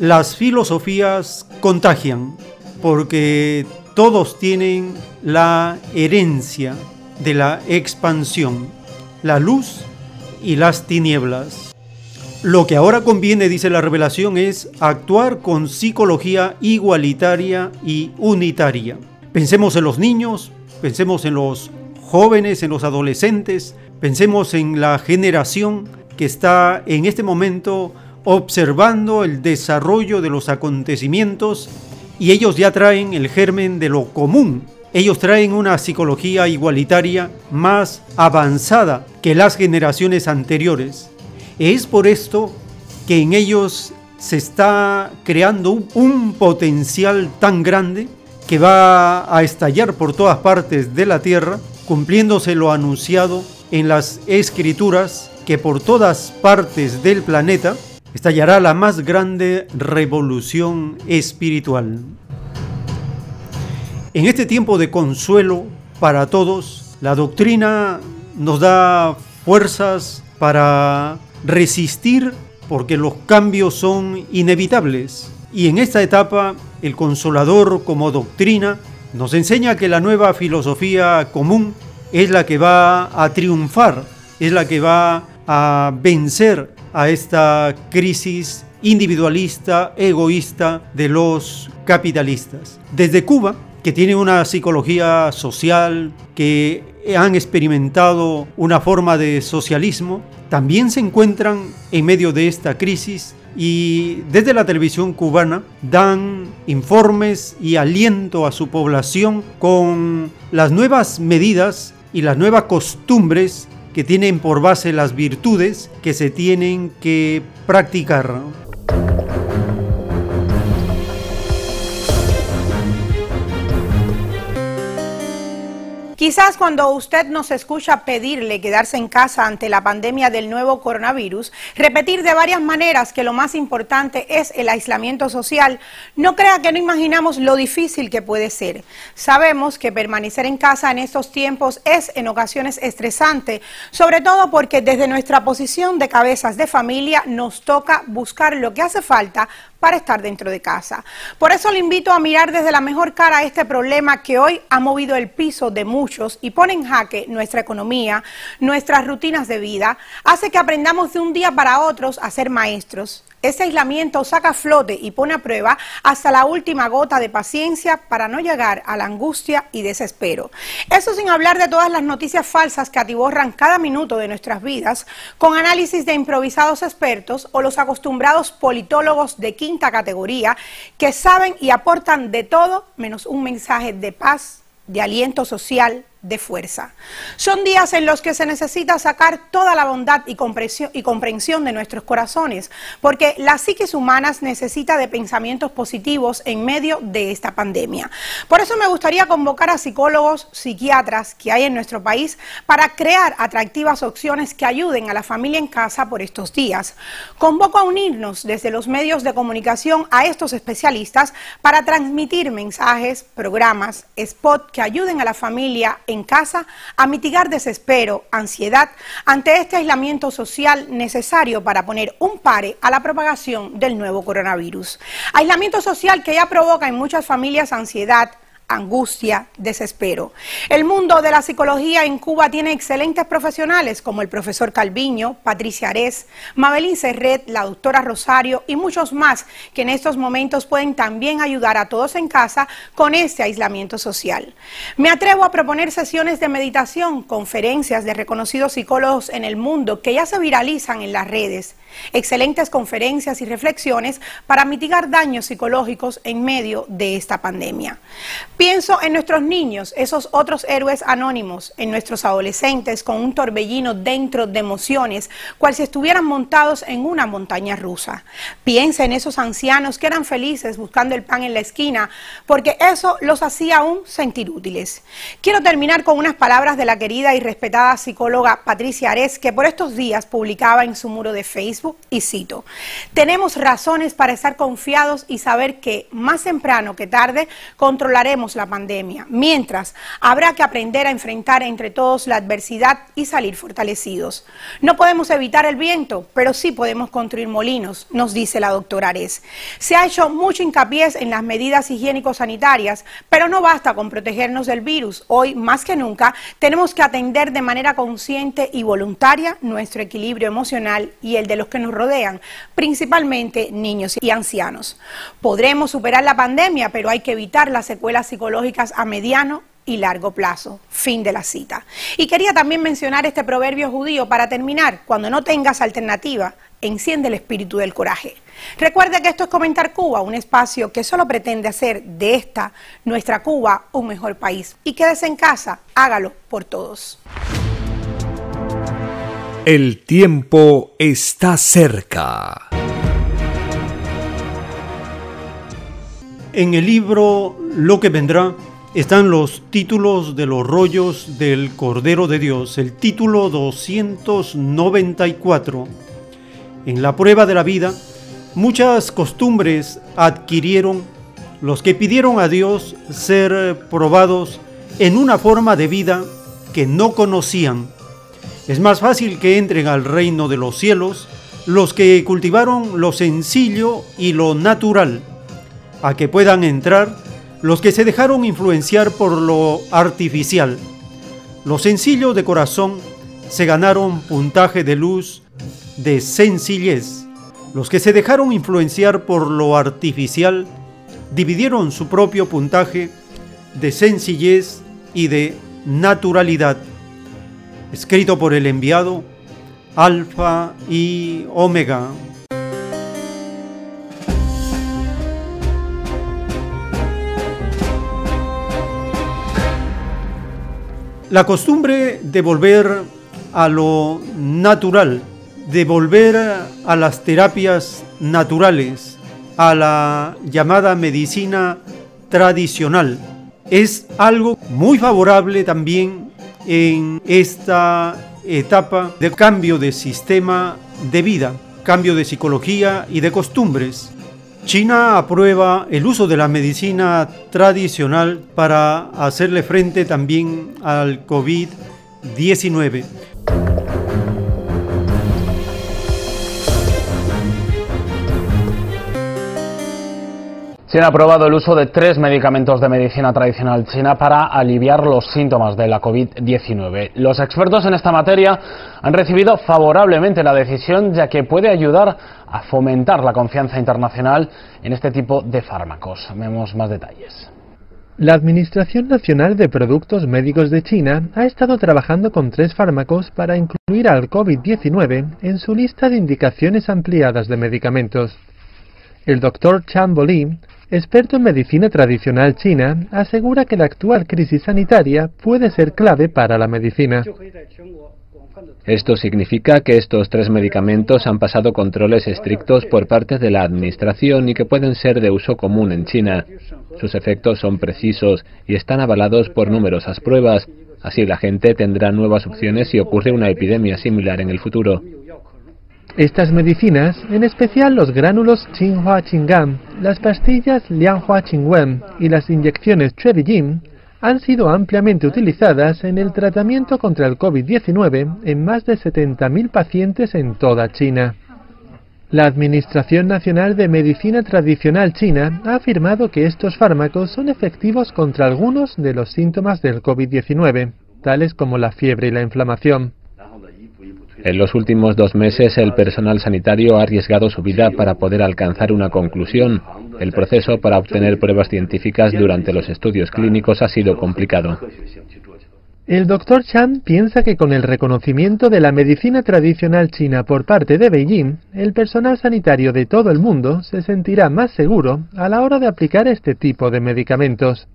Las filosofías contagian porque todos tienen la herencia de la expansión, la luz y las tinieblas. Lo que ahora conviene, dice la revelación, es actuar con psicología igualitaria y unitaria. Pensemos en los niños, pensemos en los jóvenes, en los adolescentes, pensemos en la generación que está en este momento observando el desarrollo de los acontecimientos y ellos ya traen el germen de lo común. Ellos traen una psicología igualitaria más avanzada que las generaciones anteriores. Es por esto que en ellos se está creando un, potencial tan grande que va a estallar por todas partes de la tierra, cumpliéndose lo anunciado en las escrituras que por todas partes del planeta estallará la más grande revolución espiritual. En este tiempo de consuelo para todos, la doctrina nos da fuerzas para resistir porque los cambios son inevitables. Y en esta etapa, el consolador como doctrina nos enseña que la nueva filosofía común es la que va a triunfar, es la que va a vencer a esta crisis individualista, egoísta de los capitalistas. Desde Cuba, que tiene una psicología social, que han experimentado una forma de socialismo, también se encuentran en medio de esta crisis y desde la televisión cubana dan informes y aliento a su población con las nuevas medidas y las nuevas costumbres que tienen por base las virtudes que se tienen que practicar. Quizás cuando usted nos escucha pedirle quedarse en casa ante la pandemia del nuevo coronavirus, repetir de varias maneras que lo más importante es el aislamiento social, no crea que no imaginamos lo difícil que puede ser. Sabemos que permanecer en casa en estos tiempos es en ocasiones estresante, sobre todo porque desde nuestra posición de cabezas de familia nos toca buscar lo que hace falta para estar dentro de casa. Por eso le invito a mirar desde la mejor cara este problema que hoy ha movido el piso de muchos y pone en jaque nuestra economía, nuestras rutinas de vida, hace que aprendamos de un día para otro a ser maestros, ese aislamiento saca a flote y pone a prueba hasta la última gota de paciencia para no llegar a la angustia y desespero. Eso sin hablar de todas las noticias falsas que atiborran cada minuto de nuestras vidas, con análisis de improvisados expertos o los acostumbrados politólogos de categoría que saben y aportan de todo menos un mensaje de paz, de aliento social, de fuerza. Son días en los que se necesita sacar toda la bondad y comprensión, y comprensión de nuestros corazones, porque la psiquis humanas necesita de pensamientos positivos en medio de esta pandemia. Por eso me gustaría convocar a psicólogos, psiquiatras que hay en nuestro país para crear atractivas opciones que ayuden a la familia en casa por estos días. Convoco a unirnos desde los medios de comunicación a estos especialistas para transmitir mensajes, programas, spots que ayuden a la familia en casa a mitigar desespero, ansiedad ante este aislamiento social necesario para poner un pare a la propagación del nuevo coronavirus. Aislamiento social que ya provoca en muchas familias ansiedad, angustia, desespero. El mundo de la psicología en Cuba tiene excelentes profesionales como el profesor Calviño, Patricia Ares, Mabelín Serret, la doctora Rosario y muchos más que en estos momentos pueden también ayudar a todos en casa con este aislamiento social. Me atrevo a proponer sesiones de meditación, conferencias de reconocidos psicólogos en el mundo que ya se viralizan en las redes excelentes conferencias y reflexiones para mitigar daños psicológicos en medio de esta pandemia. Pienso en nuestros niños, esos otros héroes anónimos, en nuestros adolescentes con un torbellino dentro de emociones, cual si estuvieran montados en una montaña rusa. Piensa en esos ancianos que eran felices buscando el pan en la esquina, porque eso los hacía aún sentir útiles. Quiero terminar con unas palabras de la querida y respetada psicóloga Patricia Ares, que por estos días publicaba en su muro de Facebook y cito, tenemos razones para estar confiados y saber que más temprano que tarde controlaremos la pandemia, mientras habrá que aprender a enfrentar entre todos la adversidad y salir fortalecidos. No podemos evitar el viento, pero sí podemos construir molinos, nos dice la doctora Ares. Se ha hecho mucho hincapié en las medidas higiénico-sanitarias, pero no basta con protegernos del virus. Hoy, más que nunca, tenemos que atender de manera consciente y voluntaria nuestro equilibrio emocional y el de los que nos rodean, principalmente niños y ancianos. Podremos superar la pandemia, pero hay que evitar las secuelas psicológicas a mediano y largo plazo. Fin de la cita. Y quería también mencionar este proverbio judío para terminar. Cuando no tengas alternativa, enciende el espíritu del coraje. Recuerde que esto es Comentar Cuba, un espacio que solo pretende hacer de esta, nuestra Cuba, un mejor país. Y quédese en casa, hágalo por todos. El tiempo está cerca. En el libro Lo que vendrá están los títulos de los rollos del Cordero de Dios, el título 294. En la prueba de la vida, muchas costumbres adquirieron los que pidieron a Dios ser probados en una forma de vida que no conocían es más fácil que entren al reino de los cielos los que cultivaron lo sencillo y lo natural, a que puedan entrar los que se dejaron influenciar por lo artificial. Los sencillos de corazón se ganaron puntaje de luz de sencillez. Los que se dejaron influenciar por lo artificial dividieron su propio puntaje de sencillez y de naturalidad. Escrito por el enviado Alfa y Omega. La costumbre de volver a lo natural, de volver a las terapias naturales, a la llamada medicina tradicional, es algo muy favorable también en esta etapa de cambio de sistema de vida, cambio de psicología y de costumbres. China aprueba el uso de la medicina tradicional para hacerle frente también al COVID-19. Se ha aprobado el uso de tres medicamentos de medicina tradicional china para aliviar los síntomas de la COVID-19. Los expertos en esta materia han recibido favorablemente la decisión ya que puede ayudar a fomentar la confianza internacional en este tipo de fármacos. Vemos más detalles. La Administración Nacional de Productos Médicos de China ha estado trabajando con tres fármacos para incluir al COVID-19 en su lista de indicaciones ampliadas de medicamentos. El doctor Chan Bolin experto en medicina tradicional china, asegura que la actual crisis sanitaria puede ser clave para la medicina. Esto significa que estos tres medicamentos han pasado controles estrictos por parte de la Administración y que pueden ser de uso común en China. Sus efectos son precisos y están avalados por numerosas pruebas. Así la gente tendrá nuevas opciones si ocurre una epidemia similar en el futuro. Estas medicinas, en especial los gránulos Qinghua Qinggan, las pastillas Lianhua Qingwen y las inyecciones Chevijin, han sido ampliamente utilizadas en el tratamiento contra el COVID-19 en más de 70.000 pacientes en toda China. La Administración Nacional de Medicina Tradicional China ha afirmado que estos fármacos son efectivos contra algunos de los síntomas del COVID-19, tales como la fiebre y la inflamación. En los últimos dos meses el personal sanitario ha arriesgado su vida para poder alcanzar una conclusión. El proceso para obtener pruebas científicas durante los estudios clínicos ha sido complicado. El doctor Chan piensa que con el reconocimiento de la medicina tradicional china por parte de Beijing, el personal sanitario de todo el mundo se sentirá más seguro a la hora de aplicar este tipo de medicamentos.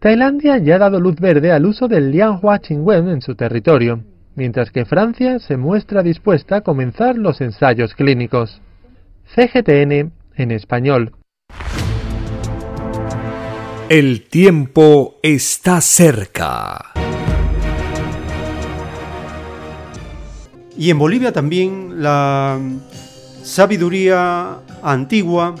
Tailandia ya ha dado luz verde al uso del Lianhua Qingwen en su territorio mientras que Francia se muestra dispuesta a comenzar los ensayos clínicos. CGTN en español. El tiempo está cerca. Y en Bolivia también la sabiduría antigua,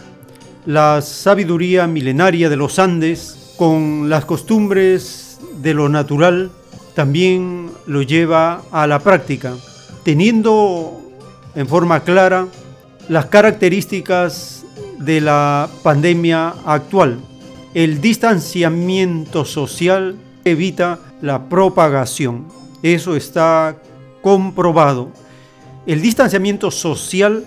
la sabiduría milenaria de los Andes, con las costumbres de lo natural, también lo lleva a la práctica, teniendo en forma clara las características de la pandemia actual. El distanciamiento social evita la propagación. Eso está comprobado. El distanciamiento social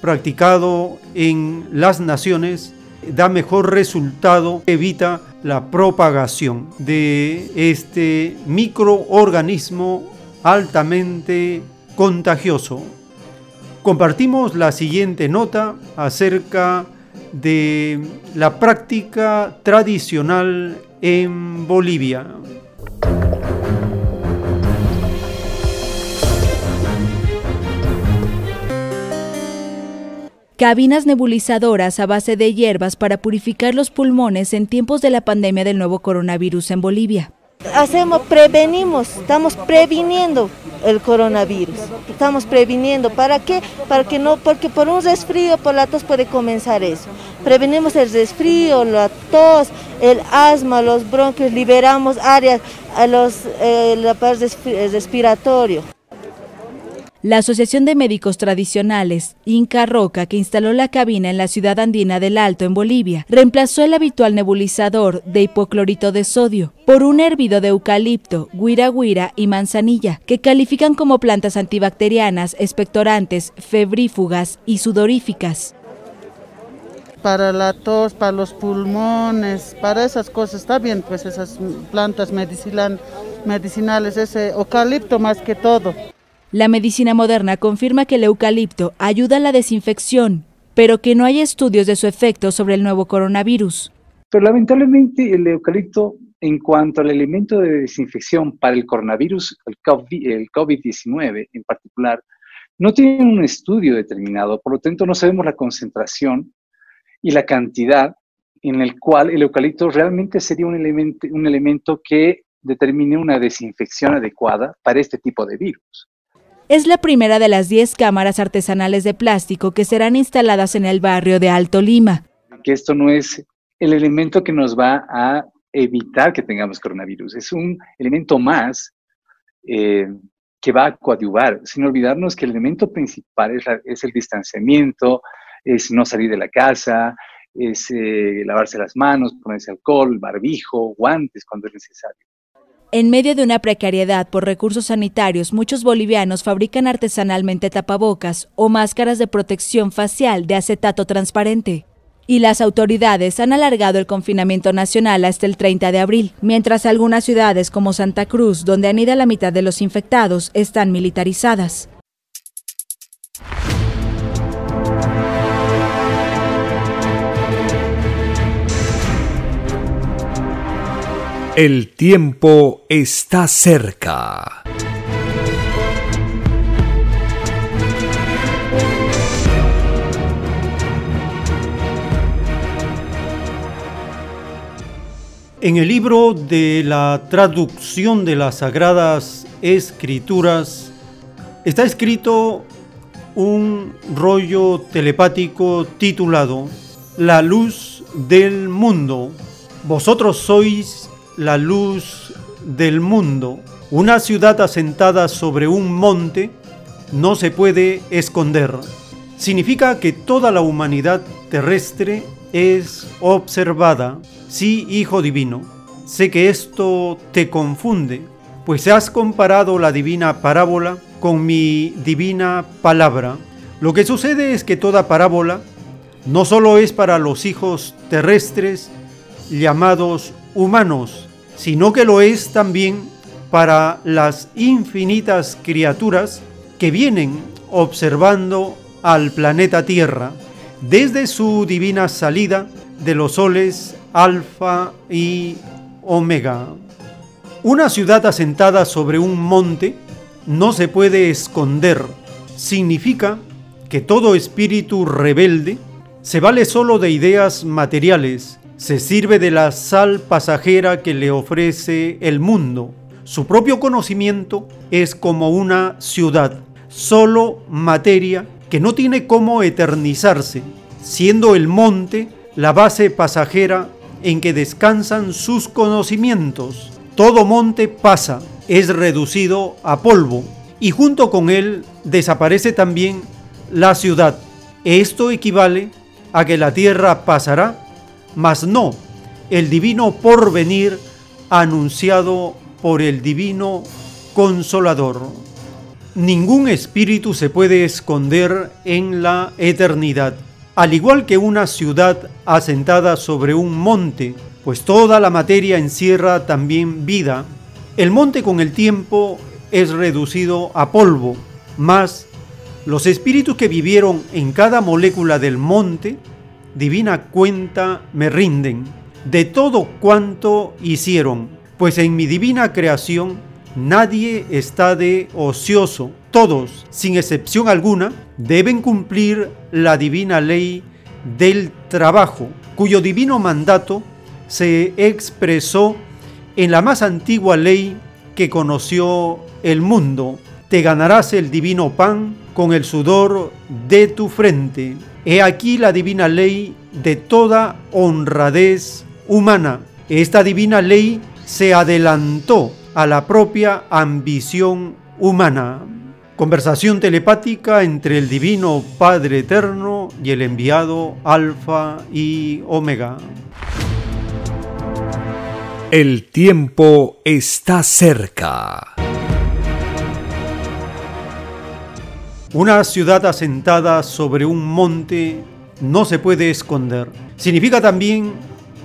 practicado en las naciones da mejor resultado, evita la propagación de este microorganismo altamente contagioso. Compartimos la siguiente nota acerca de la práctica tradicional en Bolivia. Cabinas nebulizadoras a base de hierbas para purificar los pulmones en tiempos de la pandemia del nuevo coronavirus en Bolivia. Hacemos, prevenimos, estamos previniendo el coronavirus. Estamos previniendo. ¿Para qué? Para que no, porque por un resfrío, por la tos puede comenzar eso. Prevenimos el resfrío, la tos, el asma, los bronquios, liberamos áreas a los el respiratorio. La Asociación de Médicos Tradicionales, Inca Roca, que instaló la cabina en la ciudad andina del Alto, en Bolivia, reemplazó el habitual nebulizador de hipoclorito de sodio por un hervido de eucalipto, guira guira y manzanilla, que califican como plantas antibacterianas, expectorantes, febrífugas y sudoríficas para la tos, para los pulmones, para esas cosas. Está bien, pues esas plantas medicinales, ese eucalipto más que todo. La medicina moderna confirma que el eucalipto ayuda a la desinfección, pero que no hay estudios de su efecto sobre el nuevo coronavirus. Pero lamentablemente el eucalipto, en cuanto al elemento de desinfección para el coronavirus, el COVID-19 en particular, no tiene un estudio determinado, por lo tanto no sabemos la concentración y la cantidad en el cual el eucalipto realmente sería un elemento, un elemento que determine una desinfección adecuada para este tipo de virus. Es la primera de las 10 cámaras artesanales de plástico que serán instaladas en el barrio de Alto Lima. Que esto no es el elemento que nos va a evitar que tengamos coronavirus, es un elemento más eh, que va a coadyuvar, sin olvidarnos que el elemento principal es, el distanciamiento, es no salir de la casa, es eh, lavarse las manos, ponerse alcohol, barbijo, guantes cuando es necesario. En medio de una precariedad por recursos sanitarios, muchos bolivianos fabrican artesanalmente tapabocas o máscaras de protección facial de acetato transparente. Y las autoridades han alargado el confinamiento nacional hasta el 30 de abril, mientras algunas ciudades como Santa Cruz, donde anida la mitad de los infectados, están militarizadas. El tiempo está cerca. En el libro de la traducción de las Sagradas Escrituras está escrito un rollo telepático titulado La luz del mundo. Vosotros sois la luz del mundo. Una ciudad asentada sobre un monte no se puede esconder. Significa que toda la humanidad terrestre es observada. Sí, Hijo Divino, sé que esto te confunde, pues has comparado la divina parábola con mi divina palabra. Lo que sucede es que toda parábola no solo es para los hijos terrestres llamados humanos, sino que lo es también para las infinitas criaturas que vienen observando al planeta Tierra desde su divina salida de los soles Alfa y Omega. Una ciudad asentada sobre un monte no se puede esconder. Significa que todo espíritu rebelde se vale solo de ideas materiales se sirve de la sal pasajera que le ofrece el mundo. Su propio conocimiento es como una ciudad, solo materia que no tiene cómo eternizarse, siendo el monte la base pasajera en que descansan sus conocimientos. Todo monte pasa, es reducido a polvo, y junto con él desaparece también la ciudad. Esto equivale a que la tierra pasará mas no el divino porvenir anunciado por el divino consolador. Ningún espíritu se puede esconder en la eternidad, al igual que una ciudad asentada sobre un monte, pues toda la materia encierra también vida. El monte con el tiempo es reducido a polvo, mas los espíritus que vivieron en cada molécula del monte divina cuenta me rinden de todo cuanto hicieron, pues en mi divina creación nadie está de ocioso. Todos, sin excepción alguna, deben cumplir la divina ley del trabajo, cuyo divino mandato se expresó en la más antigua ley que conoció el mundo. Te ganarás el divino pan con el sudor de tu frente. He aquí la divina ley de toda honradez humana. Esta divina ley se adelantó a la propia ambición humana. Conversación telepática entre el Divino Padre Eterno y el enviado Alfa y Omega. El tiempo está cerca. Una ciudad asentada sobre un monte no se puede esconder. Significa también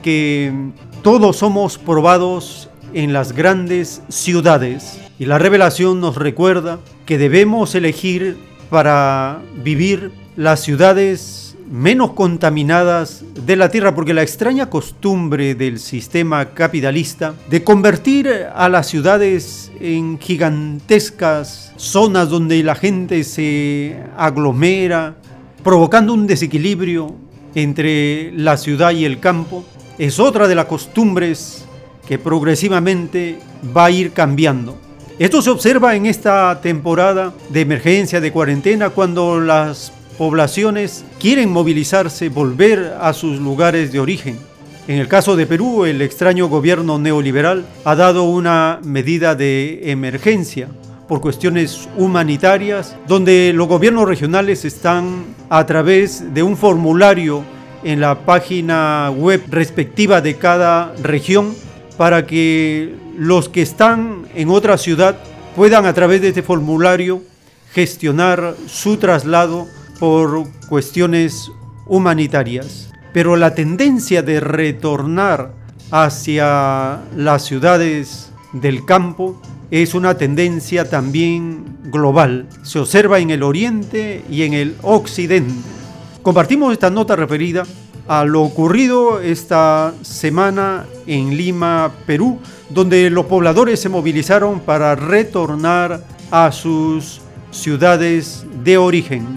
que todos somos probados en las grandes ciudades y la revelación nos recuerda que debemos elegir para vivir las ciudades menos contaminadas de la tierra, porque la extraña costumbre del sistema capitalista de convertir a las ciudades en gigantescas zonas donde la gente se aglomera, provocando un desequilibrio entre la ciudad y el campo, es otra de las costumbres que progresivamente va a ir cambiando. Esto se observa en esta temporada de emergencia, de cuarentena, cuando las poblaciones quieren movilizarse, volver a sus lugares de origen. En el caso de Perú, el extraño gobierno neoliberal ha dado una medida de emergencia por cuestiones humanitarias, donde los gobiernos regionales están a través de un formulario en la página web respectiva de cada región para que los que están en otra ciudad puedan a través de este formulario gestionar su traslado por cuestiones humanitarias. Pero la tendencia de retornar hacia las ciudades del campo es una tendencia también global. Se observa en el oriente y en el occidente. Compartimos esta nota referida a lo ocurrido esta semana en Lima, Perú, donde los pobladores se movilizaron para retornar a sus ciudades de origen.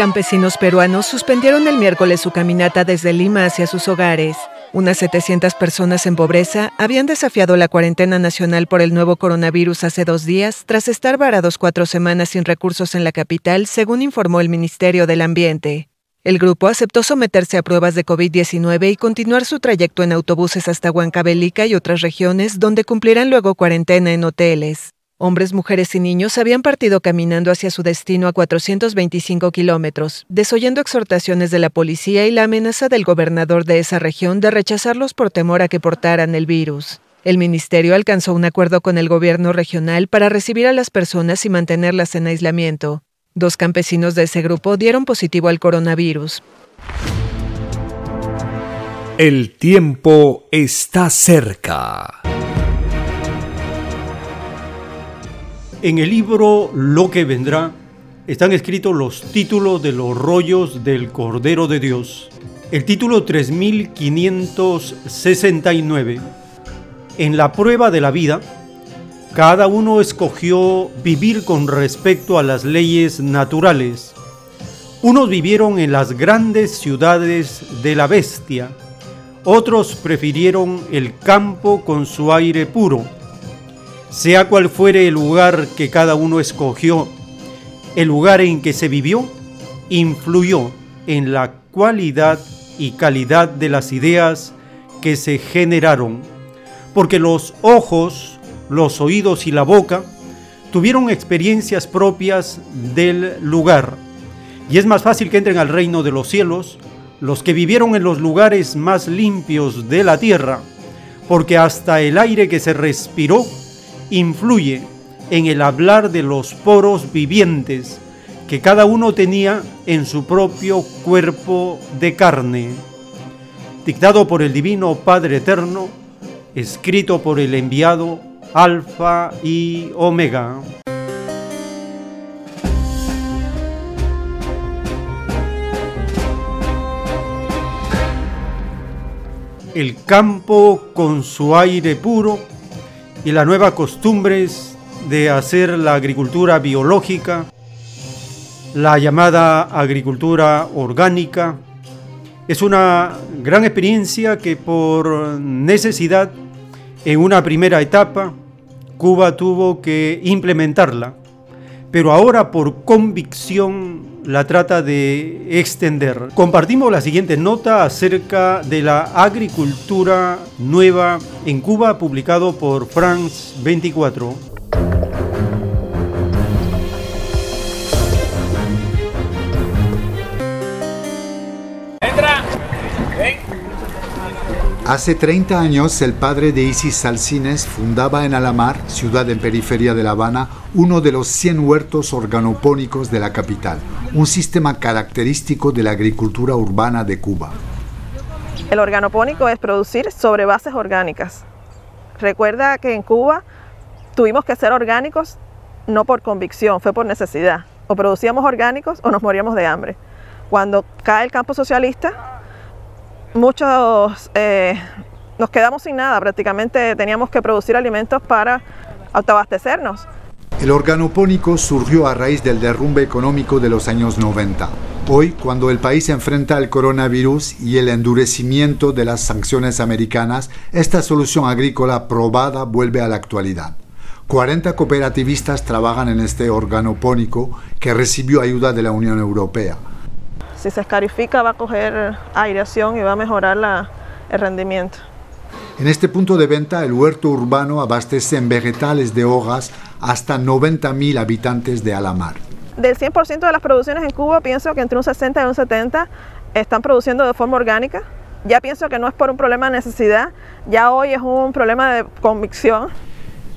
Campesinos peruanos suspendieron el miércoles su caminata desde Lima hacia sus hogares. Unas 700 personas en pobreza habían desafiado la cuarentena nacional por el nuevo coronavirus hace dos días, tras estar varados cuatro semanas sin recursos en la capital, según informó el Ministerio del Ambiente. El grupo aceptó someterse a pruebas de COVID-19 y continuar su trayecto en autobuses hasta Huancavelica y otras regiones, donde cumplirán luego cuarentena en hoteles. Hombres, mujeres y niños habían partido caminando hacia su destino a 425 kilómetros, desoyendo exhortaciones de la policía y la amenaza del gobernador de esa región de rechazarlos por temor a que portaran el virus. El ministerio alcanzó un acuerdo con el gobierno regional para recibir a las personas y mantenerlas en aislamiento. Dos campesinos de ese grupo dieron positivo al coronavirus. El tiempo está cerca. En el libro Lo que vendrá están escritos los títulos de los rollos del Cordero de Dios. El título 3569. En la prueba de la vida, cada uno escogió vivir con respecto a las leyes naturales. Unos vivieron en las grandes ciudades de la bestia, otros prefirieron el campo con su aire puro sea cual fuere el lugar que cada uno escogió, el lugar en que se vivió influyó en la cualidad y calidad de las ideas que se generaron, porque los ojos, los oídos y la boca tuvieron experiencias propias del lugar. Y es más fácil que entren al reino de los cielos los que vivieron en los lugares más limpios de la tierra, porque hasta el aire que se respiró influye en el hablar de los poros vivientes que cada uno tenía en su propio cuerpo de carne. Dictado por el Divino Padre Eterno, escrito por el enviado Alfa y Omega. El campo con su aire puro y las nuevas costumbres de hacer la agricultura biológica, la llamada agricultura orgánica. Es una gran experiencia que por necesidad en una primera etapa Cuba tuvo que implementarla, pero ahora por convicción la trata de extender. Compartimos la siguiente nota acerca de la agricultura nueva en Cuba, publicado por France 24. Hace 30 años, el padre de Isis Salcines fundaba en Alamar, ciudad en periferia de La Habana, uno de los 100 huertos organopónicos de la capital, un sistema característico de la agricultura urbana de Cuba. El organopónico es producir sobre bases orgánicas. Recuerda que en Cuba tuvimos que ser orgánicos no por convicción, fue por necesidad. O producíamos orgánicos o nos moríamos de hambre. Cuando cae el campo socialista, muchos eh, nos quedamos sin nada, prácticamente teníamos que producir alimentos para autoabastecernos. El organopónico surgió a raíz del derrumbe económico de los años 90. Hoy, cuando el país enfrenta el coronavirus y el endurecimiento de las sanciones americanas, esta solución agrícola probada vuelve a la actualidad. 40 cooperativistas trabajan en este organopónico que recibió ayuda de la Unión Europea. Si se escarifica va a coger aireación y va a mejorar el rendimiento. En este punto de venta, el huerto urbano abastece en vegetales de hojas hasta 90.000 habitantes de Alamar. Del 100% de las producciones en Cuba, pienso que entre un 60 y un 70 están produciendo de forma orgánica. Ya pienso que no es por un problema de necesidad, ya hoy es un problema de convicción.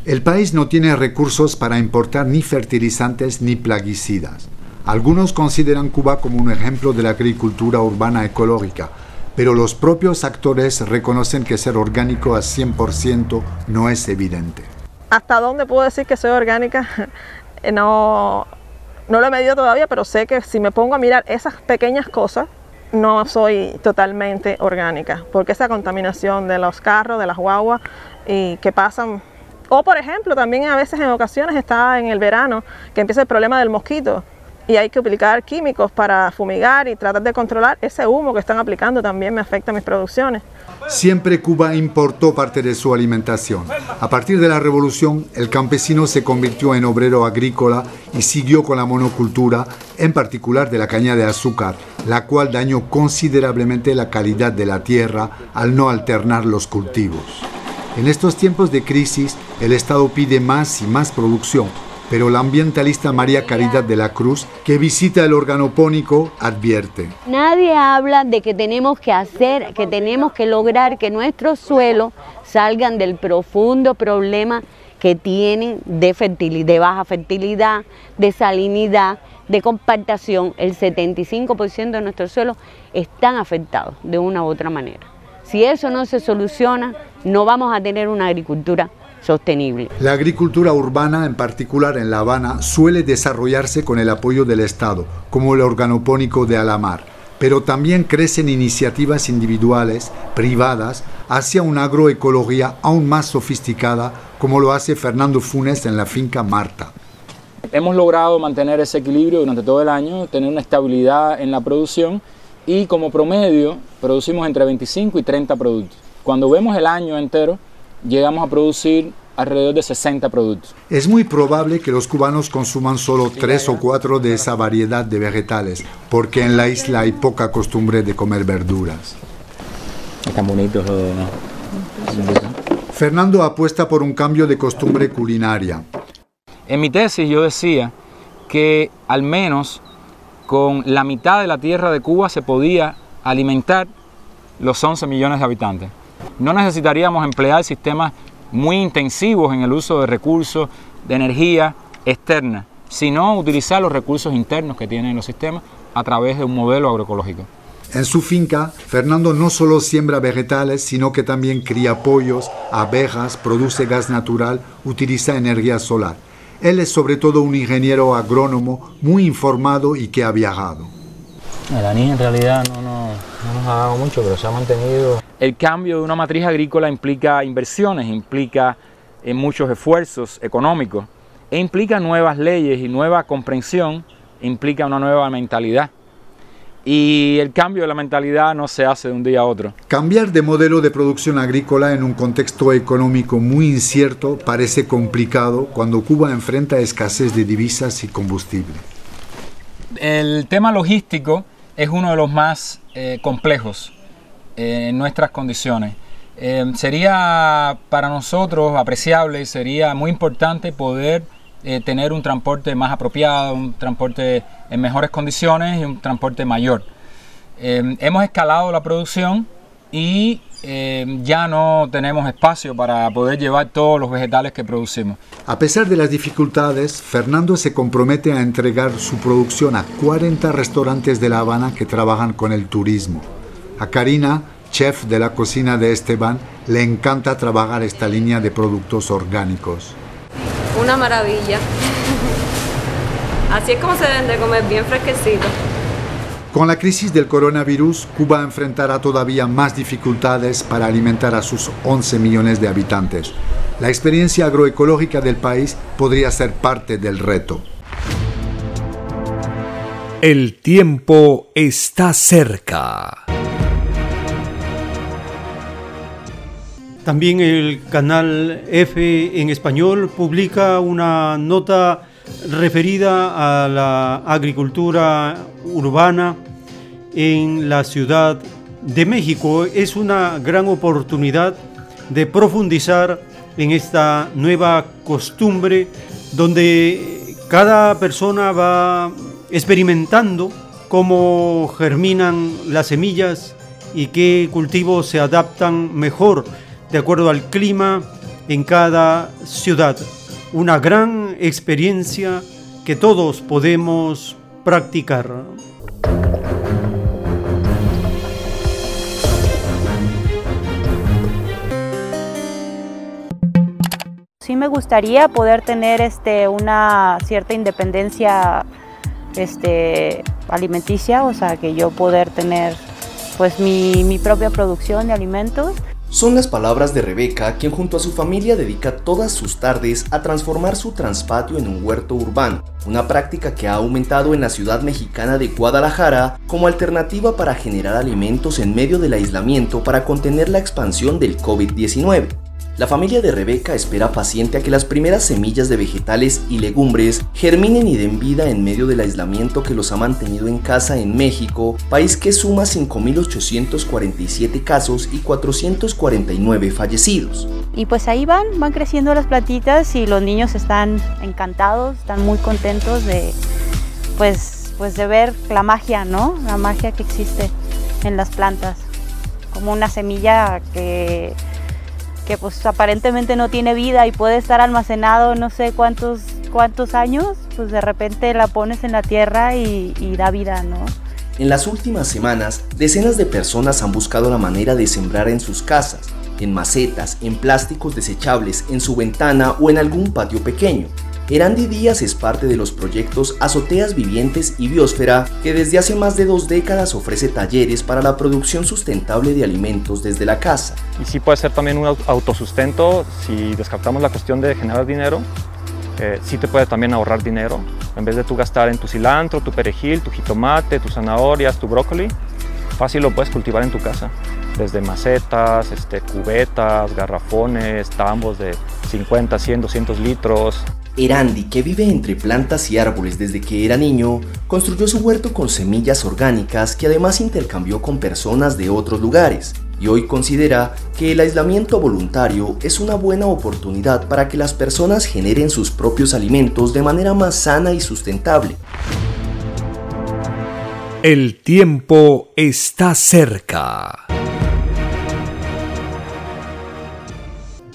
El país no tiene recursos para importar ni fertilizantes ni plaguicidas. Algunos consideran Cuba como un ejemplo de la agricultura urbana ecológica, pero los propios actores reconocen que ser orgánico a 100% no es evidente. ¿Hasta dónde puedo decir que soy orgánica? [LAUGHS] No, no lo he medido todavía, pero sé que si me pongo a mirar esas pequeñas cosas, no soy totalmente orgánica, porque esa contaminación de los carros, de las guaguas y que pasan o por ejemplo, también a veces en ocasiones está en el verano que empieza el problema del mosquito y hay que aplicar químicos para fumigar y tratar de controlar ese humo que están aplicando también me afecta a mis producciones. Siempre Cuba importó parte de su alimentación. A partir de la revolución, el campesino se convirtió en obrero agrícola y siguió con la monocultura, en particular de la caña de azúcar, la cual dañó considerablemente la calidad de la tierra al no alternar los cultivos. En estos tiempos de crisis, el Estado pide más y más producción, pero la ambientalista María Caridad de la Cruz, que visita el organopónico, advierte. Nadie habla de que tenemos que hacer, que tenemos que lograr que nuestros suelos salgan del profundo problema que tienen de, fertilidad, de baja fertilidad, de salinidad, de compactación. El 75% de nuestros suelos están afectados de una u otra manera. Si eso no se soluciona, no vamos a tener una agricultura sostenible. La agricultura urbana, en particular en La Habana, suele desarrollarse con el apoyo del Estado, como el organopónico de Alamar, pero también crecen iniciativas individuales, privadas, hacia una agroecología aún más sofisticada, como lo hace Fernando Funes en la finca Marta. Hemos logrado mantener ese equilibrio durante todo el año, tener una estabilidad en la producción y como promedio producimos entre 25 y 30 productos. Cuando vemos el año entero, llegamos a producir alrededor de 60 productos. Es muy probable que los cubanos consuman solo tres o cuatro de esa variedad de vegetales, porque en la isla hay poca costumbre de comer verduras. Están bonitos ¿no? Fernando apuesta por un cambio de costumbre culinaria. En mi tesis yo decía que al menos con la mitad de la tierra de Cuba se podía alimentar los 11 millones de habitantes. No necesitaríamos emplear sistemas muy intensivos en el uso de recursos de energía externa, sino utilizar los recursos internos que tienen los sistemas a través de un modelo agroecológico. En su finca, Fernando no solo siembra vegetales, sino que también cría pollos, abejas, produce gas natural, utiliza energía solar. Él es sobre todo un ingeniero agrónomo muy informado y que ha viajado. La niña en realidad no, no, no nos ha dado mucho, pero se ha mantenido. El cambio de una matriz agrícola implica inversiones, implica eh, muchos esfuerzos económicos e implica nuevas leyes y nueva comprensión, implica una nueva mentalidad. Y el cambio de la mentalidad no se hace de un día a otro. Cambiar de modelo de producción agrícola en un contexto económico muy incierto parece complicado cuando Cuba enfrenta escasez de divisas y combustible el tema logístico es uno de los más eh, complejos eh, en nuestras condiciones. Eh, sería para nosotros apreciable, sería muy importante poder tener un transporte más apropiado, un transporte en mejores condiciones y un transporte mayor. hemos escalado la producción y ya no tenemos espacio para poder llevar todos los vegetales que producimos. A pesar de las dificultades, Fernando se compromete a entregar su producción a 40 restaurantes de La Habana que trabajan con el turismo. A Karina, chef de la cocina de Esteban, le encanta trabajar esta línea de productos orgánicos. Una maravilla. Así es como se deben de comer, bien fresquecito. Con la crisis del coronavirus, Cuba enfrentará todavía más dificultades para alimentar a sus 11 millones de habitantes. La experiencia agroecológica del país podría ser parte del reto. El tiempo está cerca. También el canal F en español publica una nota referida a la agricultura urbana en la Ciudad de México. Es una gran oportunidad de profundizar en esta nueva costumbre donde cada persona va experimentando cómo germinan las semillas y qué cultivos se adaptan mejor de acuerdo al clima en cada ciudad una gran experiencia que todos podemos practicar. Sí me gustaría poder tener este, una cierta independencia este, alimenticia, o sea, que yo poder tener pues mi, mi propia producción de alimentos son las palabras de Rebeca, quien junto a su familia dedica todas sus tardes a transformar su transpatio en un huerto urbano, una práctica que ha aumentado en la ciudad mexicana de Guadalajara como alternativa para generar alimentos en medio del aislamiento para contener la expansión del COVID-19. La familia de Rebeca espera paciente a que las primeras semillas de vegetales y legumbres germinen y den vida en medio del aislamiento que los ha mantenido en casa en México, país que suma 5.847 casos y 449 fallecidos. Y pues ahí van, van creciendo las plantitas y los niños están encantados, están muy contentos de, pues, pues de ver la magia, ¿no? La magia que existe en las plantas, como una semilla que que pues aparentemente no tiene vida y puede estar almacenado no sé cuántos, cuántos años, pues de repente la pones en la tierra y, y da vida, ¿no? En las últimas semanas, decenas de personas han buscado la manera de sembrar en sus casas, en macetas, en plásticos desechables, en su ventana o en algún patio pequeño. Erandi Díaz es parte de los proyectos Azoteas Vivientes y Biosfera, que desde hace más de dos décadas ofrece talleres para la producción sustentable de alimentos desde la casa. Y sí puede ser también un autosustento si descartamos la cuestión de generar dinero. Eh, sí te puede también ahorrar dinero. En vez de tú gastar en tu cilantro, tu perejil, tu jitomate, tus zanahorias, tu brócoli, fácil lo puedes cultivar en tu casa. Desde macetas, este, cubetas, garrafones, tambos de 50, 100, 200 litros. Erandi, que vive entre plantas y árboles desde que era niño, construyó su huerto con semillas orgánicas que además intercambió con personas de otros lugares y hoy considera que el aislamiento voluntario es una buena oportunidad para que las personas generen sus propios alimentos de manera más sana y sustentable. El tiempo está cerca.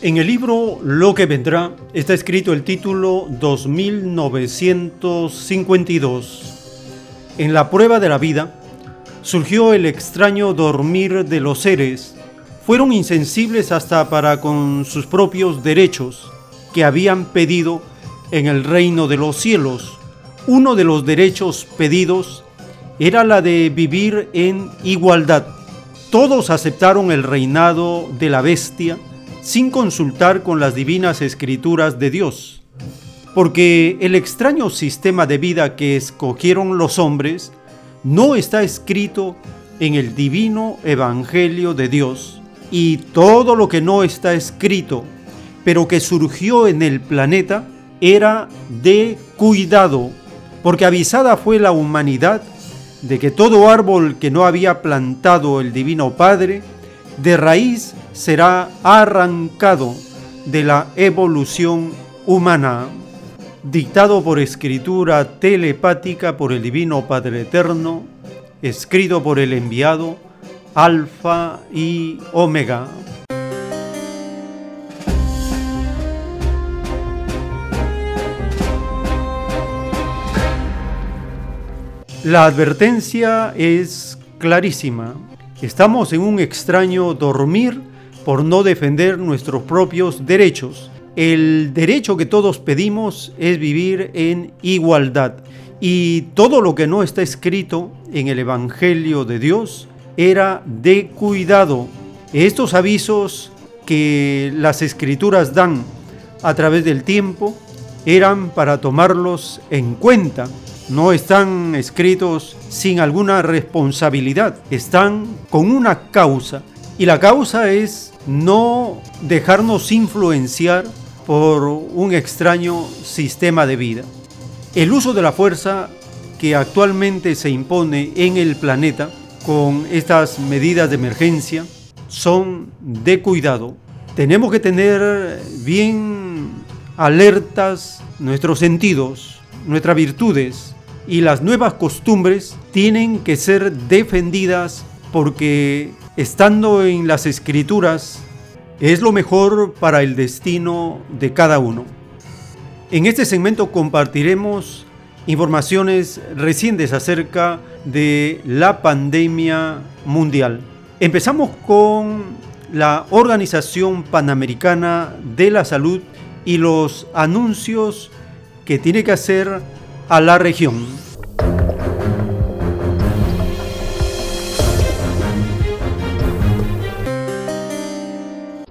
En el libro Lo que vendrá está escrito el título 2952. En la prueba de la vida surgió el extraño dormir de los seres. Fueron insensibles hasta para con sus propios derechos que habían pedido en el reino de los cielos. Uno de los derechos pedidos era la de vivir en igualdad. Todos aceptaron el reinado de la bestia sin consultar con las divinas escrituras de Dios, porque el extraño sistema de vida que escogieron los hombres no está escrito en el divino Evangelio de Dios, y todo lo que no está escrito, pero que surgió en el planeta, era de cuidado, porque avisada fue la humanidad de que todo árbol que no había plantado el Divino Padre, de raíz será arrancado de la evolución humana, dictado por escritura telepática por el Divino Padre Eterno, escrito por el enviado Alfa y Omega. La advertencia es clarísima. Estamos en un extraño dormir por no defender nuestros propios derechos. El derecho que todos pedimos es vivir en igualdad. Y todo lo que no está escrito en el Evangelio de Dios era de cuidado. Estos avisos que las escrituras dan a través del tiempo eran para tomarlos en cuenta no están escritos sin alguna responsabilidad, están con una causa. Y la causa es no dejarnos influenciar por un extraño sistema de vida. El uso de la fuerza que actualmente se impone en el planeta con estas medidas de emergencia son de cuidado. Tenemos que tener bien alertas nuestros sentidos, nuestras virtudes, y las nuevas costumbres tienen que ser defendidas porque estando en las escrituras es lo mejor para el destino de cada uno. En este segmento compartiremos informaciones recientes acerca de la pandemia mundial. Empezamos con la Organización Panamericana de la Salud y los anuncios que tiene que hacer a la región.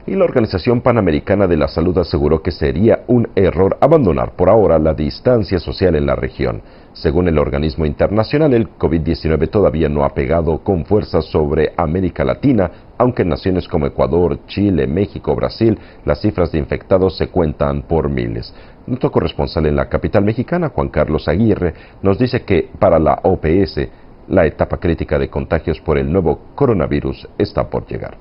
Y la Organización Panamericana de la Salud aseguró que sería un error abandonar por ahora la distancia social en la región. Según el organismo internacional, el COVID-19 todavía no ha pegado con fuerza sobre América Latina, aunque en naciones como Ecuador, Chile, México, Brasil, las cifras de infectados se cuentan por miles. Nuestro corresponsal en la capital mexicana, Juan Carlos Aguirre, nos dice que para la OPS la etapa crítica de contagios por el nuevo coronavirus está por llegar.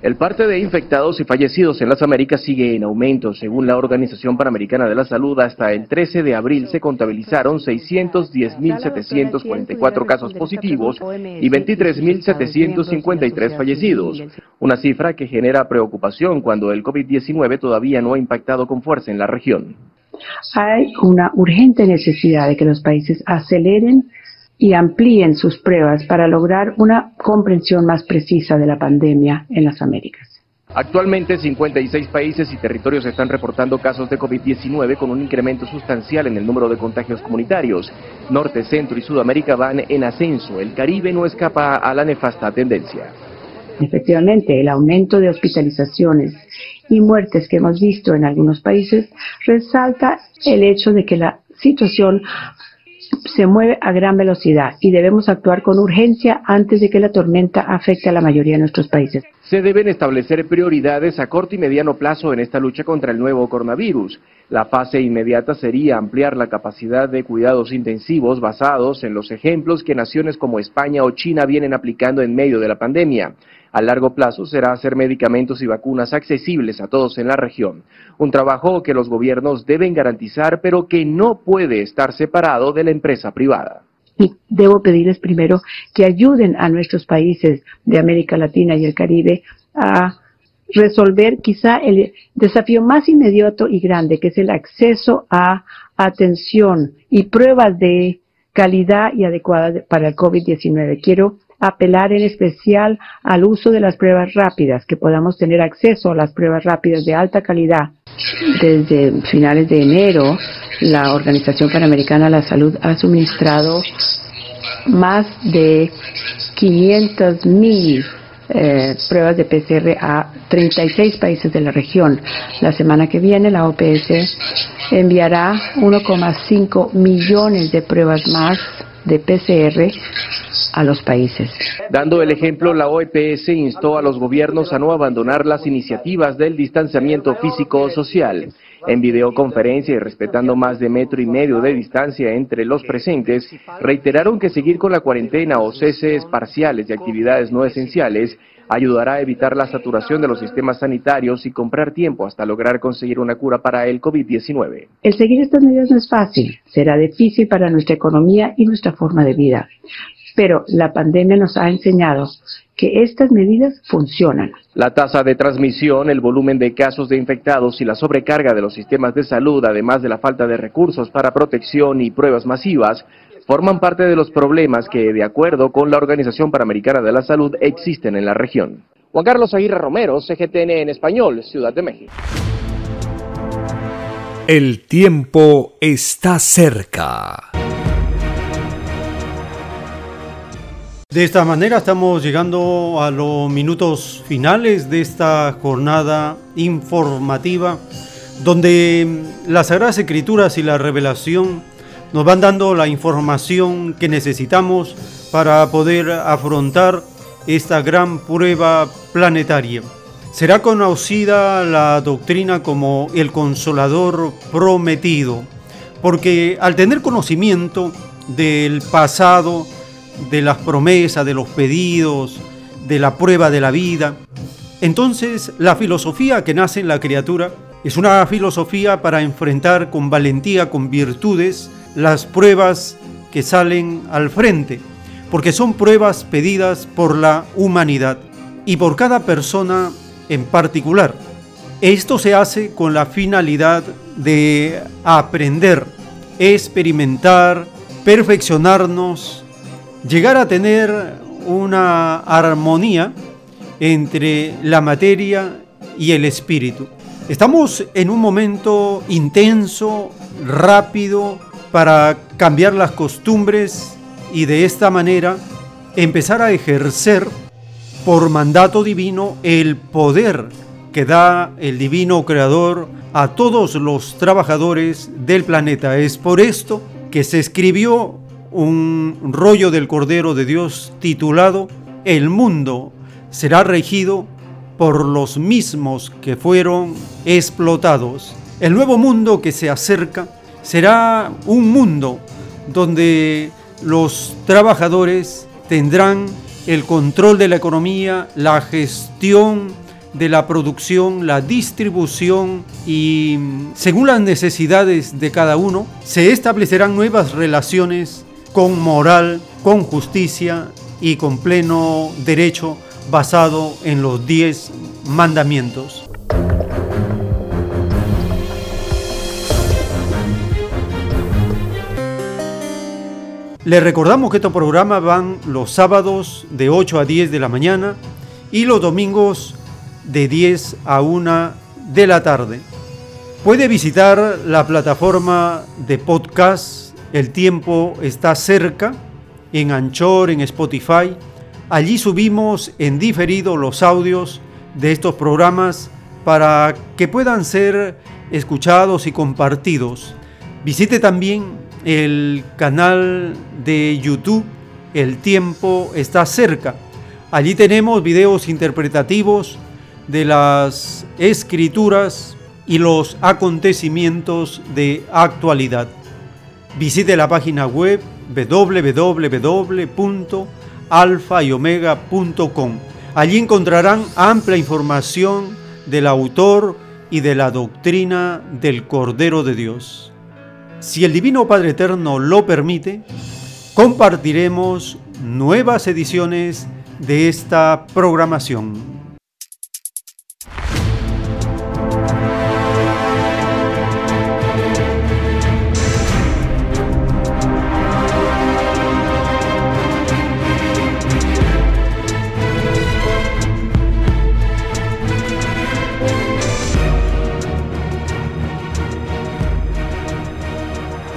El parte de infectados y fallecidos en las Américas sigue en aumento. Según la Organización Panamericana de la Salud, hasta el 13 de abril se contabilizaron 610.744 casos positivos y 23.753 fallecidos, una cifra que genera preocupación cuando el COVID-19 todavía no ha impactado con fuerza en la región. Hay una urgente necesidad de que los países aceleren y amplíen sus pruebas para lograr una comprensión más precisa de la pandemia en las Américas. Actualmente 56 países y territorios están reportando casos de COVID-19 con un incremento sustancial en el número de contagios comunitarios. Norte, Centro y Sudamérica van en ascenso. El Caribe no escapa a la nefasta tendencia. Efectivamente, el aumento de hospitalizaciones y muertes que hemos visto en algunos países resalta el hecho de que la situación se mueve a gran velocidad y debemos actuar con urgencia antes de que la tormenta afecte a la mayoría de nuestros países. Se deben establecer prioridades a corto y mediano plazo en esta lucha contra el nuevo coronavirus. La fase inmediata sería ampliar la capacidad de cuidados intensivos basados en los ejemplos que naciones como España o China vienen aplicando en medio de la pandemia. A largo plazo será hacer medicamentos y vacunas accesibles a todos en la región, un trabajo que los gobiernos deben garantizar pero que no puede estar separado de la empresa privada. Y debo pedirles primero que ayuden a nuestros países de América Latina y el Caribe a resolver quizá el desafío más inmediato y grande, que es el acceso a atención y pruebas de calidad y adecuada para el COVID-19. Quiero apelar en especial al uso de las pruebas rápidas, que podamos tener acceso a las pruebas rápidas de alta calidad. Desde finales de enero, la Organización Panamericana de la Salud ha suministrado más de 500 mil eh, pruebas de PCR a 36 países de la región. La semana que viene la OPS enviará 1,5 millones de pruebas más de PCR a los países. Dando el ejemplo, la OEPS instó a los gobiernos a no abandonar las iniciativas del distanciamiento físico o social. En videoconferencia y respetando más de metro y medio de distancia entre los presentes, reiteraron que seguir con la cuarentena o ceses parciales de actividades no esenciales ayudará a evitar la saturación de los sistemas sanitarios y comprar tiempo hasta lograr conseguir una cura para el COVID-19. El seguir estas medidas no es fácil, será difícil para nuestra economía y nuestra forma de vida, pero la pandemia nos ha enseñado que estas medidas funcionan. La tasa de transmisión, el volumen de casos de infectados y la sobrecarga de los sistemas de salud, además de la falta de recursos para protección y pruebas masivas, forman parte de los problemas que, de acuerdo con la Organización Panamericana de la Salud, existen en la región. Juan Carlos Aguirre Romero, CGTN en español, Ciudad de México. El tiempo está cerca. De esta manera estamos llegando a los minutos finales de esta jornada informativa donde las Sagradas Escrituras y la revelación nos van dando la información que necesitamos para poder afrontar esta gran prueba planetaria. Será conocida la doctrina como el consolador prometido, porque al tener conocimiento del pasado, de las promesas, de los pedidos, de la prueba de la vida, entonces la filosofía que nace en la criatura es una filosofía para enfrentar con valentía, con virtudes, las pruebas que salen al frente, porque son pruebas pedidas por la humanidad y por cada persona en particular. Esto se hace con la finalidad de aprender, experimentar, perfeccionarnos, llegar a tener una armonía entre la materia y el espíritu. Estamos en un momento intenso, rápido, para cambiar las costumbres y de esta manera empezar a ejercer por mandato divino el poder que da el divino creador a todos los trabajadores del planeta. Es por esto que se escribió un rollo del Cordero de Dios titulado El mundo será regido por los mismos que fueron explotados. El nuevo mundo que se acerca será un mundo donde los trabajadores tendrán el control de la economía, la gestión de la producción, la distribución y según las necesidades de cada uno, se establecerán nuevas relaciones con moral, con justicia y con pleno derecho basado en los diez mandamientos. Les recordamos que estos programas van los sábados de 8 a 10 de la mañana y los domingos de 10 a 1 de la tarde. Puede visitar la plataforma de podcast El tiempo está cerca en Anchor, en Spotify. Allí subimos en diferido los audios de estos programas para que puedan ser escuchados y compartidos. Visite también el canal de YouTube El tiempo está cerca. Allí tenemos videos interpretativos de las escrituras y los acontecimientos de actualidad. Visite la página web www.alfayomega.com. Allí encontrarán amplia información del autor y de la doctrina del Cordero de Dios. Si el Divino Padre Eterno lo permite, compartiremos nuevas ediciones de esta programación.